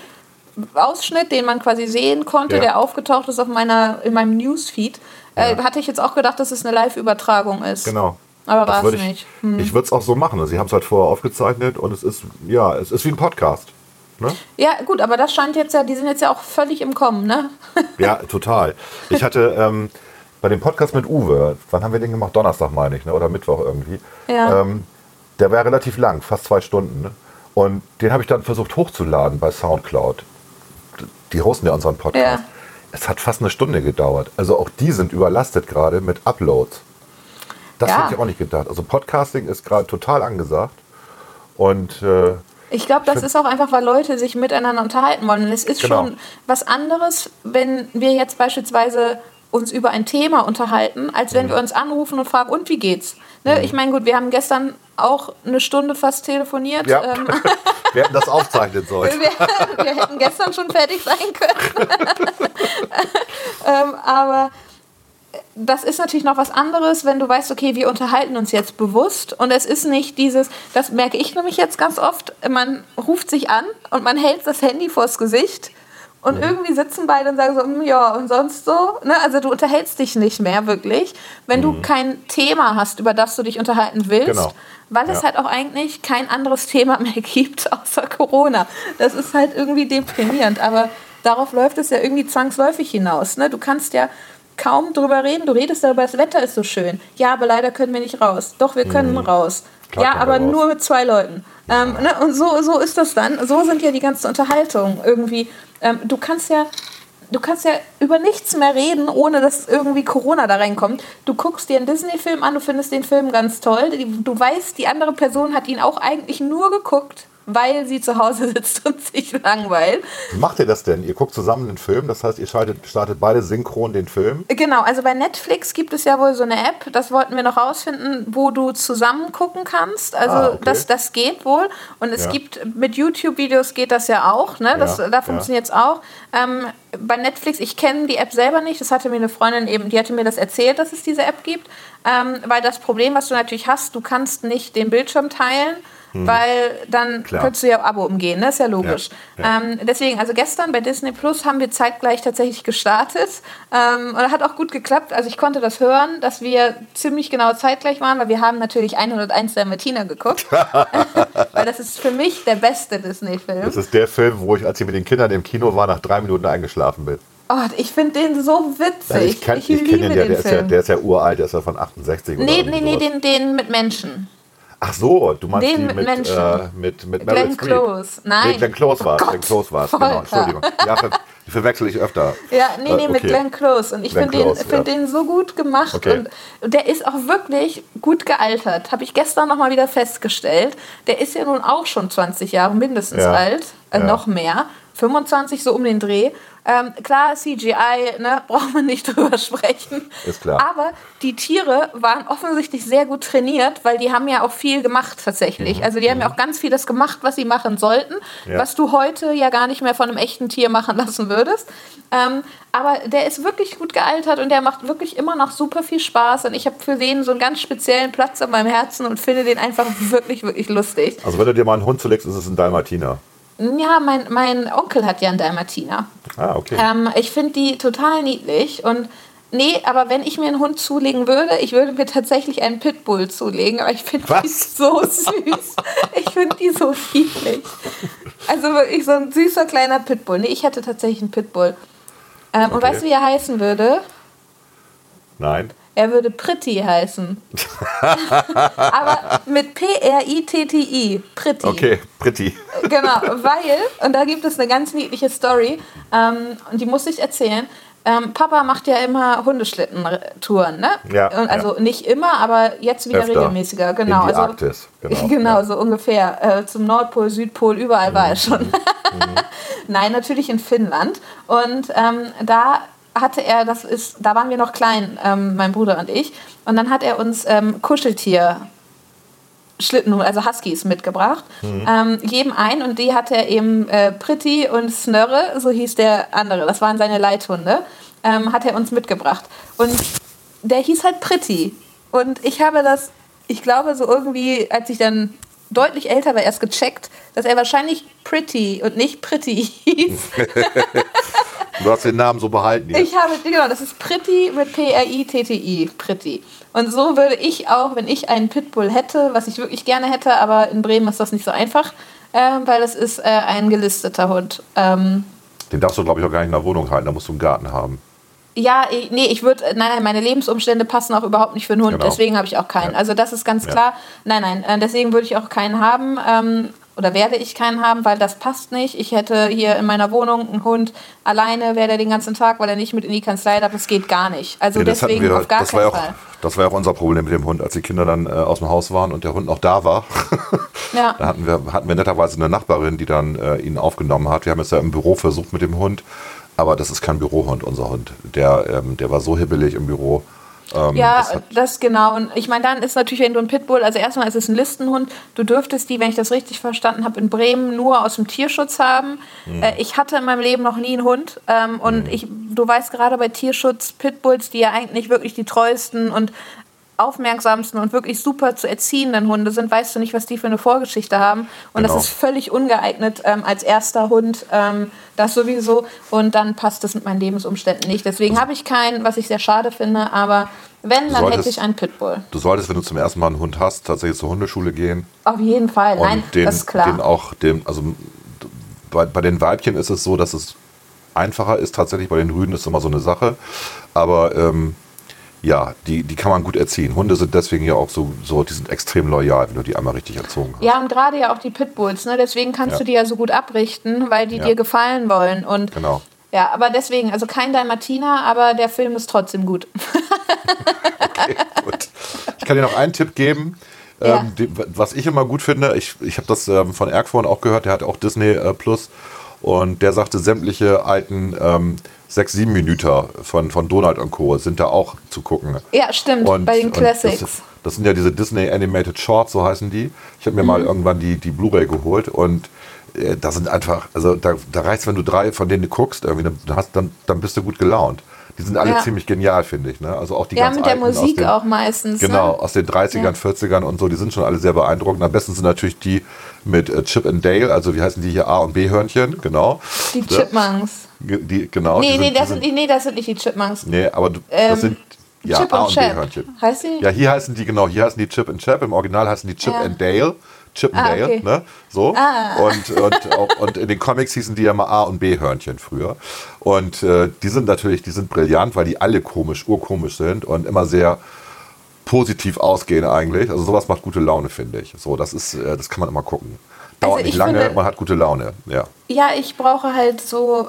Ausschnitt, den man quasi sehen konnte, ja. der aufgetaucht ist auf meiner, in meinem Newsfeed, äh, ja. hatte ich jetzt auch gedacht, dass es eine Live-Übertragung ist. Genau. Aber war es nicht. Hm. Ich würde es auch so machen. Sie haben es halt vorher aufgezeichnet und es ist, ja, es ist wie ein Podcast. Ne? Ja, gut, aber das scheint jetzt ja, die sind jetzt ja auch völlig im Kommen, ne? ja, total. Ich hatte ähm, bei dem Podcast mit Uwe, wann haben wir den gemacht? Donnerstag, meine ich, ne? oder Mittwoch irgendwie. Ja. Ähm, der war relativ lang, fast zwei Stunden. Ne? Und den habe ich dann versucht hochzuladen bei Soundcloud. Die hosten ja unseren Podcast. Ja. Es hat fast eine Stunde gedauert. Also auch die sind überlastet gerade mit Uploads. Das ja. hätte ich auch nicht gedacht. Also Podcasting ist gerade total angesagt. Und äh, ich glaube, das ist auch einfach, weil Leute sich miteinander unterhalten wollen. Und es ist genau. schon was anderes, wenn wir jetzt beispielsweise uns über ein Thema unterhalten, als wenn mhm. wir uns anrufen und fragen, und wie geht's? Ne? Mhm. Ich meine, gut, wir haben gestern auch eine Stunde fast telefoniert. Ja. Ähm. wir hätten das aufzeichnen sollen. wir, wir, hätten gestern schon fertig sein können. ähm, aber das ist natürlich noch was anderes, wenn du weißt, okay, wir unterhalten uns jetzt bewusst und es ist nicht dieses, das merke ich nämlich jetzt ganz oft, man ruft sich an und man hält das Handy vors Gesicht und ja. irgendwie sitzen beide und sagen so, hm, ja, und sonst so. Ne? Also du unterhältst dich nicht mehr wirklich, wenn mhm. du kein Thema hast, über das du dich unterhalten willst, genau. weil ja. es halt auch eigentlich kein anderes Thema mehr gibt außer Corona. Das ist halt irgendwie deprimierend, aber darauf läuft es ja irgendwie zwangsläufig hinaus. Ne? Du kannst ja kaum drüber reden. Du redest darüber, das Wetter ist so schön. Ja, aber leider können wir nicht raus. Doch, wir können mhm. raus. Klar ja, aber nur mit zwei Leuten. Ähm, ne? Und so, so ist das dann. So sind ja die ganzen Unterhaltungen irgendwie. Ähm, du kannst ja du kannst ja über nichts mehr reden, ohne dass irgendwie Corona da reinkommt. Du guckst dir einen Disney-Film an, du findest den Film ganz toll. Du weißt, die andere Person hat ihn auch eigentlich nur geguckt, weil sie zu Hause sitzt und sich langweilt. Wie macht ihr das denn? Ihr guckt zusammen den Film, das heißt, ihr startet, startet beide synchron den Film? Genau, also bei Netflix gibt es ja wohl so eine App, das wollten wir noch rausfinden, wo du zusammen gucken kannst. Also ah, okay. das, das geht wohl. Und es ja. gibt, mit YouTube-Videos geht das ja auch, ne? Das, ja, da funktioniert es ja. auch. Ähm, bei Netflix, ich kenne die App selber nicht, das hatte mir eine Freundin eben, die hatte mir das erzählt, dass es diese App gibt. Ähm, weil das Problem, was du natürlich hast, du kannst nicht den Bildschirm teilen hm. Weil dann Klar. könntest du ja Abo umgehen, ne? ist ja logisch. Ja, ja. Ähm, deswegen, also gestern bei Disney Plus haben wir zeitgleich tatsächlich gestartet ähm, und hat auch gut geklappt. Also ich konnte das hören, dass wir ziemlich genau zeitgleich waren, weil wir haben natürlich 101 der Martina geguckt. weil das ist für mich der beste Disney-Film. Das ist der Film, wo ich, als ich mit den Kindern im Kino war, nach drei Minuten eingeschlafen bin. Oh, ich finde den so witzig. ich kenn, ich, ich kenne den, ja, der, Ist ja, der ist ja uralt, der ist ja von 68 nee, oder Nee, nee, nee, den, den mit Menschen. Ach so, du meinst Den die mit mit, Menschen. äh, mit, mit Glenn Meryl Streep. Close. Nein. Nee, Glenn Close war es. Oh Glenn Close war es, genau. Entschuldigung. Ja, ver die verwechsel ich öfter. Ja, nee, nee, Äh, mit okay. Glenn Close. Und ich Glenn finde den, find ja. den so gut gemacht. Okay. Und, und der ist auch wirklich gut gealtert. Habe ich gestern nochmal wieder festgestellt. Der ist ja nun auch schon 20 Jahre mindestens Ja. alt. Äh, Ja. Noch mehr. 25 so um den Dreh. Ähm, klar, CGI, ne, braucht man nicht drüber sprechen. Ist klar. Aber die Tiere waren offensichtlich sehr gut trainiert, weil die haben ja auch viel gemacht Mhm. tatsächlich. Also die haben ja auch ganz vieles gemacht, was sie machen sollten, Ja. was du heute ja gar nicht mehr von einem echten Tier machen lassen würdest. Ähm, aber der ist wirklich gut gealtert und der macht wirklich immer noch super viel Spaß. Und ich habe für den so einen ganz speziellen Platz in meinem Herzen und finde den einfach wirklich, wirklich lustig. Also wenn du dir mal einen Hund zulegst, ist es ein Dalmatiner. Ja, mein, mein Onkel hat ja einen Dalmatiner. Ah, okay. Ähm, ich finde die total niedlich und nee, aber wenn ich mir einen Hund zulegen würde, ich würde mir tatsächlich einen Pitbull zulegen, aber ich finde die so süß. ich finde die so niedlich. Also wirklich so ein süßer kleiner Pitbull. Nee, ich hätte tatsächlich einen Pitbull. Ähm, Und Okay. weißt du, wie er heißen würde? Nein. Er würde Pretty heißen. aber mit P-R-I-T-T-I. Pretty. Okay, pretty. Genau, weil, und da gibt es eine ganz niedliche Story, ähm, und die muss ich erzählen. Ähm, Papa macht ja immer Hundeschlittentouren, ne? Ja, also ja. nicht immer, aber jetzt wieder Öfter. regelmäßiger, genau. In die also, Arktis, genau. Genau, Ja. Mhm. so ungefähr. Äh, zum Nordpol, Südpol, überall war er schon. Nein, natürlich in Finnland. Und ähm, da hatte er, das ist, da waren wir noch klein, ähm, mein Bruder und ich. Und dann hat er uns ähm, Kuscheltier. Schlittenhund, also Huskies mitgebracht, Mhm. ähm, jedem ein und die hatte er eben äh, Pretty und Snörre, so hieß der andere, das waren seine Leithunde, ähm, hat er uns mitgebracht. Und der hieß halt Pretty. Und ich habe das, ich glaube, so irgendwie, als ich dann deutlich älter war, erst gecheckt, dass er wahrscheinlich Pretty und nicht Pretty hieß. Du hast den Namen so behalten. Jetzt. Ich habe, genau, das ist Pretty mit P-R-I-T-T-I, Pretty. Und so würde ich auch, wenn ich einen Pitbull hätte, was ich wirklich gerne hätte, aber in Bremen ist das nicht so einfach, äh, weil es ist äh, ein gelisteter Hund. Ähm, Den darfst du, glaube ich, auch gar nicht in der Wohnung halten. Da musst du einen Garten haben. Ja, ich, nee, ich würde, nein, nein, meine Lebensumstände passen auch überhaupt nicht für einen Hund, Genau. deswegen habe ich auch keinen. Ja. Also das ist ganz Ja. klar. Nein, nein, äh, deswegen würde ich auch keinen haben. Ähm, oder werde ich keinen haben, weil das passt nicht. Ich hätte hier in meiner Wohnung einen Hund alleine, wäre der den ganzen Tag, weil er nicht mit in die Kanzlei darf. Das geht gar nicht. Also Nee, deswegen wir, auf gar das war keinen auch, Fall. Das war ja auch unser Problem mit dem Hund, als die Kinder dann äh, aus dem Haus waren und der Hund noch da war. Ja. da hatten wir, hatten wir netterweise eine Nachbarin, die dann äh, ihn aufgenommen hat. Wir haben es ja im Büro versucht mit dem Hund, aber das ist kein Bürohund, unser Hund. Der, ähm, der war so hibbelig im Büro. Ähm, Ja, das das genau. Und ich meine, dann ist natürlich, wenn du einen Pitbull, also erstmal ist es ein Listenhund, du dürftest die, wenn ich das richtig verstanden habe, in Bremen nur aus dem Tierschutz haben. Hm. Äh, ich hatte in meinem Leben noch nie einen Hund. Ähm, und ich, du weißt gerade bei Tierschutz, Pitbulls, die ja eigentlich wirklich die treuesten und aufmerksamsten und wirklich super zu erziehenden Hunde sind, weißt du nicht, was die für eine Vorgeschichte haben. Und Genau. das ist völlig ungeeignet ähm, als erster Hund. Ähm, das sowieso. Und dann passt das mit meinen Lebensumständen nicht. Deswegen habe ich keinen, was ich sehr schade finde. Aber wenn, dann solltest- hätte ich einen Pitbull. du solltest, wenn du zum ersten Mal einen Hund hast, tatsächlich zur Hundeschule gehen Auf jeden Fall. und Nein, den, das ist klar. den auch, den, also bei, bei den Weibchen ist es so, dass es einfacher ist. Tatsächlich bei den Rüden ist immer so eine Sache. Aber ähm, ja, die, die kann man gut erziehen. Hunde sind deswegen ja auch so, so, die sind extrem loyal, wenn du die einmal richtig erzogen hast. ja, und gerade ja auch die Pitbulls, ne? deswegen kannst Ja. du die ja so gut abrichten, weil die Ja. dir gefallen wollen. Und Genau. ja, aber deswegen, also kein Dalmatiner, aber der Film ist trotzdem gut. Okay, gut. Ich kann dir noch einen Tipp geben. Ja. Ähm, die, was ich immer gut finde, ich, ich habe das ähm, von Erk vorhin auch gehört, der hat auch Disney äh, Plus und der sagte, sämtliche alten ähm, 6, 7 Minuten von, von Donald und Co. sind da auch zu gucken. Ja, stimmt, Und, bei den Classics. Das, das sind ja diese Disney Animated Shorts, so heißen die. Ich habe mir Mhm. mal irgendwann die, die Blu-ray geholt und äh, da sind einfach, also da, da reicht wenn du drei von denen guckst, irgendwie, dann, hast, dann, dann bist du gut gelaunt. Die sind alle Ja. ziemlich genial, finde ich. Ne? Also auch die ja, ganz mit der Musik den, auch meistens. Genau, Ne? aus den 30ern, Ja. 40ern und so, die sind schon alle sehr beeindruckend. Am besten sind natürlich die mit äh, Chip and Dale, also wie heißen die hier? A- und B-Hörnchen, genau. Die Chipmunks. Die, genau. Nee, die nee, sind, das sind, die, nee, das sind nicht die Chipmunks. Nee, aber du, Ähm, das sind ja, Chip A- und Chap. B-Hörnchen. Heißt die? Ja, hier heißen die, genau, hier heißen die Chip and Chap, im Original heißen die Chip Ja. and Dale. Chip and Ah, Dale, okay. ne? So. Ah. Und, und, auch, und in den Comics hießen die ja mal A- und B-Hörnchen früher. Und äh, die sind natürlich, die sind brillant, weil die alle komisch, urkomisch sind und immer sehr positiv ausgehen eigentlich. Also sowas macht gute Laune, finde ich. So, das ist, äh, das kann man immer gucken. Dauert also nicht lange, finde, man hat gute Laune. Ja. ja, ich brauche halt so.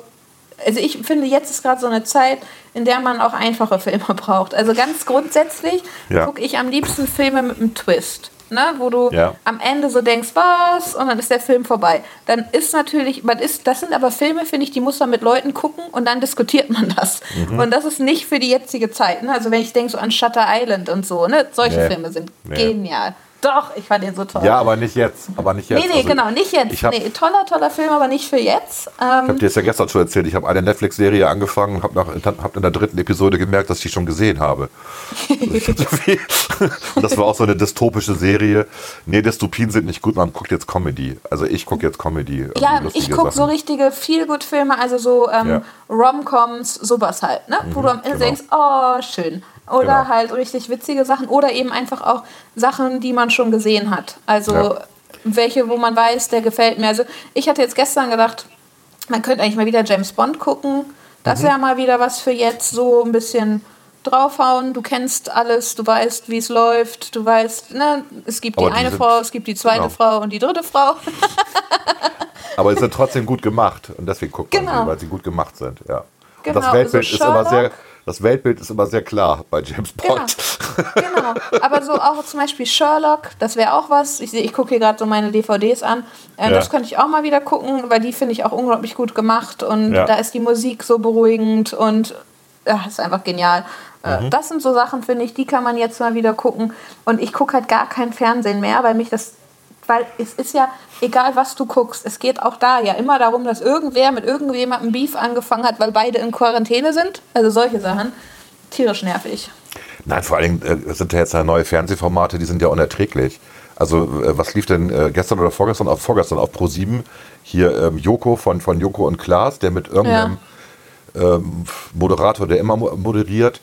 Also ich finde, jetzt ist gerade so eine Zeit, in der man auch einfache Filme braucht. Also ganz grundsätzlich ja. gucke ich am liebsten Filme mit einem Twist ne, wo du ja. am Ende so denkst, was, und dann ist der Film vorbei. Dann ist natürlich, man ist, das sind aber Filme, finde ich, die muss man mit Leuten gucken und dann diskutiert man das. Mhm. Und das ist nicht für die jetzige Zeit. Ne? Also wenn ich denke so an Shutter Island und so, ne, solche nee. Filme sind nee. genial. Doch, ich fand den so toll. Ja, aber nicht jetzt. Aber nicht jetzt. Nee, nee, also, genau, nicht jetzt. Hab, nee, toller, toller Film, aber nicht für jetzt. Ähm, ich habe dir das ja gestern schon erzählt. Ich habe eine Netflix-Serie angefangen und habe hab in der dritten Episode gemerkt, dass ich die schon gesehen habe. und das war auch so eine dystopische Serie. Nee, Dystopien sind nicht gut, man guckt jetzt Comedy. Also ich gucke jetzt Comedy. Also ja, ich gucke so richtige Feel-Good-Filme, also so ähm, ja. Rom-Coms, sowas halt, ne? Wo mhm, du am Ende genau. denkst, oh, schön. Oder genau. halt richtig witzige Sachen oder eben einfach auch Sachen, die man schon gesehen hat. Also ja. welche, wo man weiß, der gefällt mir. Also ich hatte jetzt gestern gedacht, man könnte eigentlich mal wieder James Bond gucken. Das mhm. wäre mal wieder was für jetzt, so ein bisschen draufhauen. Du kennst alles, du weißt, wie es läuft, du weißt, ne, es gibt Aber die eine Frau, es gibt die zweite genau. Frau und die dritte Frau. Aber sie sind trotzdem gut gemacht und deswegen guckt genau. man sie, weil sie gut gemacht sind. Ja. Genau. Und das Weltbild also ist immer sehr das Weltbild ist immer sehr klar bei James Bond. Genau, genau. aber so auch zum Beispiel Sherlock, das wäre auch was. Ich, ich gucke hier gerade so meine DVDs an. Äh, ja. Das könnte ich auch mal wieder gucken, weil die finde ich auch unglaublich gut gemacht und ja. da ist die Musik so beruhigend und ja, ist einfach genial. Äh, mhm. Das sind so Sachen, finde ich, die kann man jetzt mal wieder gucken. Und ich gucke halt gar kein Fernsehen mehr, weil mich das weil es ist ja egal, was du guckst, es geht auch da ja immer darum, dass irgendwer mit irgendjemandem Beef angefangen hat, weil beide in Quarantäne sind. Also solche Sachen. Tierisch nervig. Nein, vor allen Dingen äh, sind ja jetzt neue Fernsehformate, die sind ja unerträglich. Also äh, was lief denn äh, gestern oder vorgestern auf vorgestern auf Pro 7? Hier ähm, Joko von, von Joko und Klaas, der mit irgendeinem ja. ähm, Moderator, der immer moderiert,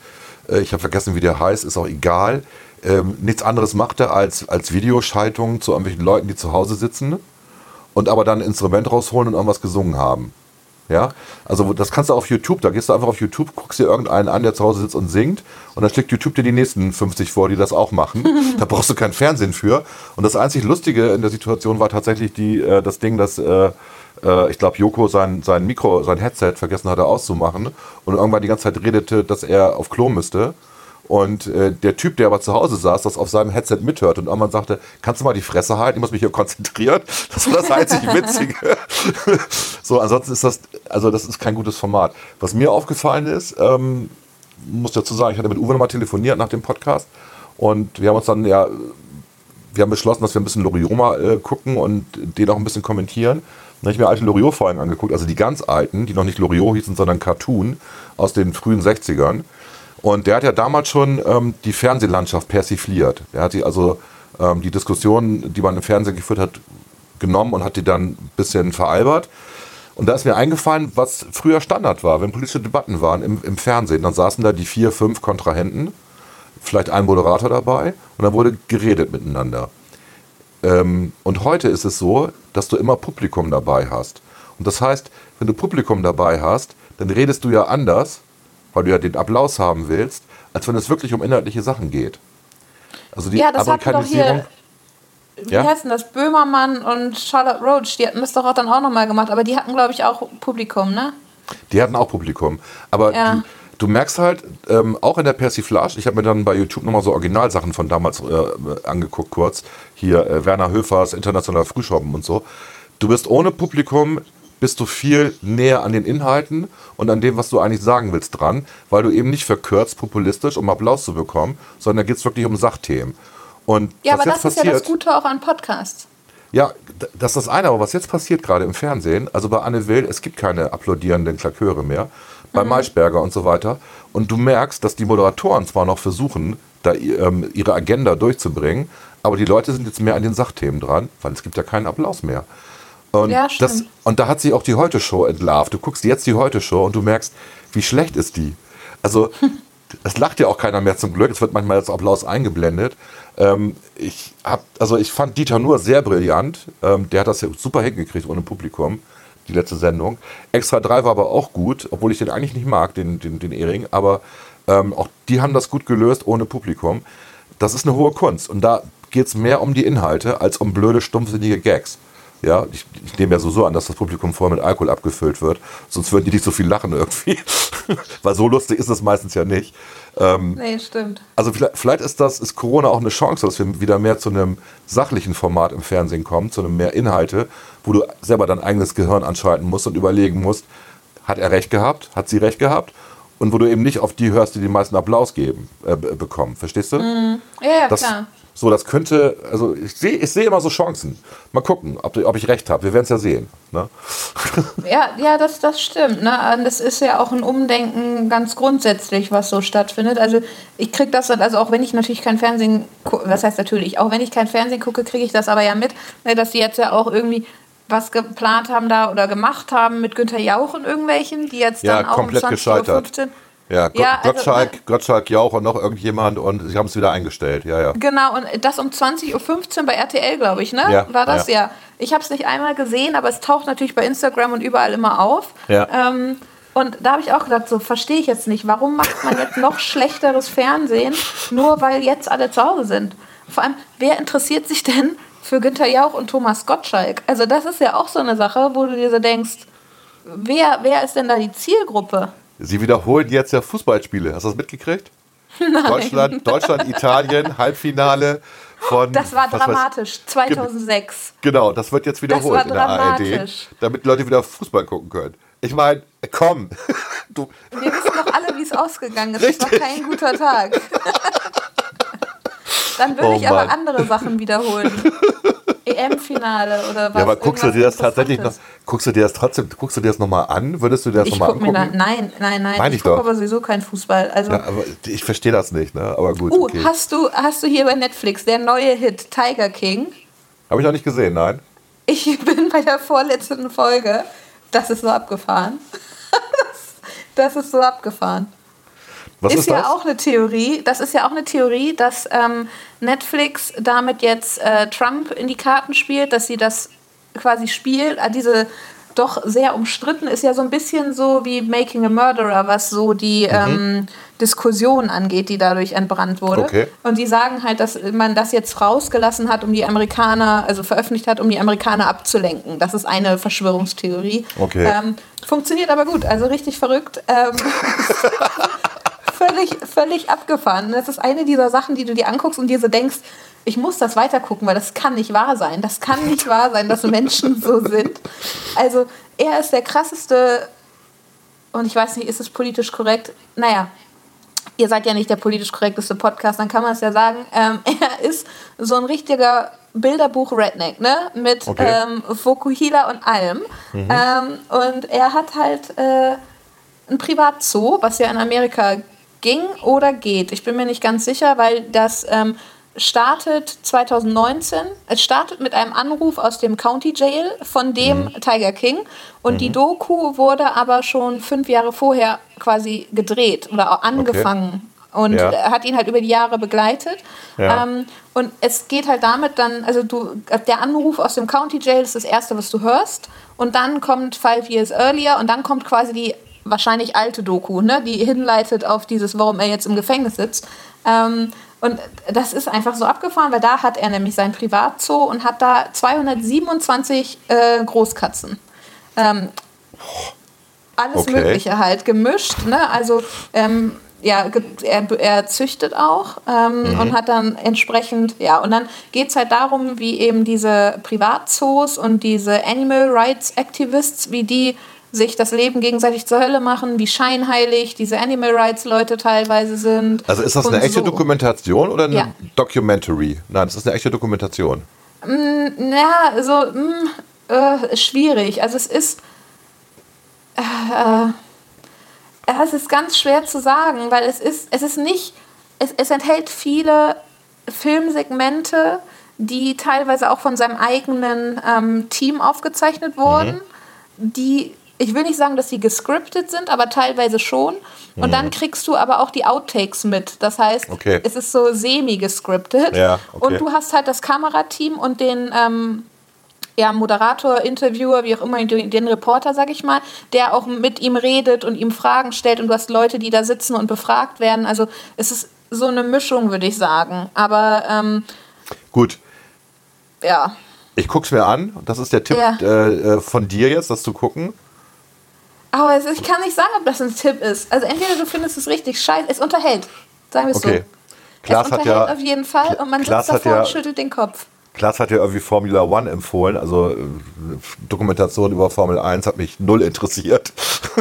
äh, ich habe vergessen, wie der heißt, ist auch egal ähm, nichts anderes machte als, als Videoschaltung zu irgendwelchen Leuten, die zu Hause sitzen und aber dann ein Instrument rausholen und irgendwas gesungen haben. Ja, also das kannst du auf YouTube, da gehst du einfach auf YouTube, guckst dir irgendeinen an, der zu Hause sitzt und singt und dann schlägt YouTube dir die nächsten 50 vor, die das auch machen. da brauchst du kein Fernsehen für. Und das einzig Lustige in der Situation war tatsächlich die, äh, das Ding, dass äh, äh, ich glaube, Joko sein, sein Mikro, sein Headset vergessen hatte auszumachen und irgendwann die ganze Zeit redete, dass er auf Klo müsste. Und äh, der Typ, der aber zu Hause saß, das auf seinem Headset mithört und irgendwann sagte, kannst du mal die Fresse halten, ich muss mich hier konzentrieren. Das war das einzig Witzige. so, ansonsten ist das, also das ist kein gutes Format. Was mir aufgefallen ist, ähm, muss dazu sagen, ich hatte mit Uwe nochmal telefoniert nach dem Podcast und wir haben uns dann ja, wir haben beschlossen, dass wir ein bisschen Loriot mal äh, gucken und den auch ein bisschen kommentieren. Dann habe ich mir alte Loriot-Folgen angeguckt, also die ganz alten, die noch nicht Loriot hießen, sondern Cartoon aus den frühen 60ern. Und der hat ja damals schon ähm, die Fernsehlandschaft persifliert. Er hat die also ähm, die Diskussionen, die man im Fernsehen geführt hat, genommen und hat die dann ein bisschen veralbert. Und da ist mir eingefallen, was früher Standard war, wenn politische Debatten waren im, im Fernsehen. Dann saßen da die vier, fünf Kontrahenten, vielleicht ein Moderator dabei und dann wurde geredet miteinander. Ähm, und heute ist es so, dass du immer Publikum dabei hast. Und das heißt, wenn du Publikum dabei hast, dann redest du ja anders, weil du ja den Applaus haben willst, als wenn es wirklich um inhaltliche Sachen geht. Also die ja, das Amerikanisierung. Wie ja? heißen das? Böhmermann und Charlotte Roach, die hatten das doch auch dann auch nochmal gemacht, aber die hatten, glaube ich, auch Publikum, ne? Die hatten auch Publikum. Aber ja. die, du merkst halt, ähm, auch in der Persiflage, ich habe mir dann bei YouTube nochmal so Originalsachen von damals äh, angeguckt, kurz. Hier äh, Werner Höfers, internationaler Frühschoppen und so. Du bist ohne Publikum bist du viel näher an den Inhalten und an dem, was du eigentlich sagen willst, dran, weil du eben nicht verkürzt populistisch, um Applaus zu bekommen, sondern da geht es wirklich um Sachthemen. Und ja, aber das passiert, ist ja das Gute auch an Podcasts. Ja, das ist das eine, aber was jetzt passiert gerade im Fernsehen, also bei Anne Will, es gibt keine applaudierenden Klaköre mehr, bei mhm. Maischberger und so weiter. Und du merkst, dass die Moderatoren zwar noch versuchen, da ähm, ihre Agenda durchzubringen, aber die Leute sind jetzt mehr an den Sachthemen dran, weil es gibt ja keinen Applaus mehr. Und, ja, das, und da hat sie auch die Heute-Show entlarvt. Du guckst jetzt die Heute-Show und du merkst, wie schlecht ist die. Also, es lacht ja auch keiner mehr zum Glück. Es wird manchmal als Applaus eingeblendet. Ähm, ich, hab, also ich fand Dieter Nur sehr brillant. Ähm, der hat das ja super hingekriegt ohne Publikum, die letzte Sendung. Extra 3 war aber auch gut, obwohl ich den eigentlich nicht mag, den, den, den Ehring. Aber ähm, auch die haben das gut gelöst ohne Publikum. das ist eine hohe Kunst. Und da geht es mehr um die Inhalte als um blöde, stumpfsinnige Gags. Ja, ich, ich nehme ja so, so an, dass das Publikum vorher mit Alkohol abgefüllt wird. Sonst würden die nicht so viel lachen irgendwie. Weil so lustig ist es meistens ja nicht. Ähm, nee, stimmt. Also vielleicht, vielleicht, ist das, ist Corona auch eine Chance, dass wir wieder mehr zu einem sachlichen Format im Fernsehen kommen, zu einem mehr Inhalte, wo du selber dein eigenes Gehirn anschalten musst und überlegen musst, hat er recht gehabt, hat sie recht gehabt? Und wo du eben nicht auf die hörst, die den meisten Applaus geben, äh, bekommen. Verstehst du? Mm, ja, ja das, klar. So, das könnte, also ich sehe ich seh immer so Chancen. Mal gucken, ob, ob ich recht habe. Wir werden es ja sehen. Ne? Ja, ja das, das stimmt. Ne? Das ist ja auch ein Umdenken ganz grundsätzlich, was so stattfindet. Also ich kriege das, also auch wenn ich natürlich kein Fernsehen, was heißt natürlich, auch wenn ich kein Fernsehen gucke, kriege ich das aber ja mit, ne, dass die jetzt ja auch irgendwie was geplant haben da oder gemacht haben mit Günther Jauch und irgendwelchen, die jetzt ja, dann auch komplett um 20 gescheitert. Uhr ja, ja also, Gottschalk, also, Gottschalk Jauch und noch irgendjemand und sie haben es wieder eingestellt. Ja, ja. Genau, und das um 20.15 Uhr bei RTL, glaube ich, ne? Ja, War das ja. ja. Ich habe es nicht einmal gesehen, aber es taucht natürlich bei Instagram und überall immer auf. Ja. Ähm, und da habe ich auch gedacht, so verstehe ich jetzt nicht, warum macht man jetzt noch schlechteres Fernsehen, nur weil jetzt alle zu Hause sind? Vor allem, wer interessiert sich denn für Günther Jauch und Thomas Gottschalk? Also das ist ja auch so eine Sache, wo du dir so denkst, wer, wer ist denn da die Zielgruppe? Sie wiederholen jetzt ja Fußballspiele. Hast du das mitgekriegt? Nein. Deutschland, Deutschland, Italien, Halbfinale von. Das war dramatisch, 2006. Genau, das wird jetzt wiederholt in der ARD, damit Leute wieder Fußball gucken können. Ich meine, komm. Du. Wir wissen doch alle, wie es ausgegangen ist. Es war kein guter Tag. Dann würde oh ich aber andere Sachen wiederholen. EM-Finale oder was? Ja, aber guckst du dir das tatsächlich noch, guckst du dir das trotzdem, guckst du dir das nochmal an? Würdest du dir das nochmal angucken? Da, nein, nein, nein. Meine ich, ich gucke aber sowieso keinen Fußball. Also, ja, ich verstehe das nicht, ne? aber gut. Uh, okay. hast, du, hast du hier bei Netflix der neue Hit Tiger King? Habe ich noch nicht gesehen, nein. Ich bin bei der vorletzten Folge. Das ist so abgefahren. das, das ist so abgefahren. Was ist, ist ja das? auch eine Theorie. Das ist ja auch eine Theorie, dass ähm, Netflix damit jetzt äh, Trump in die Karten spielt, dass sie das quasi spielt. Äh, diese doch sehr umstritten ist ja so ein bisschen so wie Making a Murderer, was so die mhm. ähm, Diskussion angeht, die dadurch entbrannt wurde. Okay. Und die sagen halt, dass man das jetzt rausgelassen hat, um die Amerikaner, also veröffentlicht hat, um die Amerikaner abzulenken. Das ist eine Verschwörungstheorie. Okay. Ähm, funktioniert aber gut, also richtig verrückt. Ähm, völlig, völlig abgefahren. Das ist eine dieser Sachen, die du dir anguckst und dir so denkst, ich muss das weitergucken, weil das kann nicht wahr sein. Das kann nicht wahr sein, dass Menschen so sind. Also er ist der krasseste, und ich weiß nicht, ist es politisch korrekt? Naja, ihr seid ja nicht der politisch korrekteste Podcast, dann kann man es ja sagen. Ähm, er ist so ein richtiger Bilderbuch-Redneck, ne? Mit okay. ähm, Fokuhila und allem. Mhm. Ähm, und er hat halt äh, ein Privatzoo, was ja in Amerika ging oder geht. Ich bin mir nicht ganz sicher, weil das ähm, startet 2019. Es startet mit einem Anruf aus dem County Jail von dem mhm. Tiger King. Und mhm. die Doku wurde aber schon fünf Jahre vorher quasi gedreht oder angefangen. Okay. Und ja. hat ihn halt über die Jahre begleitet. Ja. Ähm, und es geht halt damit dann, also du, der Anruf aus dem County Jail ist das erste, was du hörst. Und dann kommt Five Years Earlier und dann kommt quasi die wahrscheinlich alte Doku, ne, die hinleitet auf dieses, warum er jetzt im Gefängnis sitzt. Ähm, und das ist einfach so abgefahren, weil da hat er nämlich sein Privatzoo und hat da 227 äh, Großkatzen. Ähm, alles okay. Mögliche halt gemischt. Ne? Also ähm, ja, er, er züchtet auch ähm, mhm. und hat dann entsprechend, ja, und dann geht es halt darum, wie eben diese Privatzoos und diese Animal Rights Activists, wie die sich das Leben gegenseitig zur Hölle machen, wie scheinheilig diese Animal Rights Leute teilweise sind. Also ist das eine echte so. Dokumentation oder eine ja. Documentary? Nein, das ist eine echte Dokumentation. Mm, ja, so mm, äh, schwierig. Also es ist äh, äh, es ist ganz schwer zu sagen, weil es ist es ist nicht es, es enthält viele Filmsegmente, die teilweise auch von seinem eigenen ähm, Team aufgezeichnet wurden, mhm. die ich will nicht sagen, dass sie gescriptet sind, aber teilweise schon. Und mhm. dann kriegst du aber auch die Outtakes mit. Das heißt, okay. es ist so semi-gescriptet. Ja, okay. Und du hast halt das Kamerateam und den ähm, ja, Moderator, Interviewer, wie auch immer, den Reporter, sag ich mal, der auch mit ihm redet und ihm Fragen stellt. Und du hast Leute, die da sitzen und befragt werden. Also es ist so eine Mischung, würde ich sagen. Aber ähm, gut. Ja. Ich guck's mir an. Das ist der Tipp ja. äh, äh von dir jetzt, das zu gucken. Aber ich kann nicht sagen, ob das ein Tipp ist. Also entweder du findest es richtig scheiße, es unterhält. Sagen wir es okay. so. Klaas es unterhält hat ja, auf jeden Fall und man Klaas sitzt davor ja, und schüttelt den Kopf. Klaas hat ja irgendwie Formula One empfohlen, also äh, Dokumentation über Formel 1 hat mich null interessiert.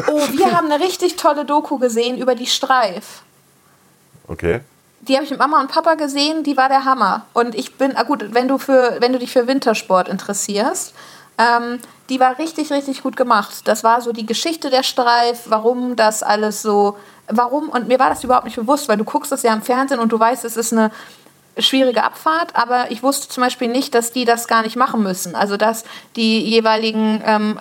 Oh, wir haben eine richtig tolle Doku gesehen über die Streif. Okay. Die habe ich mit Mama und Papa gesehen, die war der Hammer. Und ich bin, ah gut, wenn du, für, wenn du dich für Wintersport interessierst, ähm, die war richtig, richtig gut gemacht. Das war so die Geschichte der Streif, warum das alles so, warum, und mir war das überhaupt nicht bewusst, weil du guckst das ja im Fernsehen und du weißt, es ist eine schwierige Abfahrt, aber ich wusste zum Beispiel nicht, dass die das gar nicht machen müssen. Also dass die jeweiligen ähm,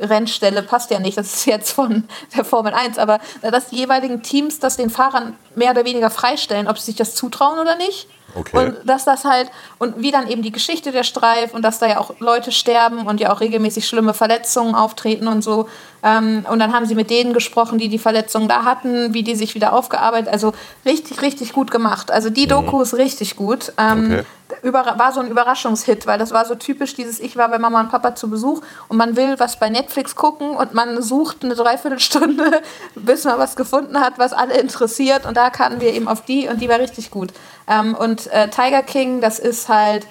Rennställe passt ja nicht, das ist jetzt von der Formel 1, aber dass die jeweiligen Teams das den Fahrern mehr oder weniger freistellen, ob sie sich das zutrauen oder nicht. Okay. Und dass das halt, und wie dann eben die Geschichte der Streif und dass da ja auch Leute sterben und ja auch regelmäßig schlimme Verletzungen auftreten und so. Ähm, und dann haben sie mit denen gesprochen, die die Verletzungen da hatten, wie die sich wieder aufgearbeitet. Also richtig, richtig gut gemacht. Also die Doku mhm. ist richtig gut. Ähm, okay war so ein Überraschungshit, weil das war so typisch dieses, ich war bei Mama und Papa zu Besuch und man will was bei Netflix gucken und man sucht eine Dreiviertelstunde, bis man was gefunden hat, was alle interessiert und da kamen wir eben auf die und die war richtig gut. Ähm, und äh, Tiger King, das ist halt,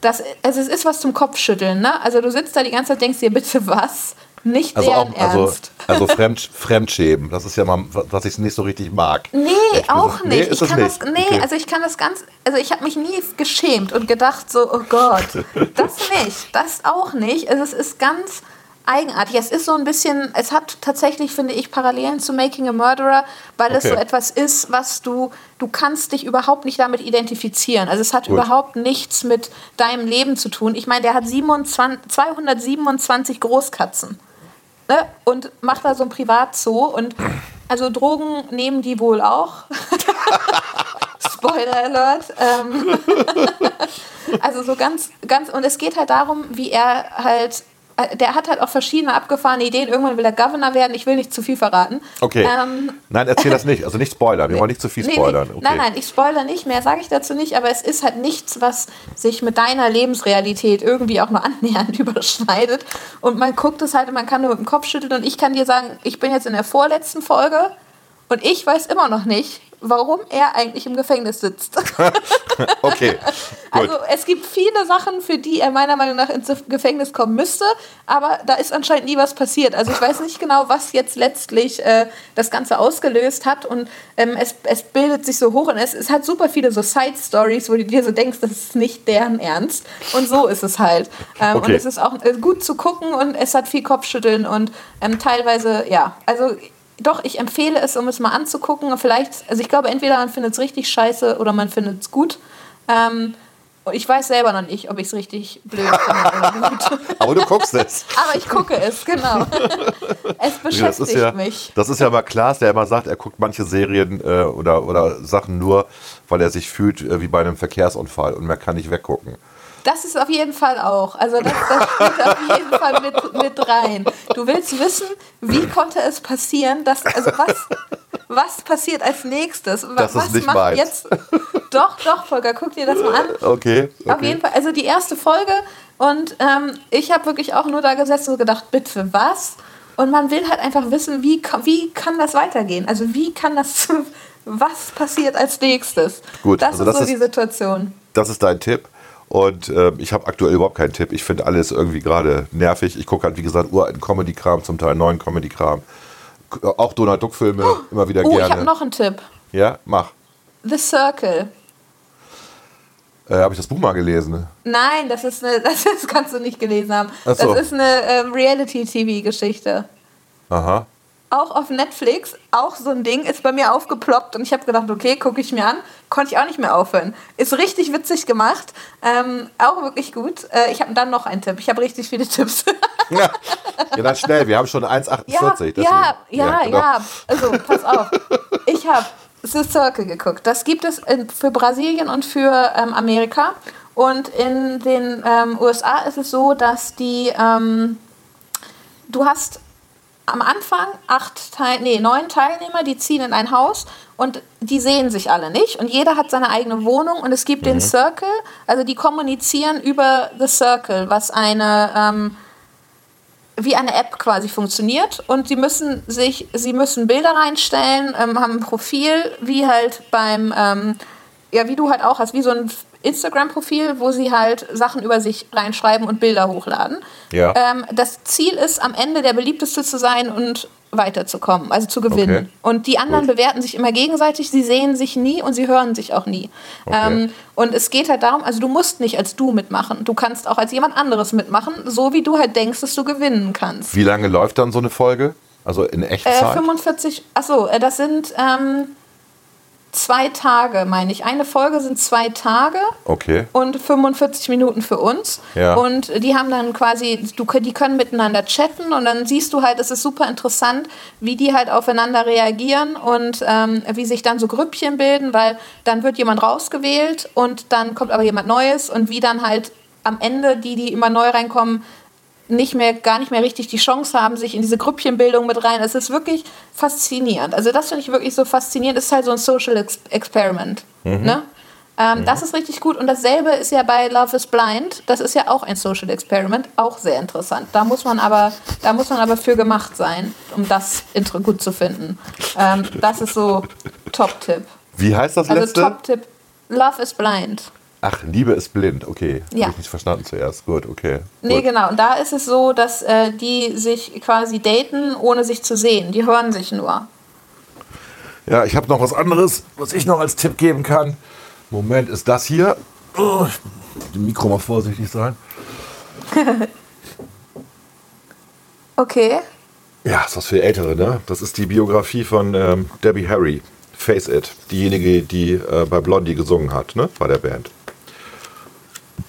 das, also es ist was zum Kopfschütteln, ne? Also du sitzt da die ganze Zeit, denkst dir, bitte was? Nicht also deren auch, also, Ernst. Also Fremd, Fremdschämen, das ist ja mal, was ich nicht so richtig mag. Nee, auch nicht. Nee, ich kann nicht. Das, nee okay. also ich kann das ganz, also ich habe mich nie geschämt und gedacht so, oh Gott, das nicht, das auch nicht. Also es ist ganz eigenartig. Es ist so ein bisschen, es hat tatsächlich, finde ich, Parallelen zu Making a Murderer, weil okay. es so etwas ist, was du, du kannst dich überhaupt nicht damit identifizieren. Also es hat Gut. überhaupt nichts mit deinem Leben zu tun. Ich meine, der hat 27, 227 Großkatzen ne? und macht da so ein Privatzoo und also Drogen nehmen die wohl auch. Spoiler Alert. Ähm also so ganz, ganz, und es geht halt darum, wie er halt der hat halt auch verschiedene abgefahrene Ideen. Irgendwann will er Governor werden. Ich will nicht zu viel verraten. Okay. Ähm, nein, erzähl das nicht. Also nicht spoilern. Wir wollen nicht zu viel spoilern. Nee, nee. Okay. Nein, nein, ich spoilere nicht. Mehr sage ich dazu nicht. Aber es ist halt nichts, was sich mit deiner Lebensrealität irgendwie auch nur annähernd überschneidet. Und man guckt es halt und man kann nur mit dem Kopf schütteln. Und ich kann dir sagen, ich bin jetzt in der vorletzten Folge und ich weiß immer noch nicht, warum er eigentlich im Gefängnis sitzt. okay. Gut. Also es gibt viele Sachen, für die er meiner Meinung nach ins Gefängnis kommen müsste, aber da ist anscheinend nie was passiert. Also ich weiß nicht genau, was jetzt letztlich äh, das Ganze ausgelöst hat und ähm, es, es bildet sich so hoch und es, es hat super viele so Side-Stories, wo du dir so denkst, das ist nicht deren Ernst. Und so ist es halt. Ähm, okay. Und es ist auch äh, gut zu gucken und es hat viel Kopfschütteln und ähm, teilweise, ja, also doch, ich empfehle es, um es mal anzugucken. Vielleicht, also ich glaube, entweder man findet es richtig scheiße oder man findet es gut. Ähm, ich weiß selber noch nicht, ob ich es richtig blöd finde Aber du guckst es. Aber ich gucke es, genau. es beschäftigt ja, mich. Das ist ja mal Klaas, der immer sagt, er guckt manche Serien äh, oder, oder Sachen nur, weil er sich fühlt äh, wie bei einem Verkehrsunfall und man kann nicht weggucken. Das ist auf jeden Fall auch. Also das, das spielt auf jeden Fall mit, mit rein. Du willst wissen, wie konnte es passieren, dass, also was, was passiert als nächstes? Das was ist nicht macht meins. jetzt? Doch, doch, Volker, guck dir das mal an. Okay, okay. Auf jeden Fall, also die erste Folge und ähm, ich habe wirklich auch nur da gesessen und gedacht, bitte was? Und man will halt einfach wissen, wie, wie kann das weitergehen? Also wie kann das, was passiert als nächstes? Gut, das also ist das so ist, die Situation. Das ist dein Tipp. Und äh, ich habe aktuell überhaupt keinen Tipp. Ich finde alles irgendwie gerade nervig. Ich gucke halt, wie gesagt, uralten Comedy-Kram, zum Teil neuen Comedy-Kram. Auch Donald Duck-Filme oh, immer wieder oh, gerne. ich habe noch einen Tipp. Ja, mach. The Circle. Äh, habe ich das Buch mal gelesen? Nein, das ist eine, das, ist, kannst du nicht gelesen haben. So. Das ist eine ähm, Reality-TV-Geschichte. Aha auch auf Netflix, auch so ein Ding, ist bei mir aufgeploppt und ich habe gedacht, okay, gucke ich mir an, konnte ich auch nicht mehr aufhören. Ist richtig witzig gemacht, ähm, auch wirklich gut. Äh, ich habe dann noch einen Tipp, ich habe richtig viele Tipps. ja, ja, dann schnell, wir haben schon 1,48. Ja, ja, ja, genau. ja, also pass auf. Ich habe The Circle geguckt. Das gibt es für Brasilien und für ähm, Amerika. Und in den ähm, USA ist es so, dass die, ähm, du hast am Anfang acht Teil, nee, neun Teilnehmer, die ziehen in ein Haus und die sehen sich alle nicht und jeder hat seine eigene Wohnung und es gibt mhm. den Circle, also die kommunizieren über The Circle, was eine ähm, wie eine App quasi funktioniert und sie müssen sich, sie müssen Bilder reinstellen, ähm, haben ein Profil, wie halt beim, ähm, ja, wie du halt auch hast, wie so ein Instagram-Profil, wo sie halt Sachen über sich reinschreiben und Bilder hochladen. Ja. Ähm, das Ziel ist, am Ende der beliebteste zu sein und weiterzukommen, also zu gewinnen. Okay. Und die anderen Gut. bewerten sich immer gegenseitig, sie sehen sich nie und sie hören sich auch nie. Okay. Ähm, und es geht halt darum, also du musst nicht als du mitmachen, du kannst auch als jemand anderes mitmachen, so wie du halt denkst, dass du gewinnen kannst. Wie lange läuft dann so eine Folge? Also in Echtzeit? Äh, 45, achso, äh, das sind ähm, zwei Tage, meine ich. Eine Folge sind zwei Tage okay. und 45 Minuten für uns. Ja. Und die haben dann quasi, du, die können miteinander chatten und dann siehst du halt, es ist super interessant, wie die halt aufeinander reagieren und ähm, wie sich dann so Grüppchen bilden, weil dann wird jemand rausgewählt und dann kommt aber jemand Neues und wie dann halt am Ende die, die immer neu reinkommen, nicht mehr, gar nicht mehr richtig die Chance haben, sich in diese Grüppchenbildung mit rein. Es ist wirklich faszinierend. Also das finde ich wirklich so faszinierend. Es ist halt so ein Social Ex Experiment. Mhm. Ne? Ähm, mhm. Das ist richtig gut. Und dasselbe ist ja bei Love is Blind. Das ist ja auch ein Social Experiment, auch sehr interessant. Da muss man aber, da muss man aber für gemacht sein, um das gut zu finden. Ähm, das ist so Top-Tipp. Wie heißt das also letzte? Also Top-Tipp. Love is Blind. Ach, Liebe ist blind, okay. Ja. Habe ich nicht verstanden zuerst. Gut, okay. Nee, Gut. genau. Und da ist es so, dass äh, die sich quasi daten, ohne sich zu sehen. Die hören sich nur. Ja, ich habe noch was anderes, was ich noch als Tipp geben kann. Moment, ist das hier? Oh, dem Mikro mal vorsichtig sein. okay. Ja, ist was für Ältere, ne? Das ist die Biografie von ähm, Debbie Harry. Face It, diejenige, die äh, bei Blondie gesungen hat, ne? Bei der Band.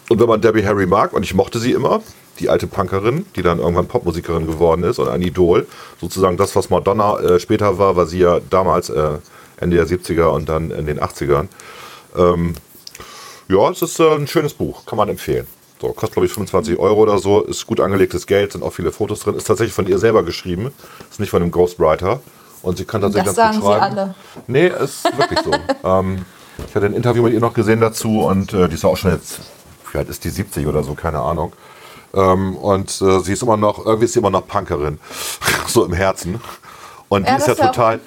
Und wenn man Debbie Harry mag, und ich mochte sie immer, die alte Punkerin, die dann irgendwann Popmusikerin geworden ist und ein Idol, sozusagen das, was Madonna äh, später war, war sie ja damals äh, Ende der 70er und dann in den 80ern. Ähm, ja, es ist äh, ein schönes Buch, kann man empfehlen. So, kostet glaube ich 25 Euro oder so, ist gut angelegtes Geld, sind auch viele Fotos drin, ist tatsächlich von ihr selber geschrieben, ist nicht von einem Ghostwriter. Und sie kann tatsächlich das ganz gut schreiben. Sie alle. Nee, ist wirklich so. ähm, ich hatte ein Interview mit ihr noch gesehen dazu und äh, die ist auch schon jetzt wie alt ist die 70 oder so, keine Ahnung. Ähm, und äh, sie ist immer noch, irgendwie ist sie immer noch Punkerin, so im Herzen. Und ja, die ist ja total,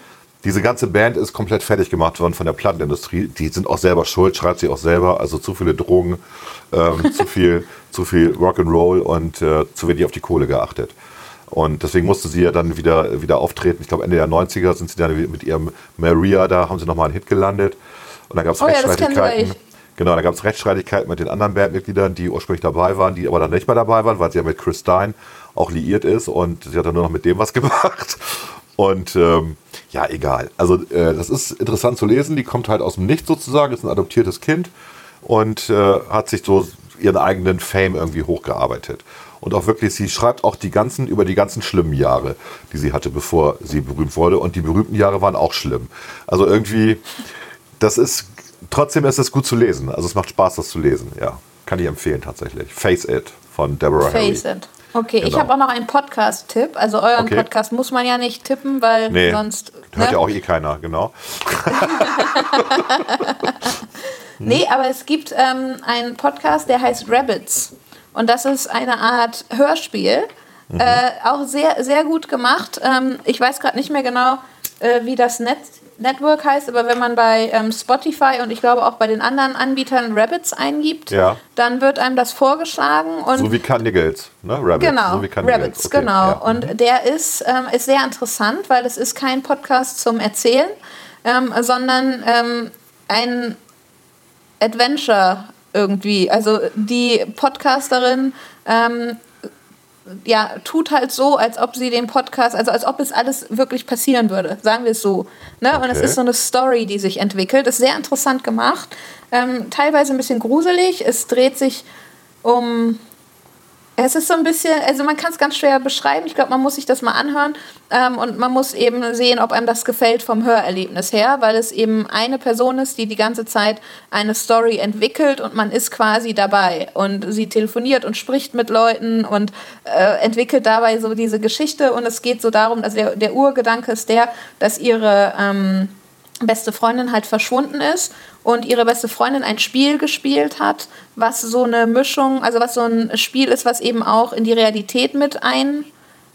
diese ganze Band ist komplett fertig gemacht worden von der Plattenindustrie. Die sind auch selber schuld, schreibt sie auch selber. Also zu viele Drogen, ähm, zu viel, zu viel Rock'n'Roll und äh, zu wenig auf die Kohle geachtet. Und deswegen musste sie ja dann wieder, wieder auftreten. Ich glaube, Ende der 90er sind sie dann mit ihrem Maria, da haben sie nochmal einen Hit gelandet. Und dann gab es oh, Rechtsstreitigkeiten. Ja, Genau, da gab es Rechtsstreitigkeiten mit den anderen Bandmitgliedern, die ursprünglich dabei waren, die aber dann nicht mehr dabei waren, weil sie ja mit Chris Stein auch liiert ist und sie hat dann nur noch mit dem was gemacht. Und ähm, ja, egal. Also äh, das ist interessant zu lesen. Die kommt halt aus dem Nichts sozusagen, ist ein adoptiertes Kind und äh, hat sich so ihren eigenen Fame irgendwie hochgearbeitet. Und auch wirklich, sie schreibt auch die ganzen, über die ganzen schlimmen Jahre, die sie hatte, bevor sie berühmt wurde. Und die berühmten Jahre waren auch schlimm. Also irgendwie, das ist trotzdem ist es gut zu lesen. Also es macht Spaß, das zu lesen. Ja, kann ich empfehlen tatsächlich. Face It von Deborah Face Harry. It. Okay, genau. ich habe auch noch einen Podcast-Tipp. Also euren okay. Podcast muss man ja nicht tippen, weil nee, sonst. Hört ne? ja auch eh keiner, genau. nee, aber es gibt ähm, einen Podcast, der heißt Rabbits. Und das ist eine Art Hörspiel. Mhm. Äh, auch sehr, sehr gut gemacht. Ähm, ich weiß gerade nicht mehr genau, äh, wie das Netz Network heißt, aber wenn man bei ähm, Spotify und ich glaube auch bei den anderen Anbietern Rabbits eingibt, ja. dann wird einem das vorgeschlagen. Und so wie Candigals, ne? Rabbits. Genau, so wie Rabbits, okay. genau. Ja. Und mhm. der ist, ähm, ist sehr interessant, weil es ist kein Podcast zum Erzählen, ähm, sondern ähm, ein Adventure irgendwie. Also die Podcasterin ähm, ja, tut halt so, als ob sie den Podcast, also als ob es alles wirklich passieren würde, sagen wir es so. Ne? Okay. Und es ist so eine Story, die sich entwickelt. Ist sehr interessant gemacht, ähm, teilweise ein bisschen gruselig. Es dreht sich um Es ist so ein bisschen, also man kann es ganz schwer beschreiben. Ich glaube, man muss sich das mal anhören ähm, und man muss eben sehen, ob einem das gefällt vom Hörerlebnis her, weil es eben eine Person ist, die die ganze Zeit eine Story entwickelt und man ist quasi dabei und sie telefoniert und spricht mit Leuten und äh, entwickelt dabei so diese Geschichte und es geht so darum, also der, der Urgedanke ist der, dass ihre ähm, beste Freundin halt verschwunden ist und ihre beste Freundin ein Spiel gespielt hat, was so eine Mischung, also was so ein Spiel ist, was eben auch in die Realität mit ein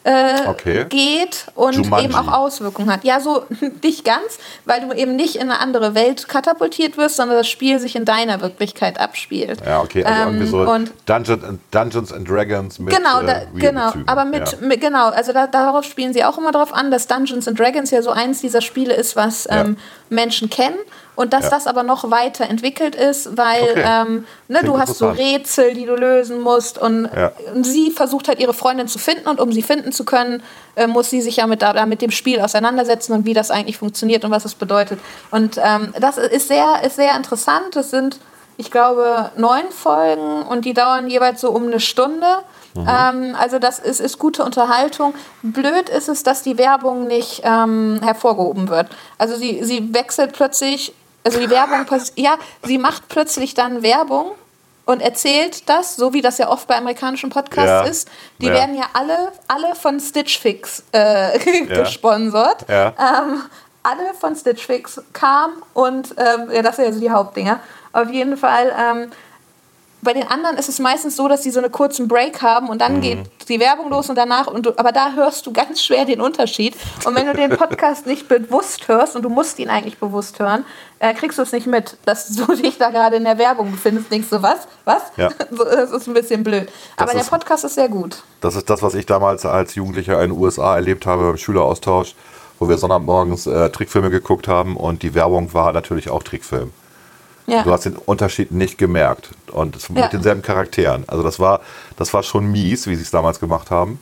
äh, okay. geht und Jumanji. eben auch Auswirkungen hat. Ja, so nicht ganz, weil du eben nicht in eine andere Welt katapultiert wirst, sondern das Spiel sich in deiner Wirklichkeit abspielt. Ja, okay, also ähm, irgendwie so und Dungeons, and, Dungeons and Dragons mit Genau, da, äh, genau, aber mit, ja. mit, genau, also da, darauf spielen sie auch immer drauf an, dass Dungeons and Dragons ja so eins dieser Spiele ist, was ähm, Menschen kennen und dass ja. das aber noch weiterentwickelt ist, weil okay. ähm, ne, du hast so Rätsel, die du lösen musst und, ja. und, sie versucht halt ihre Freundin zu finden und um sie finden zu können, äh, muss sie sich ja mit, da, mit dem Spiel auseinandersetzen und wie das eigentlich funktioniert und was es bedeutet. Und ähm, das ist sehr, ist sehr interessant. Es sind, ich glaube, neun Folgen und die dauern jeweils so um eine Stunde. Mhm. Ähm, also das ist, ist gute Unterhaltung. Blöd ist es, dass die Werbung nicht ähm, hervorgehoben wird. Also sie, sie wechselt plötzlich also die Werbung, ja, sie macht plötzlich dann Werbung und erzählt das, so wie das ja oft bei amerikanischen Podcasts ja. ist. Die ja. werden ja alle, alle von Stitch Fix äh, ja. gesponsert. Ähm, alle von Stitch Fix kam und ähm, ja, das sind ja so die Hauptdinger. Auf jeden Fall ähm, bei den anderen ist es meistens so, dass sie so einen kurzen Break haben und dann mhm. geht die Werbung los und danach, und du, aber da hörst du ganz schwer den Unterschied. Und wenn du den Podcast nicht bewusst hörst, und du musst ihn eigentlich bewusst hören, äh, kriegst du es nicht mit, dass du dich da gerade in der Werbung befindest. Denkst du, was? Was? Ja. Das ist ein bisschen blöd. Aber ist, der Podcast ist sehr gut. Das ist das, was ich damals als Jugendlicher in den USA erlebt habe, im Schüleraustausch, wo wir Sonntagmorgens äh, Trickfilme geguckt haben und die Werbung war natürlich auch Trickfilm. Ja. Du hast den Unterschied nicht gemerkt. Und ja. mit denselben Charakteren. Also das war, das war schon mies, wie sie es damals gemacht haben.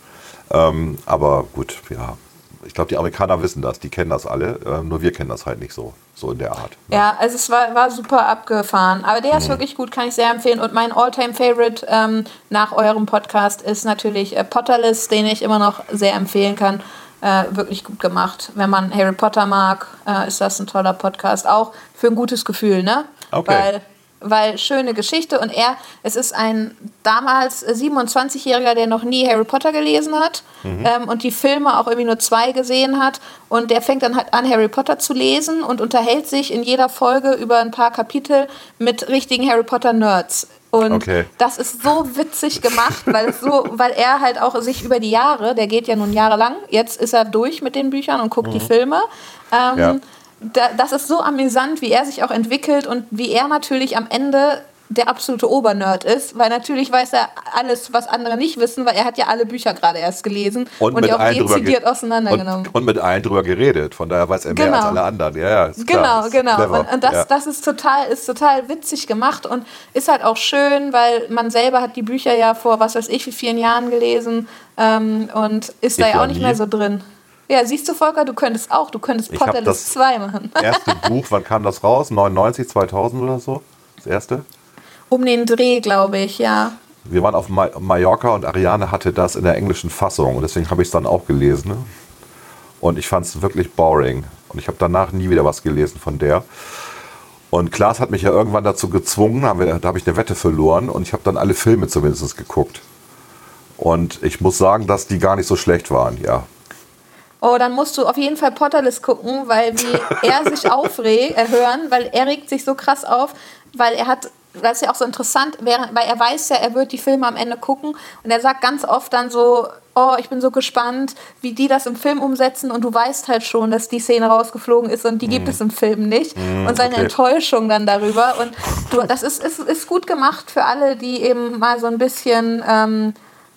Ähm, aber gut, ja. Ich glaube, die Amerikaner wissen das, die kennen das alle, äh, nur wir kennen das halt nicht so, so in der Art. Ne? Ja, also es war, war super abgefahren. Aber der mhm. ist wirklich gut, kann ich sehr empfehlen. Und mein All-Time-Favorite ähm, nach eurem Podcast ist natürlich äh, Potterless, den ich immer noch sehr empfehlen kann. Äh, wirklich gut gemacht. Wenn man Harry Potter mag, äh, ist das ein toller Podcast. Auch für ein gutes Gefühl, ne? Okay. Weil, weil schöne Geschichte und er, es ist ein damals 27-Jähriger, der noch nie Harry Potter gelesen hat mhm. ähm, und die Filme auch irgendwie nur zwei gesehen hat und der fängt dann halt an, Harry Potter zu lesen und unterhält sich in jeder Folge über ein paar Kapitel mit richtigen Harry Potter Nerds. Und okay. das ist so witzig gemacht, weil, so, weil er halt auch sich über die Jahre, der geht ja nun jahrelang, jetzt ist er durch mit den Büchern und guckt mhm. die Filme. Ähm, ja da, das ist so amüsant, wie er sich auch entwickelt und wie er natürlich am Ende der absolute Obernerd ist, weil natürlich weiß er alles, was andere nicht wissen, weil er hat ja alle Bücher gerade erst gelesen und, und die auch dezidiert auseinandergenommen. Und, und, mit allen drüber geredet, von daher weiß er mehr genau. als alle anderen. Ja, ja, genau, genau. Und, und, das, ja. das ist total, ist total witzig gemacht und ist halt auch schön, weil man selber hat die Bücher ja vor, was weiß ich, wie vielen Jahren gelesen ähm, und ist ich da ja auch nicht nie. mehr so drin. Ja, siehst du, Volker, du könntest auch, du könntest Potterless 2 machen. Das erste Buch, wann kam das raus? 99, 2000 oder so? Das erste? Um den Dreh, glaube ich, ja. Wir waren auf Mallorca und Ariane hatte das in der englischen Fassung und deswegen habe ich es dann auch gelesen. Ne? Und ich fand es wirklich boring. Und ich habe danach nie wieder was gelesen von der. Und Klaas hat mich ja irgendwann dazu gezwungen, da habe ich eine Wette verloren und ich habe dann alle Filme zumindest geguckt. Und ich muss sagen, dass die gar nicht so schlecht waren, ja. Oh, dann musst du auf jeden Fall Potterless gucken, weil wie er sich aufregt, äh, hören, weil er regt sich so krass auf, weil er hat, das ist ja auch so interessant, weil er weiß ja, er wird die Filme am Ende gucken und er sagt ganz oft dann so, oh, ich bin so gespannt, wie die das im Film umsetzen und du weißt halt schon, dass die Szene rausgeflogen ist und die gibt mm. es im Film nicht mm, und seine okay. Enttäuschung dann darüber und du, das ist, ist, ist gut gemacht für alle, die eben mal so ein bisschen... Ähm,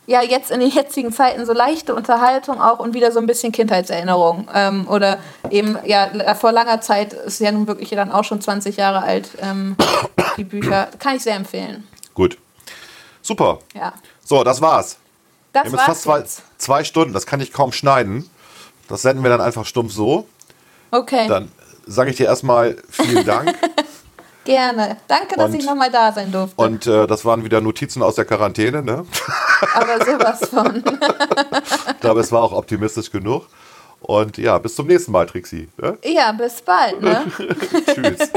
ja jetzt in den jetzigen Zeiten so leichte Unterhaltung auch und wieder so ein bisschen Kindheitserinnerung. Ähm, oder eben, ja, vor langer Zeit ist ja nun wirklich dann auch schon 20 Jahre alt, ähm, die Bücher. Kann ich sehr empfehlen. Gut. Super. Ja. So, das war's. Das wir haben fast zwei, zwei Stunden, das kann ich kaum schneiden. Das senden wir dann einfach stumpf so. Okay. Dann sage ich dir erstmal vielen Dank. Gerne. Danke, dass und, ich nochmal da sein durfte. Und äh, das waren wieder Notizen aus der Quarantäne, ne? Aber sowas von. ich glaube, es war auch optimistisch genug. Und ja, bis zum nächsten Mal, Trixi. Ne? Ja, bis bald. Ne? Tschüss.